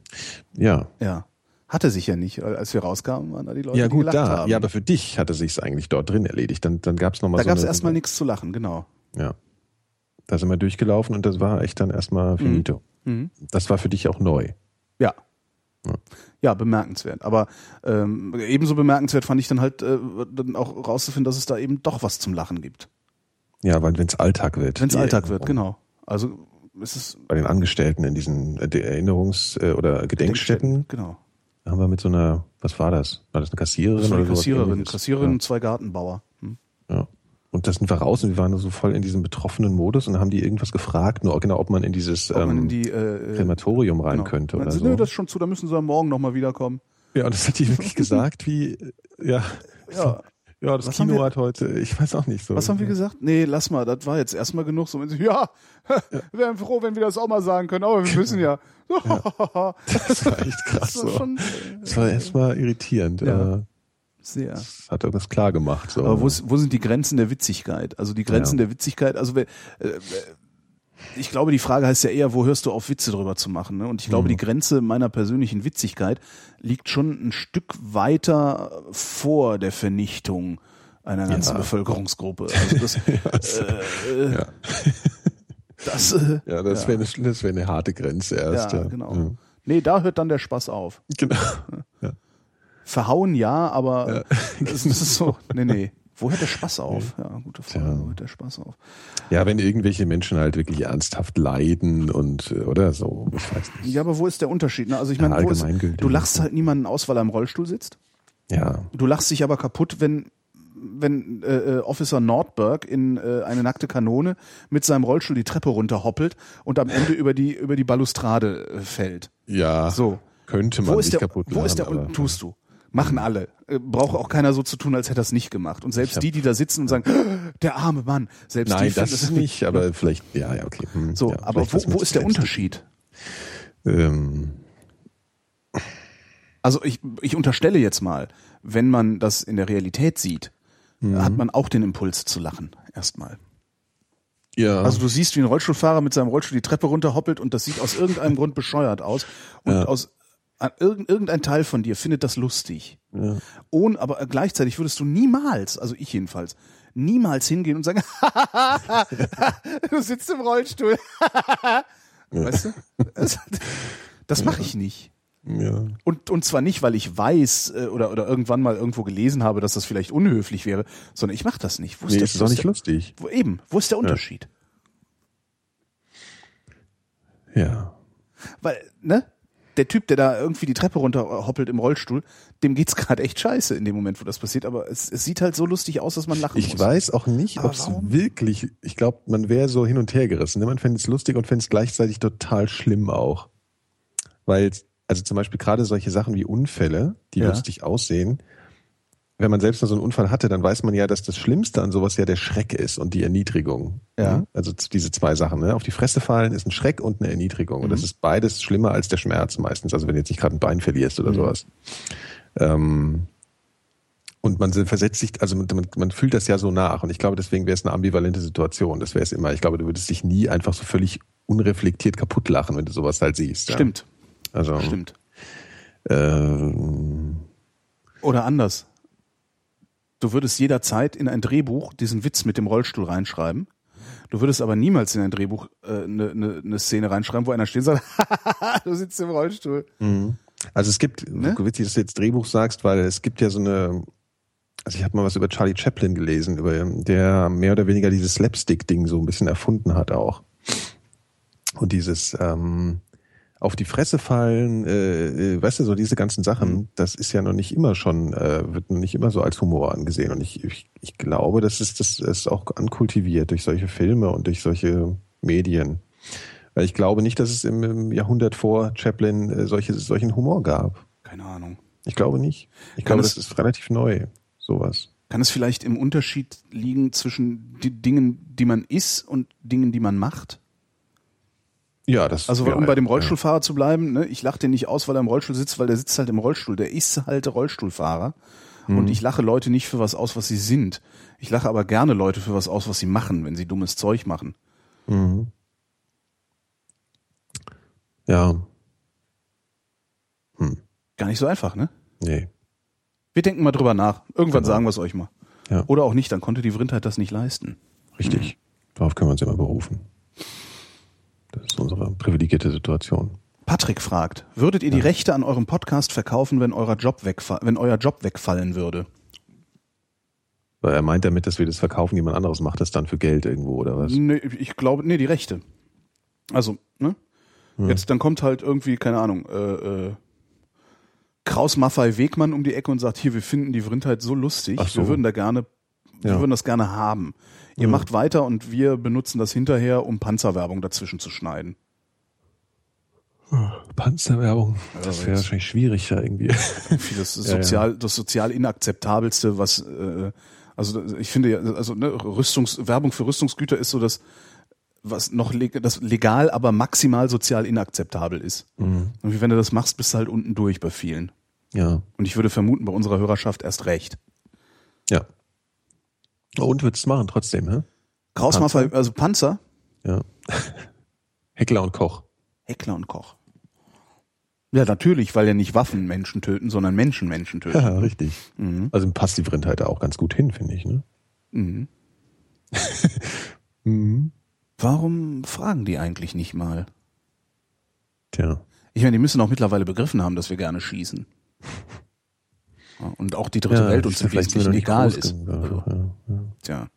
Ja. Ja. Hatte sich ja nicht. Als wir rauskamen, waren da die Leute, Ja, die gut, gelacht da. haben. Ja, aber für dich hatte sich's eigentlich dort drin erledigt. Dann, dann gab's noch mal da so gab es erstmal nichts zu lachen, genau. Ja. Da sind wir durchgelaufen und das war echt dann erstmal finito. Mhm. Das war für dich auch neu. Ja. Ja. Ja, bemerkenswert. Aber ähm, ebenso bemerkenswert fand ich dann halt äh, dann auch rauszufinden, dass es da eben doch was zum Lachen gibt. Ja, weil wenn's Alltag wird. Wenn es Alltag wird, genau. Also es ist Bei den Angestellten in diesen äh, Erinnerungs- äh, oder Gedenkstätten Genau. da haben wir mit so einer, was war das? War das eine Kassiererin Das war sowas Kassiererin? Kassiererin und zwei Gartenbauer. Ja. ja. Und da sind wir raus und wir waren so voll in diesem betroffenen Modus und haben die irgendwas gefragt, nur genau, ob man in dieses man ähm, in die äh, Krematorium rein genau. könnte oder sie, so. Nö, das schon zu, da müssen sie am Morgen nochmal wiederkommen. ja, und das hat die wirklich gesagt, wie, äh, ja, Ja. ja, das Was Kino wir- hat heute, ich weiß auch nicht so. Was haben wir gesagt? Nee, lass mal, das war jetzt erstmal genug. So, wenn sie, ja, wir wären froh, wenn wir das auch mal sagen können, aber wir müssen ja. Das war echt krass. Das war so. schon Das war erstmal irritierend. Ja. Sehr. Das hat irgendwas klar gemacht. So. Aber wo, ist, wo sind die Grenzen der Witzigkeit? Also die Grenzen Ja. der Witzigkeit, also äh, äh, ich glaube, die Frage heißt ja eher, wo hörst du auf, Witze drüber zu machen? Ne? Und ich glaube, Mhm. die Grenze meiner persönlichen Witzigkeit liegt schon ein Stück weiter vor der Vernichtung einer ganzen Ja. Bevölkerungsgruppe. Also das, äh, äh, ja. das, äh, ja, das wäre eine, wär eine harte Grenze erst. ja, Ja, genau. Ja. Nee, da hört dann der Spaß auf. Genau. Verhauen ja, aber es ist so, nee, nee. Wo hört der Spaß auf? Ja, gute Frage. Tja. Wo hört der Spaß auf? Ja, wenn irgendwelche Menschen halt wirklich ernsthaft leiden und äh, oder so, ich weiß nicht. Ja, aber wo ist der Unterschied? Ne? Also ich Ja, meine, wo ist, du lachst halt niemanden aus, weil er im Rollstuhl sitzt. Ja, Du lachst dich aber kaputt, wenn wenn äh, äh, Officer Nordberg in äh, eine nackte Kanone mit seinem Rollstuhl die Treppe runterhoppelt und am Ende über die über die Balustrade äh, fällt. ja, So. könnte man Wo ist nicht der kaputt wo ist der und tust du? Machen alle. Äh, Braucht auch keiner so zu tun, als hätte er es nicht gemacht. Und selbst die, die da sitzen und sagen, der arme Mann, selbst die Nein, das es- nicht, aber vielleicht, ja, ja, okay. Hm, So, ja, aber wo, wo ist der. Unterschied? Ähm, Also ich, ich unterstelle jetzt mal, wenn man das in der Realität sieht, Mhm. hat man auch den Impuls zu lachen. Erstmal. ja, Also du siehst, wie ein Rollstuhlfahrer mit seinem Rollstuhl die Treppe runterhoppelt und das sieht aus irgendeinem Grund bescheuert aus. Und Ja. aus irgendein Teil von dir findet das lustig. ja. Ohne, aber gleichzeitig würdest du niemals, also ich jedenfalls, niemals hingehen und sagen, du sitzt im Rollstuhl. weißt du? Das, das mache ich nicht. ja. Und, und zwar nicht, weil ich weiß äh, oder, oder irgendwann mal irgendwo gelesen habe, dass das vielleicht unhöflich wäre, sondern ich mache das nicht. Wo Nee, der- ist doch nicht lustig. wo, eben, wo ist der Unterschied? Ja. Weil, ne? Der Typ, der da irgendwie die Treppe runter hoppelt im Rollstuhl, dem geht's gerade echt scheiße in dem Moment, wo das passiert. Aber es, es sieht halt so lustig aus, dass man lachen Ich muss. weiß auch nicht, ob es wirklich, ich glaube, man wäre so hin und her gerissen. ne? Man fände es lustig und fände es gleichzeitig total schlimm auch. Weil, also zum Beispiel gerade solche Sachen wie Unfälle, die Ja. lustig aussehen, wenn man selbst mal so einen Unfall hatte, dann weiß man ja, dass das Schlimmste an sowas ja der Schreck ist und die Erniedrigung. Ja. Ne? Also diese zwei Sachen. Ne? Auf die Fresse fallen ist ein Schreck und eine Erniedrigung. Und Mhm. das ist beides schlimmer als der Schmerz meistens. Also wenn du jetzt nicht gerade ein Bein verlierst oder Mhm. sowas. Ähm, und man versetzt sich, also man, man, fühlt das ja so nach. Und ich glaube, deswegen wäre es eine ambivalente Situation. Das wäre es immer. Ich glaube, du würdest dich nie einfach so völlig unreflektiert kaputt lachen, wenn du sowas halt siehst. ja. Stimmt, Also, stimmt. Ähm, Oder anders. Du würdest jederzeit in ein Drehbuch diesen Witz mit dem Rollstuhl reinschreiben. Du würdest aber niemals in ein Drehbuch eine äh, ne, ne, ne Szene reinschreiben, wo einer steht und sagt, du sitzt im Rollstuhl. Also es gibt, Ne? witzig, dass du jetzt Drehbuch sagst, weil es gibt ja so eine, also ich habe mal was über Charlie Chaplin gelesen, über der mehr oder weniger dieses Slapstick-Ding so ein bisschen erfunden hat auch. Und dieses ähm, auf die Fresse fallen, äh, äh, weißt du, so diese ganzen Sachen, das ist ja noch nicht immer schon, äh, wird noch nicht immer so als Humor angesehen. Und ich, ich, ich glaube, das ist, das ist auch ankultiviert durch solche Filme und durch solche Medien. Weil ich glaube nicht, dass es im, im Jahrhundert vor Chaplin äh, solche, solchen Humor gab. Keine Ahnung. Ich glaube nicht. Ich Kann glaube, es- das ist relativ neu, sowas. Kann es vielleicht im Unterschied liegen zwischen die Dingen, die man ist und Dingen, die man macht? Ja, das Also ja, um bei dem ja. Rollstuhlfahrer zu bleiben, ne, ich lache den nicht aus, weil er im Rollstuhl sitzt, weil der sitzt halt im Rollstuhl. Der ist halt Rollstuhlfahrer. Mhm. Und ich lache Leute nicht für was aus, was sie sind. Ich lache aber gerne Leute für was aus, was sie machen, wenn sie dummes Zeug machen. Mhm. Ja, Gar nicht so einfach, ne? nee. Wir denken mal drüber nach. Irgendwann Genau. sagen wir es euch mal. Ja. Oder auch nicht, dann konnte die Vrindheit das nicht leisten. Richtig. Darauf können wir uns immer berufen. Das ist unsere privilegierte Situation. Patrick fragt, würdet ihr die Rechte an eurem Podcast verkaufen, wenn, euer Job wegfa wenn euer Job wegfallen würde? Weil er meint damit, dass wir das verkaufen, jemand anderes macht das dann für Geld irgendwo oder was? Nee, ich glaube, nee, die Rechte. Also, ne? Jetzt, dann kommt halt irgendwie, keine Ahnung, äh, äh, Kraus Maffei Wegmann um die Ecke und sagt, hier, wir finden die Vrindheit so lustig, so. wir würden da gerne, wir Ja. würden das gerne haben. Ihr macht weiter und wir benutzen das hinterher, um Panzerwerbung dazwischen zu schneiden. Panzerwerbung. Das aber wäre wahrscheinlich schwierig da irgendwie. Das Ja, sozial, das sozial inakzeptabelste, was, äh, also ich finde ja, also ne, Rüstungs, Werbung für Rüstungsgüter ist so das, was noch leg, das legal, aber maximal sozial inakzeptabel ist. Mhm. Und wenn du das machst, bist du halt unten durch bei vielen. Ja, Und ich würde vermuten, bei unserer Hörerschaft erst recht. ja. Und würdest es machen trotzdem, hä? Krausmaffei, also Panzer, Ja. Heckler und Koch. Heckler und Koch. Ja, natürlich, weil ja nicht Waffen Menschen töten, sondern Menschen Menschen töten. Ja, richtig. Mhm. Also passt die Vrindheit da auch ganz gut hin, finde ich, ne? Mhm. Mhm. Warum fragen die eigentlich nicht mal? Tja. Ich meine, die müssen auch mittlerweile begriffen haben, dass wir gerne schießen. Ja, Und auch die dritte Welt uns im vielleicht Wesentlichen nicht egal ist. genug, ja, ja. Tja.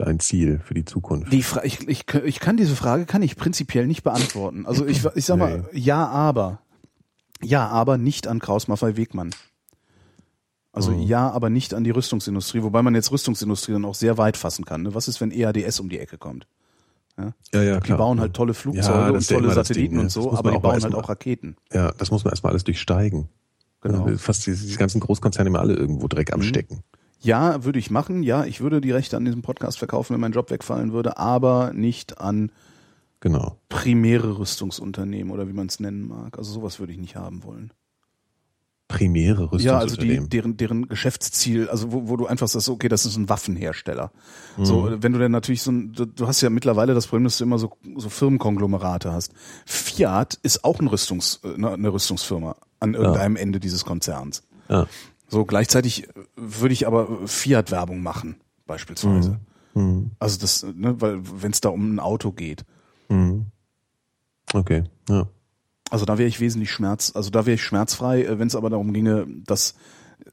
Ein Ziel für die Zukunft. Die Fra ich, ich, ich kann diese Frage kann ich prinzipiell nicht beantworten. Also ich, ich sag mal, ja, aber. Ja, aber nicht an Kraus Maffei Wegmann. Also Mhm. ja, aber nicht an die Rüstungsindustrie, wobei man jetzt Rüstungsindustrie dann auch sehr weit fassen kann. Ne? Was ist, wenn EADS um die Ecke kommt? ja, ja, Die klar. bauen halt tolle Flugzeuge Ja, und ja tolle Satelliten Ding, ne? und so, aber die bauen halt auch Raketen. Ja, das muss man erstmal alles durchsteigen. Genau. Ja, Fast diese, diese ganzen Großkonzerne immer alle irgendwo Dreck am Mhm. Stecken. Ja, würde ich machen. Ja, ich würde die Rechte an diesem Podcast verkaufen, wenn mein Job wegfallen würde, aber nicht an Genau. primäre Rüstungsunternehmen oder wie man es nennen mag. Also sowas würde ich nicht haben wollen. Primäre Ja, also die, Rüstungsunternehmen. deren, deren Geschäftsziel, also wo, wo du einfach sagst, okay, das ist ein Waffenhersteller. Mhm. So, wenn du dann natürlich so ein, du, du hast ja mittlerweile das Problem, dass du immer so, so Firmenkonglomerate hast. Fiat ist auch ein Rüstungs, äh, eine eine Rüstungsfirma an irgendeinem Ende dieses Konzerns. ja. So, gleichzeitig würde ich aber Fiat-Werbung machen, beispielsweise. Mhm. Also das, ne, weil wenn es da um ein Auto geht. Mhm. Okay, ja. Also da wäre ich wesentlich schmerz, also da wäre ich schmerzfrei, wenn es aber darum ginge, dass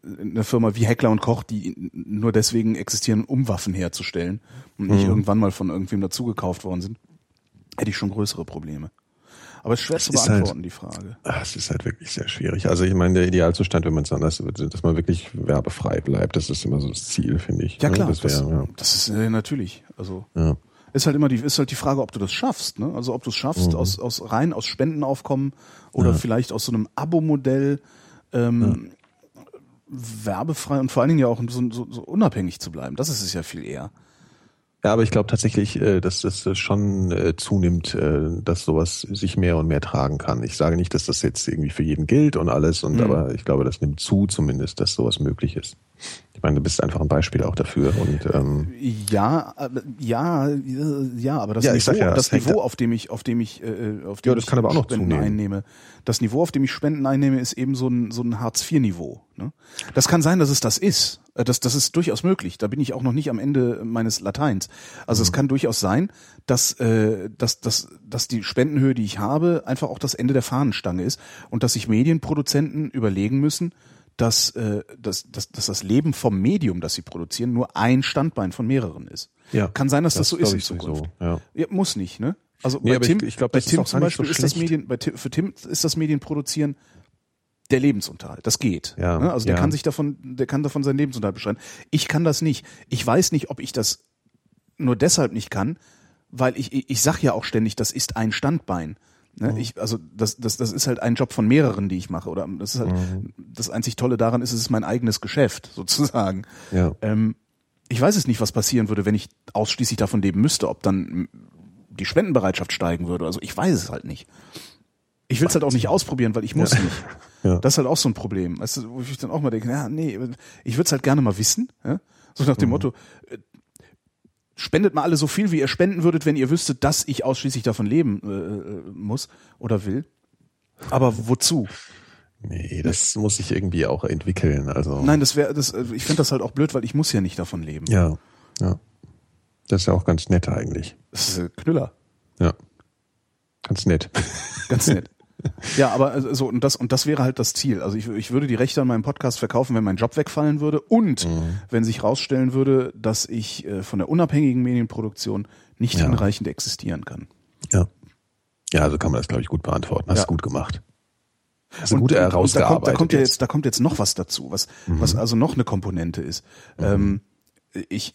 eine Firma wie Heckler und Koch, die nur deswegen existieren, um Waffen herzustellen und nicht Mhm. irgendwann mal von irgendwem dazugekauft worden sind, hätte ich schon größere Probleme. Aber es ist schwer Es zu ist beantworten, halt- die Frage. Ah, Es ist halt wirklich sehr schwierig. Also ich meine, der Idealzustand, wenn man es anders wird, dass man wirklich werbefrei bleibt, das ist immer so das Ziel, finde ich. Ja klar, Das das, wäre, das ist äh, natürlich. Also ja. Ist halt immer die ist halt die Frage, ob du das schaffst. Ne? Also ob du es schaffst aus aus rein aus Spendenaufkommen oder Ja. vielleicht aus so einem Abo-Modell ähm, werbefrei und vor allen Dingen ja auch so, so, so unabhängig zu bleiben. Das ist es ja viel eher. Ja, aber ich glaube tatsächlich, äh, dass das äh, schon äh, zunimmt, dass sowas sich mehr und mehr tragen kann. Ich sage nicht, dass das jetzt irgendwie für jeden gilt und alles, und Mhm. aber ich glaube, das nimmt zu zumindest, dass sowas möglich ist. Ich meine, du bist einfach ein Beispiel auch dafür. Und ähm, Ja, aber- ja, ja, aber das Ja, Niveau, ja, das Niveau, auf dem ich, auf dem ich, äh, auf dem Ja, das ich kann aber auch noch Spenden zunehmen. einnehme, das Niveau, auf dem ich Spenden einnehme, ist eben so ein so ein Hartz IV Niveau. Ne? Das kann sein, dass es das ist. Äh, Das, das ist durchaus möglich. Da bin ich auch noch nicht am Ende meines Lateins. Also Mhm. es kann durchaus sein, dass, äh, dass, dass, dass die Spendenhöhe, die ich habe, einfach auch das Ende der Fahnenstange ist und dass sich Medienproduzenten überlegen müssen, dass, äh, dass, dass, dass das Leben vom Medium, das sie produzieren, nur ein Standbein von mehreren ist. Ja, Kann sein, dass das, das so ist in Zukunft. ja. Ja, muss nicht, ne? Also Nee, bei Tim, ich- ich glaub, bei Tim zum nicht so Beispiel ist das. Medien, bei Tim, für Tim ist das Medienproduzieren der Lebensunterhalt. Das geht. Ja, ne? Also der ja. kann sich davon, der kann davon seinen Lebensunterhalt beschreiben. Ich kann das nicht. Ich weiß nicht, ob ich das nur deshalb nicht kann, weil ich, ich, ich sag ja auch ständig, das ist ein Standbein. Ne? Ich, also das, das, das ist halt ein Job von mehreren, die ich mache. Oder das ist halt das einzig Tolle daran ist, es ist mein eigenes Geschäft, sozusagen. ja. Ähm, ich weiß es nicht, was passieren würde, wenn ich ausschließlich davon leben müsste, ob dann die Spendenbereitschaft steigen würde. Also ich weiß es halt nicht. Ich will es halt auch nicht ausprobieren, weil ich muss nicht. Ja. Das ist halt auch so ein Problem. Weißt du, wo ich dann auch mal denke, ja, nee, ich würde es halt gerne mal wissen. Ja? So nach dem Mhm. Motto, spendet mal alle so viel, wie ihr spenden würdet, wenn ihr wüsstet, dass ich ausschließlich davon leben äh, äh, muss oder will. Aber wozu? Nee, das muss sich irgendwie auch entwickeln. Also Nein, das wäre, das, äh, ich finde das halt auch blöd, weil ich muss ja nicht davon leben. ja, ja. Das ist ja auch ganz nett eigentlich. Das ist äh, Knüller. Ja. Ganz nett. Ganz nett. Ja, aber also, so und das und das wäre halt das Ziel. Also ich, ich würde die Rechte an meinem Podcast verkaufen, wenn mein Job wegfallen würde und Mhm. wenn sich rausstellen würde, dass ich äh, von der unabhängigen Medienproduktion nicht Ja. hinreichend existieren kann. Ja. Ja, also kann man das, glaube ich, gut beantworten. Hast Ja. du gut gemacht. Hast du Und, gut und da herausgearbeitet. kommt, da kommt ja jetzt, da kommt jetzt noch was dazu, was, was also noch eine Komponente ist. Ähm, ich,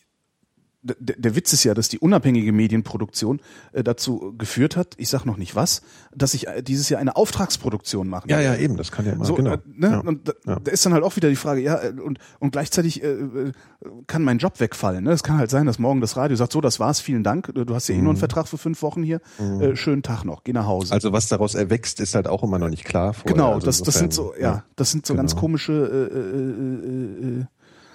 der, der Witz ist ja, dass die unabhängige Medienproduktion äh, dazu geführt hat, ich sag noch nicht was, dass ich äh, dieses Jahr eine Auftragsproduktion machen Ja, ja, eben, das kann ja mal, So, genau. äh, ne? ja. Und da, Ja. da ist dann halt auch wieder die Frage, ja, äh, und, und gleichzeitig äh, äh, kann mein Job wegfallen. Ne? Es kann halt sein, dass morgen das Radio sagt, so, das war's, vielen Dank, du hast ja eh nur einen Vertrag für fünf Wochen hier, äh, schönen Tag noch, geh nach Hause. Mhm. Also was daraus erwächst, ist halt auch immer noch nicht klar. Vorher. genau, also das, das sind so, ja, das sind so ganz genau. komische äh, äh, äh, äh,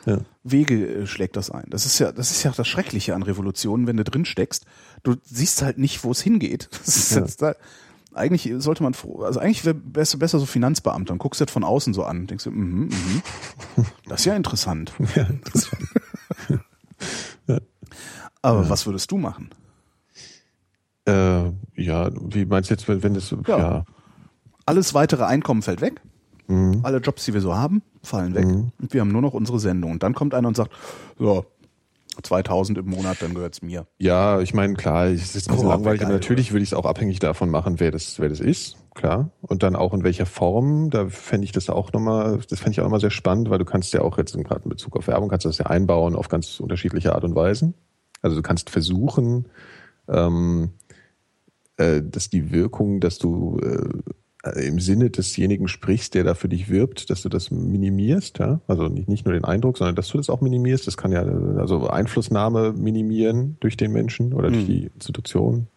Ja. Wege äh, schlägt das ein. Das ist ja, das ist ja das Schreckliche an Revolutionen, wenn du drin steckst. Du siehst halt nicht, wo es hingeht. Das ist Ja. jetzt da, eigentlich sollte man froh, also eigentlich wäre besser, besser so Finanzbeamter und guckst das von außen so an und denkst du, mhm, mhm, das ist ja interessant. Ja, interessant. Aber was würdest du machen? äh, ja, wie meinst du jetzt, wenn, wenn das, ja. Ja. Alles weitere Einkommen fällt weg. Mhm. Alle Jobs, die wir so haben, fallen weg. Und wir haben nur noch unsere Sendung. Und dann kommt einer und sagt, so, 2000 im Monat, dann gehört's mir. Ja, ich meine, klar, es ist ein bisschen Oh, langweilig, aber natürlich würde ich es auch abhängig davon machen, wer das, wer das ist, klar. Und dann auch in welcher Form, da fände ich das auch nochmal, das fände ich auch nochmal sehr spannend, weil du kannst ja auch jetzt gerade in Bezug auf Werbung, kannst du das ja einbauen auf ganz unterschiedliche Art und Weisen. Also du kannst versuchen, ähm, äh, dass die Wirkung, dass du äh, im Sinne desjenigen sprichst, der da für dich wirbt, dass du das minimierst, ja. Also nicht, nicht nur den Eindruck, sondern dass du das auch minimierst. Das kann ja äh, also Einflussnahme minimieren durch den Menschen oder durch Mhm. die Institution.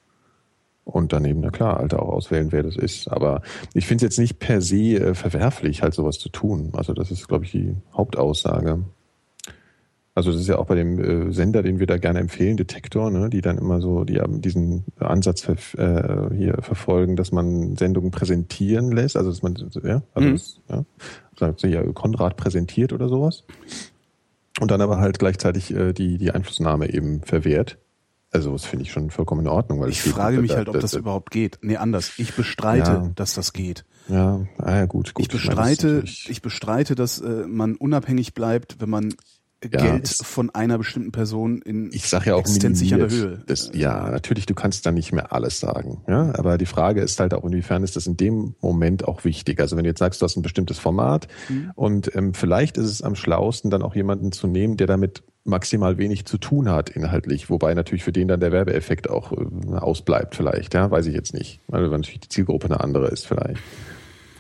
Und dann eben, na klar, halt auch auswählen, wer das ist. Aber ich finde es jetzt nicht per se äh, verwerflich, halt sowas zu tun. Also das ist, glaube ich, die Hauptaussage. Also das ist ja auch bei dem äh, Sender, den wir da gerne empfehlen, Detektor, ne, die dann immer so, die haben diesen Ansatz ver äh, hier verfolgen, dass man Sendungen präsentieren lässt, also dass man, ja, also Mhm. das, ja, sagt sie ja, Konrad präsentiert oder sowas. Und dann aber halt gleichzeitig äh, die, die Einflussnahme eben verwehrt. Also das finde ich schon vollkommen in Ordnung. Weil Ich frage mich da- halt, ob da- das da- überhaupt geht. Nee, anders. Ich bestreite, Ja. dass das geht. Ja, ah, ja gut, gut. Ich bestreite, natürlich- ich bestreite, dass äh, man unabhängig bleibt, wenn man Ja, Geld von einer bestimmten Person in Ich sage ja auch existenzsichernder. Höhe. Das, ja, natürlich, du kannst da nicht mehr alles sagen. Ja, aber die Frage ist halt auch, inwiefern ist das in dem Moment auch wichtig? Also wenn du jetzt sagst, du hast ein bestimmtes Format Mhm. und ähm, vielleicht ist es am schlausten, dann auch jemanden zu nehmen, der damit maximal wenig zu tun hat inhaltlich, wobei natürlich für den dann der Werbeeffekt auch äh, ausbleibt vielleicht, ja, weiß ich jetzt nicht, weil natürlich die Zielgruppe eine andere ist vielleicht.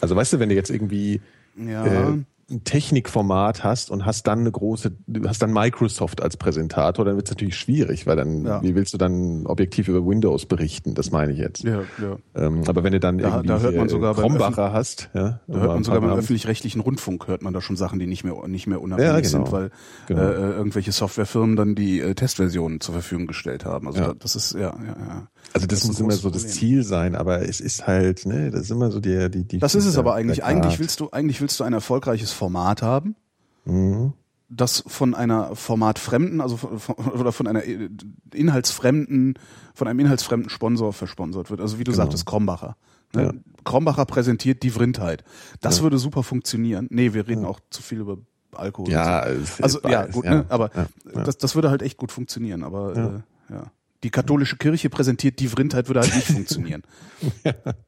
Also weißt du, wenn du jetzt irgendwie Ja. äh, ein Technikformat hast und hast dann eine große, du hast dann Microsoft als Präsentator, dann wird es natürlich schwierig, weil dann, Ja. wie willst du dann objektiv über Windows berichten? Das meine ich jetzt. ja, ja. Ähm, aber wenn du dann Da- irgendwie da hört man hier sogar Krombacher hast, ja, Da hört man sogar beim öffentlich-rechtlichen Rundfunk hört man da schon Sachen, die nicht mehr nicht mehr unabhängig Ja, genau. sind, weil Genau. äh, äh, irgendwelche Softwarefirmen dann die äh, Testversionen zur Verfügung gestellt haben. Also Ja. da, das ist ja, ja, ja. Also das, ein muss immer so das Problem. Ziel sein, aber es ist halt, ne, das ist immer so die, die, die Das ist es aber eigentlich. Eigentlich willst du, eigentlich willst du ein erfolgreiches Format haben, Mhm. das von einer formatfremden, also von, oder von einer inhaltsfremden, von einem inhaltsfremden Sponsor versponsert wird. Also wie du Genau. sagtest, Krombacher. Ne? Ja. Krombacher präsentiert die Vrindheit. Das Ja. würde super funktionieren. Nee, wir reden auch zu viel über Alkohol. Ja, so. Also ja, gut, ja. Ne? aber Ja, ja. Das, das würde halt echt gut funktionieren. Aber Ja. Äh, ja. Die katholische Kirche präsentiert die Vrindheit würde halt nicht funktionieren.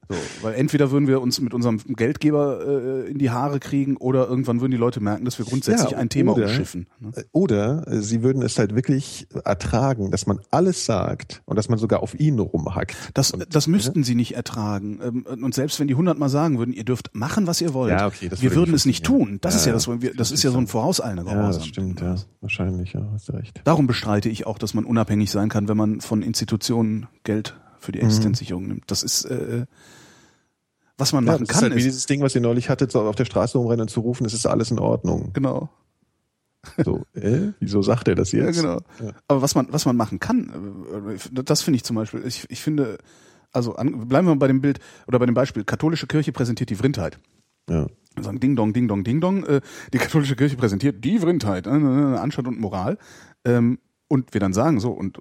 So, weil entweder würden wir uns mit unserem Geldgeber äh, in die Haare kriegen oder irgendwann würden die Leute merken, dass wir grundsätzlich Ja, ein Thema oder- umschiffen. Ne? Oder äh, sie würden es halt wirklich ertragen, dass man alles sagt und dass man sogar auf ihn rumhackt. Das, und, das müssten sie nicht ertragen. Ähm, Und selbst wenn die hundertmal sagen würden, ihr dürft machen, was ihr wollt, Ja, okay, wir würde würden es nicht tun. Das Ja, ist ja ja, das, wir, das ist ja so ein vorauseilender Ja, Gehorsam. das stimmt, ja. Wahrscheinlich, ja, hast du recht. Darum bestreite ich auch, dass man unabhängig sein kann, wenn man von Institutionen Geld für Mhm. die Existenzsicherung nimmt. Das ist, äh, was man Ja, machen das ist kann. halt wie ist, dieses Ding, was ihr neulich hattet, so auf der Straße rumrennen und zu rufen, es ist alles in Ordnung. genau. So, äh, wieso sagt er das Ja, jetzt? genau. Ja. Aber was man, was man machen kann, äh, das finde ich zum Beispiel, ich, ich finde, also an, bleiben wir mal bei dem Bild oder bei dem Beispiel, katholische Kirche präsentiert die Vrindheit. Ja. Wir sagen Ding Dong, Ding Dong, Ding Dong. Äh, die katholische Kirche präsentiert die Vrindheit, äh, äh, Anstand und Moral. Ähm, und wir dann sagen so und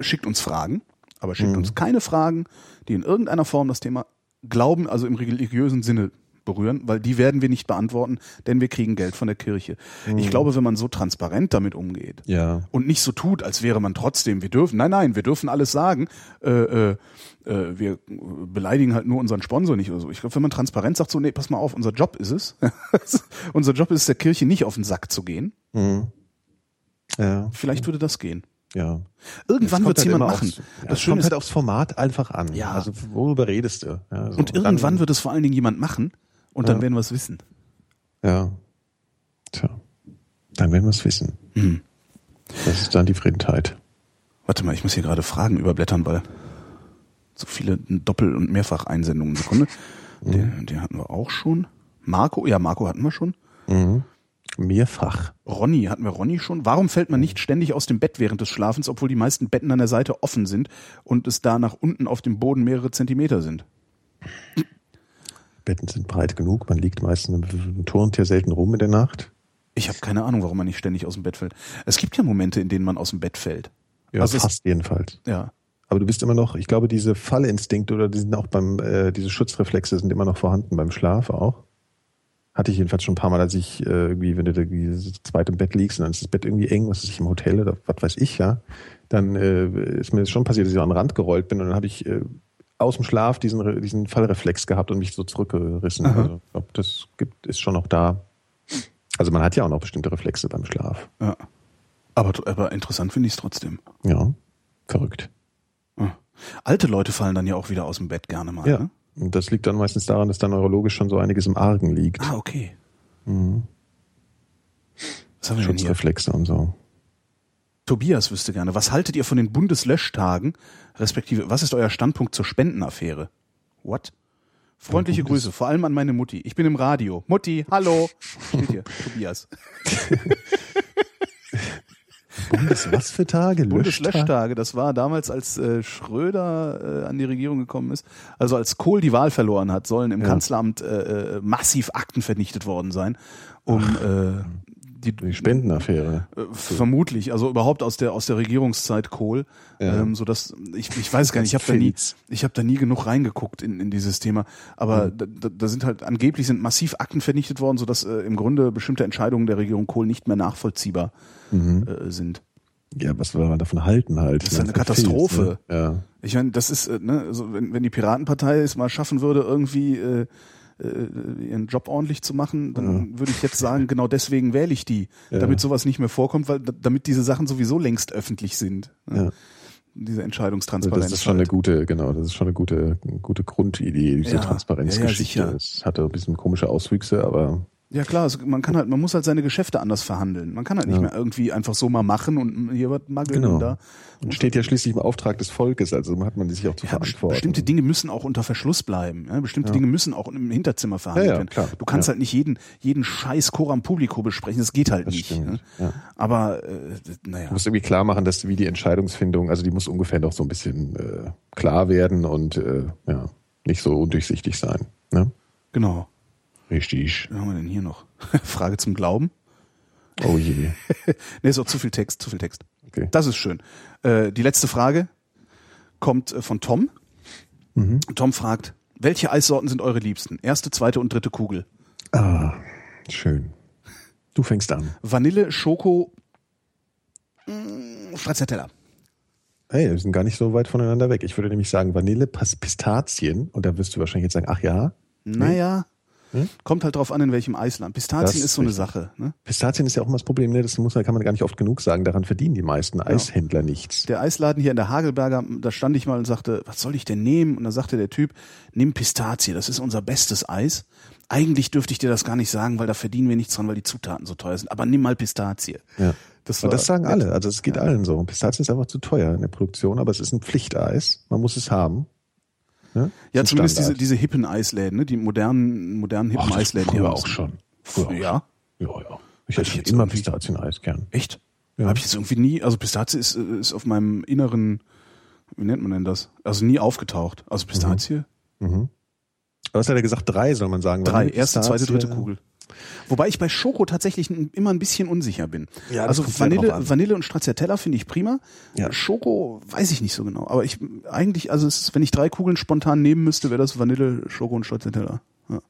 schickt uns Fragen, aber schickt Mhm. uns keine Fragen, die in irgendeiner Form das Thema Glauben, also im religiösen Sinne berühren, weil die werden wir nicht beantworten, denn wir kriegen Geld von der Kirche. Ich glaube, wenn man so transparent damit umgeht, Mhm. Ja. und nicht so tut, als wäre man trotzdem, wir dürfen, nein, nein, wir dürfen alles sagen, äh, äh, äh, wir beleidigen halt nur unseren Sponsor nicht oder so. Ich glaube, wenn man transparent sagt, so, nee, pass mal auf, unser Job ist es, unser Job ist es, der Kirche nicht auf den Sack zu gehen, Mhm. Ja. vielleicht würde das gehen. Ja. Irgendwann wird es halt jemand machen. Aufs, ja, das kommt halt aufs Format einfach an. Ja. Also worüber redest du? Ja, so. und irgendwann dann, wird es vor allen Dingen jemand machen und dann werden wir es wissen. Ja. Tja. Dann werden wir es wissen. Hm. Das ist dann die Frindheit. Warte mal, ich muss hier gerade Fragen überblättern, weil so viele Doppel- und Mehrfach-Einsendungen. Sekunde. Den, den hatten wir auch schon. Marco, ja, Marco hatten wir schon. Mhm. Mehrfach. Ronny, hatten wir Ronny schon? Warum fällt man nicht ständig aus dem Bett während des Schlafens, obwohl die meisten Betten an der Seite offen sind und es da nach unten auf dem Boden mehrere Zentimeter sind? Betten sind breit genug. Man liegt meistens, man turnt ja selten rum in der Nacht. Ich habe keine Ahnung, warum man nicht ständig aus dem Bett fällt. Es gibt ja Momente, in denen man aus dem Bett fällt. Ja, Also fast jedenfalls. Ja. Aber du bist immer noch, ich glaube, diese Fallinstinkte oder die sind auch beim, äh, diese Schutzreflexe sind immer noch vorhanden beim Schlaf auch. Hatte ich jedenfalls schon ein paar Mal, als ich äh, irgendwie, wenn du da zu zweit im Bett liegst und dann ist das Bett irgendwie eng, was ist ich im Hotel oder was weiß ich, ja, dann äh, ist mir das schon passiert, dass ich an den Rand gerollt bin und dann habe ich äh, aus dem Schlaf diesen, diesen Fallreflex gehabt und mich so zurückgerissen. Aha. Also, glaube, das gibt, ist schon noch da. Also man hat ja auch noch bestimmte Reflexe beim Schlaf. Ja. Aber, aber interessant finde ich es trotzdem. Ja, verrückt. Alte Leute fallen dann ja auch wieder aus dem Bett gerne mal. Ja. Ne? Und das liegt dann meistens daran, dass da neurologisch schon so einiges im Argen liegt. Ah, okay. Mhm. Was haben wir? Schutzreflexe und so. Tobias wüsste gerne, was haltet ihr von den Bundeslöschtagen, respektive, was ist euer Standpunkt zur Spendenaffäre? What? Freundliche Bundes- Grüße, vor allem an meine Mutti. Ich bin im Radio. Mutti, hallo. Steht hier, Tobias. Bundes was für Tage? Löschtage? Bundeslöschtage, das war damals, als äh, Schröder äh, an die Regierung gekommen ist, also als Kohl die Wahl verloren hat, sollen im Ja. Kanzleramt äh, äh, massiv Akten vernichtet worden sein, um äh, die, Die Spendenaffäre. Äh, Vermutlich, also überhaupt aus der aus der Regierungszeit Kohl, Ja. ähm, so dass ich ich weiß gar nicht, ich habe da nie ich habe da nie genug reingeguckt in, in dieses Thema, aber da, da, da sind halt angeblich sind massiv Akten vernichtet worden, so dass äh, im Grunde bestimmte Entscheidungen der Regierung Kohl nicht mehr nachvollziehbar äh, sind. Ja, was wir davon halten halt. Das ist eine Ganz Katastrophe. Ne? Ich meine, das ist äh, ne, also wenn wenn die Piratenpartei es mal schaffen würde irgendwie äh, äh, ihren Job ordentlich zu machen, dann würde ich jetzt sagen, genau deswegen wähle ich die, Ja. damit sowas nicht mehr vorkommt, weil damit diese Sachen sowieso längst öffentlich sind. Ja. Ne? Diese Ja. Entscheidungstransparenz. Das ist schon eine gute, genau, das ist schon eine gute, gute Grundidee, diese Ja. Transparenzgeschichte. Ja, Es hatte ein bisschen komische Auswüchse, aber Ja klar, also man kann halt, man muss halt seine Geschäfte anders verhandeln. Man kann halt nicht Ja. mehr irgendwie einfach so mal machen und hier was mageln Genau. und da. und steht ja schließlich im Auftrag des Volkes, also hat man sich auch zu Ja, verantworten. bestimmte Dinge müssen auch unter Verschluss bleiben. Ja? Bestimmte. Dinge müssen auch im Hinterzimmer verhandelt werden. klar. Du kannst halt nicht jeden, jeden Scheiß Coram Publico besprechen. Das geht halt Das nicht. Ne? Aber äh, naja. Du musst irgendwie klar machen, dass wie die Entscheidungsfindung, also die muss ungefähr noch so ein bisschen äh, klar werden und äh, ja, nicht so undurchsichtig sein. Ne? Genau. Richtig. Was haben wir denn hier noch? Frage zum Glauben? Oh je. Ne, ist auch zu viel Text, zu viel Text. Okay. Das ist schön. Äh, die letzte Frage kommt äh, von Tom. Mhm. Tom fragt, welche Eissorten sind eure liebsten? Erste, zweite und dritte Kugel. Ah, schön. Du fängst an. Vanille, Schoko, mh, Stracciatella. Hey, wir sind gar nicht so weit voneinander weg. Ich würde nämlich sagen Vanille, Pistazien. Und da wirst du wahrscheinlich jetzt sagen, ach ja, Naja, Hm? kommt halt drauf an, in welchem Eisland. Pistazien Das ist so eine. Sache. Ne? Pistazien ist ja auch immer das Problem, ne? Das muss, kann man gar nicht oft genug sagen. Daran verdienen die meisten Eishändler nichts. Der Eisladen hier in der Hagelberger, da stand ich mal und sagte, was soll ich denn nehmen? Und da sagte der Typ, nimm Pistazie, das ist unser bestes Eis. Eigentlich dürfte ich dir das gar nicht sagen, weil da verdienen wir nichts dran, weil die Zutaten so teuer sind. Aber nimm mal Pistazie. Ja. Das, war das sagen nett. alle. Also es geht allen so. Pistazien ist einfach zu teuer in der Produktion, aber es ist ein Pflichteis. Man muss es haben. Ne? Ja, zumindest diese, Standard. diese hippen Eisläden, ne? die modernen, modernen hippen Ach, Eisläden. früher auch schon. Früher Ja. Ja, ja. Ich Hätte jetzt immer Pistazieneis gern. echt? Ja. Habe ich jetzt irgendwie nie, also Pistazie ist, ist auf meinem inneren, wie nennt man denn das? Also nie aufgetaucht. Also Pistazie? Mhm. Aber was hat er gesagt? Drei soll man sagen. Drei, erste, zweite, dritte Kugel. Wobei ich bei Schoko tatsächlich immer ein bisschen unsicher bin. Ja, also Vanille, an. Vanille und Stracciatella finde ich prima. Ja. Schoko weiß ich nicht so genau. Aber ich eigentlich, also ist, wenn ich drei Kugeln spontan nehmen müsste, wäre das Vanille, Schoko und Stracciatella. Ja.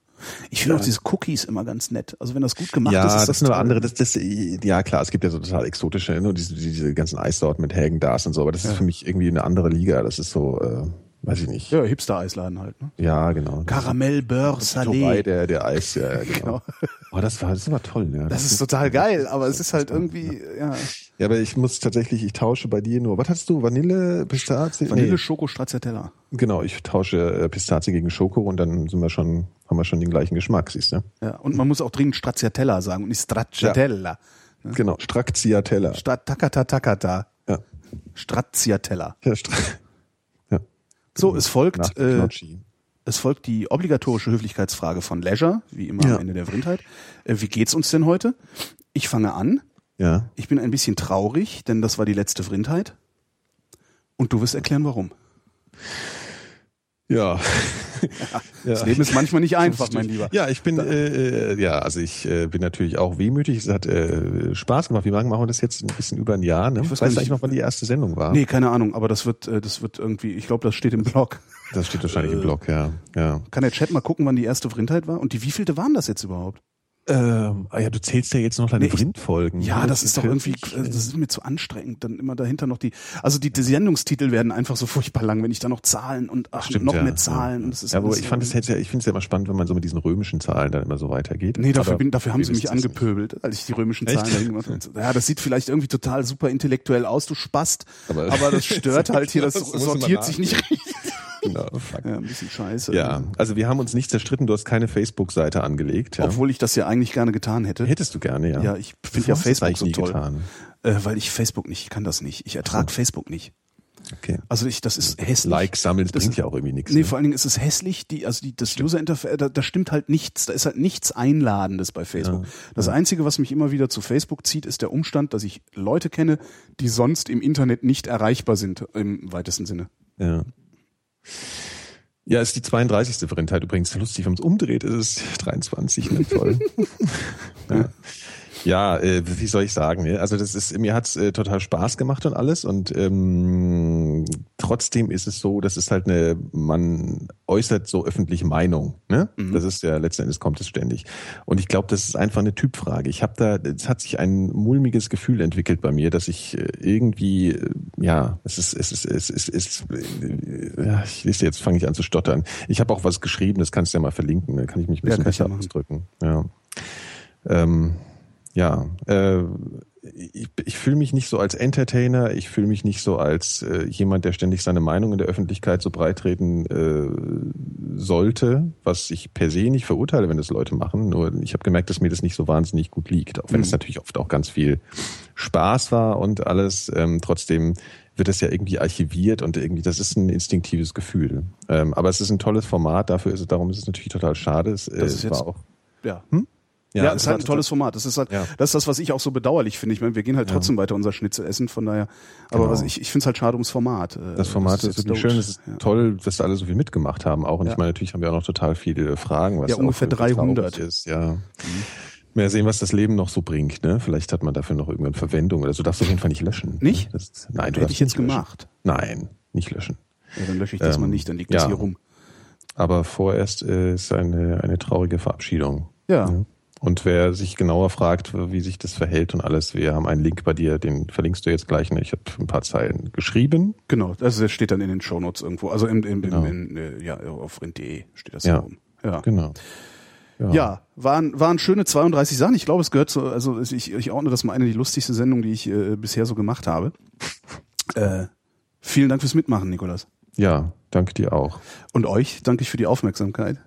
Ich finde Ja. auch diese Cookies immer ganz nett. Also wenn das gut gemacht Ja, ist, ist das, das, sind aber andere. Das, das, ja, klar, es gibt ja so total exotische, ne, diese, diese ganzen Eissorten mit Hagen Dars und so, aber das ist für mich irgendwie eine andere Liga. Das ist so, äh, weiß ich nicht. Ja, Hipster-Eisladen halt. Ne? Ja, genau. Karamell, Beurre, Salé. der, der Eis, ja, genau. Genau. Oh, das war, das war toll, ja. Das ist total geil, aber es ist halt irgendwie, ja, Ja, aber ich muss tatsächlich, ich tausche bei dir nur. Was hast du? Vanille, Pistazie? Vanille, Nee, Schoko, Stracciatella. genau, ich tausche äh, Pistazie gegen Schoko und dann sind wir schon, haben wir schon den gleichen Geschmack, siehst du? Ja, und man muss auch dringend Stracciatella sagen und nicht Stracciatella. Genau, Strakziatella. Statt Takata Takata. Ja. Stracciatella. Ja, Stra ja. So, es folgt, äh, es folgt die obligatorische Höflichkeitsfrage von Leisure, wie immer Ja. am Ende der Vrindheit. Äh, wie geht's uns denn heute? Ich fange an. Ja. Ich bin ein bisschen traurig, denn das war die letzte Vrindheit. Und du wirst erklären, warum. Ja. Das Leben ist manchmal nicht einfach, mein Lieber. Ja, ich bin, äh, äh, ja, also ich äh, bin natürlich auch wehmütig. Es hat äh, Spaß gemacht. Wie lange machen wir das jetzt? Ein bisschen über ein Jahr, ne? Ich weiß du nicht. eigentlich noch, wann die erste Sendung war? Nee, keine Ahnung, aber das wird, äh, das wird irgendwie, ich glaube, das steht im Blog. Das steht wahrscheinlich Äh. im Blog, ja. ja. Kann der Chat mal gucken, wann die erste Vrindheit war? Und die wievielte waren das jetzt überhaupt? Ähm, ah ja, du zählst ja jetzt noch deine Nee, Rindfolgen. Ja, das ist doch irgendwie, das ist mir zu anstrengend. Dann immer dahinter noch die, also die, die Sendungstitel werden einfach so furchtbar lang, wenn ich da noch Zahlen und ach, Stimmt, noch ja, mehr Zahlen. Und das ist ja, aber ich fand es jetzt ja, ich finde es ja immer spannend, wenn man so mit diesen römischen Zahlen dann immer so weitergeht. Nee, dafür, Aber bin, dafür haben sie mich es nicht. angepöbelt, als ich die römischen? Zahlen dahin gemacht habe. Ja, das sieht vielleicht irgendwie total super intellektuell aus, du Spast. Aber- Aber, das stört halt hier, das Das sortiert sich nicht richtig. Genau, fuck. Ja, ein bisschen scheiße. Ja, also wir haben uns nicht zerstritten, du hast keine Facebook-Seite angelegt. Ja. Obwohl ich das ja eigentlich gerne getan hätte. Hättest du gerne, ja. Ja, ich finde ja Facebook so toll. Getan? Äh, weil ich Facebook nicht, ich kann das nicht. Ich ertrage Facebook nicht. Okay. Also ich, das ist hässlich. Like sammeln, das Das bringt ja auch irgendwie nichts. Nee, ne? vor allen Dingen ist es hässlich, die, also die, das User Interface, da, da stimmt halt nichts, da ist halt nichts Einladendes bei Facebook. Ja, Das Einzige, was mich immer wieder zu Facebook zieht, ist der Umstand, dass ich Leute kenne, die sonst im Internet nicht erreichbar sind, im weitesten Sinne. Ja. Ja, ist die 32. Verrindheit übrigens. Lustig, wenn man es umdreht, ist es 23. Ne? Toll. ja. Ja, äh, wie soll ich sagen? ne? Also das ist, mir hat's äh, total Spaß gemacht und alles und ähm, trotzdem ist es so, das ist halt eine, man äußert so öffentliche Meinung. Ne? Das ist ja letzten Endes kommt es ständig. Und ich glaube, das ist einfach eine Typfrage. Ich habe da, es hat sich ein mulmiges Gefühl entwickelt bei mir, dass ich äh, irgendwie, äh, ja, es ist, es ist, es ist, es ist äh, ja, ich lese jetzt, fange ich an zu stottern. Ich habe auch was geschrieben, das kannst du ja mal verlinken, da kann ich mich ein bisschen ja besser ausdrücken. Ja. Ähm, ja, äh, ich, ich fühle mich nicht so als Entertainer, ich fühle mich nicht so als äh, jemand, der ständig seine Meinung in der Öffentlichkeit so breitreten äh, sollte, was ich per se nicht verurteile, wenn das Leute machen. Nur ich habe gemerkt, dass mir das nicht so wahnsinnig gut liegt, auch wenn es natürlich oft auch ganz viel Spaß war und alles. Ähm, trotzdem wird das ja irgendwie archiviert und irgendwie, das ist ein instinktives Gefühl. Ähm, aber es ist ein tolles Format, dafür ist es, darum ist es natürlich total schade. Es, äh, Das ist jetzt- war auch Ja. Ja, Ja, ist halt ein tolles Format. Das ist halt, Ja. das ist das, was ich auch so bedauerlich finde. Ich meine, wir gehen halt trotzdem weiter unser Schnitzel essen, von daher. Aber Genau. was ich, ich finde es halt schade ums Format. Äh, Das Format ist, jetzt wirklich tot. schön, es ist Ja. toll, dass da alle so viel mitgemacht haben auch. Und Ja. ich meine, natürlich haben wir auch noch total viele Fragen, was Ja, ungefähr wirklich 300. traurig ist. Ja. Mehr sehen, was das Leben noch so bringt. Ne? Vielleicht hat man dafür noch irgendeine Verwendung oder so. Darfst du auf jeden Fall nicht löschen. Nicht? Das, nein, du Hätte ich jetzt gemacht. Nein, nicht löschen. Ja, dann lösche ich das Ähm, mal nicht, dann liegt ja. das hier rum. Aber vorerst äh, ist eine, eine traurige Verabschiedung. Ja. Ja. Und wer sich genauer fragt, wie sich das verhält und alles, wir haben einen Link bei dir, den verlinkst du jetzt gleich. Ne? Ich habe ein paar Zeilen geschrieben. Genau, also das steht dann in den Shownotes irgendwo. Also im, im, Genau. im, in, äh, ja, auf rint.de steht das Ja. ja. rum. Ja. Genau. Ja, waren, waren schöne 32 Sachen. Ich glaube, es gehört zu, also ich, ich ordne das mal eine die lustigste Sendung, die ich äh, bisher so gemacht habe. Äh, vielen Dank fürs Mitmachen, Nikolas. Ja, danke dir auch. Und euch danke ich für die Aufmerksamkeit.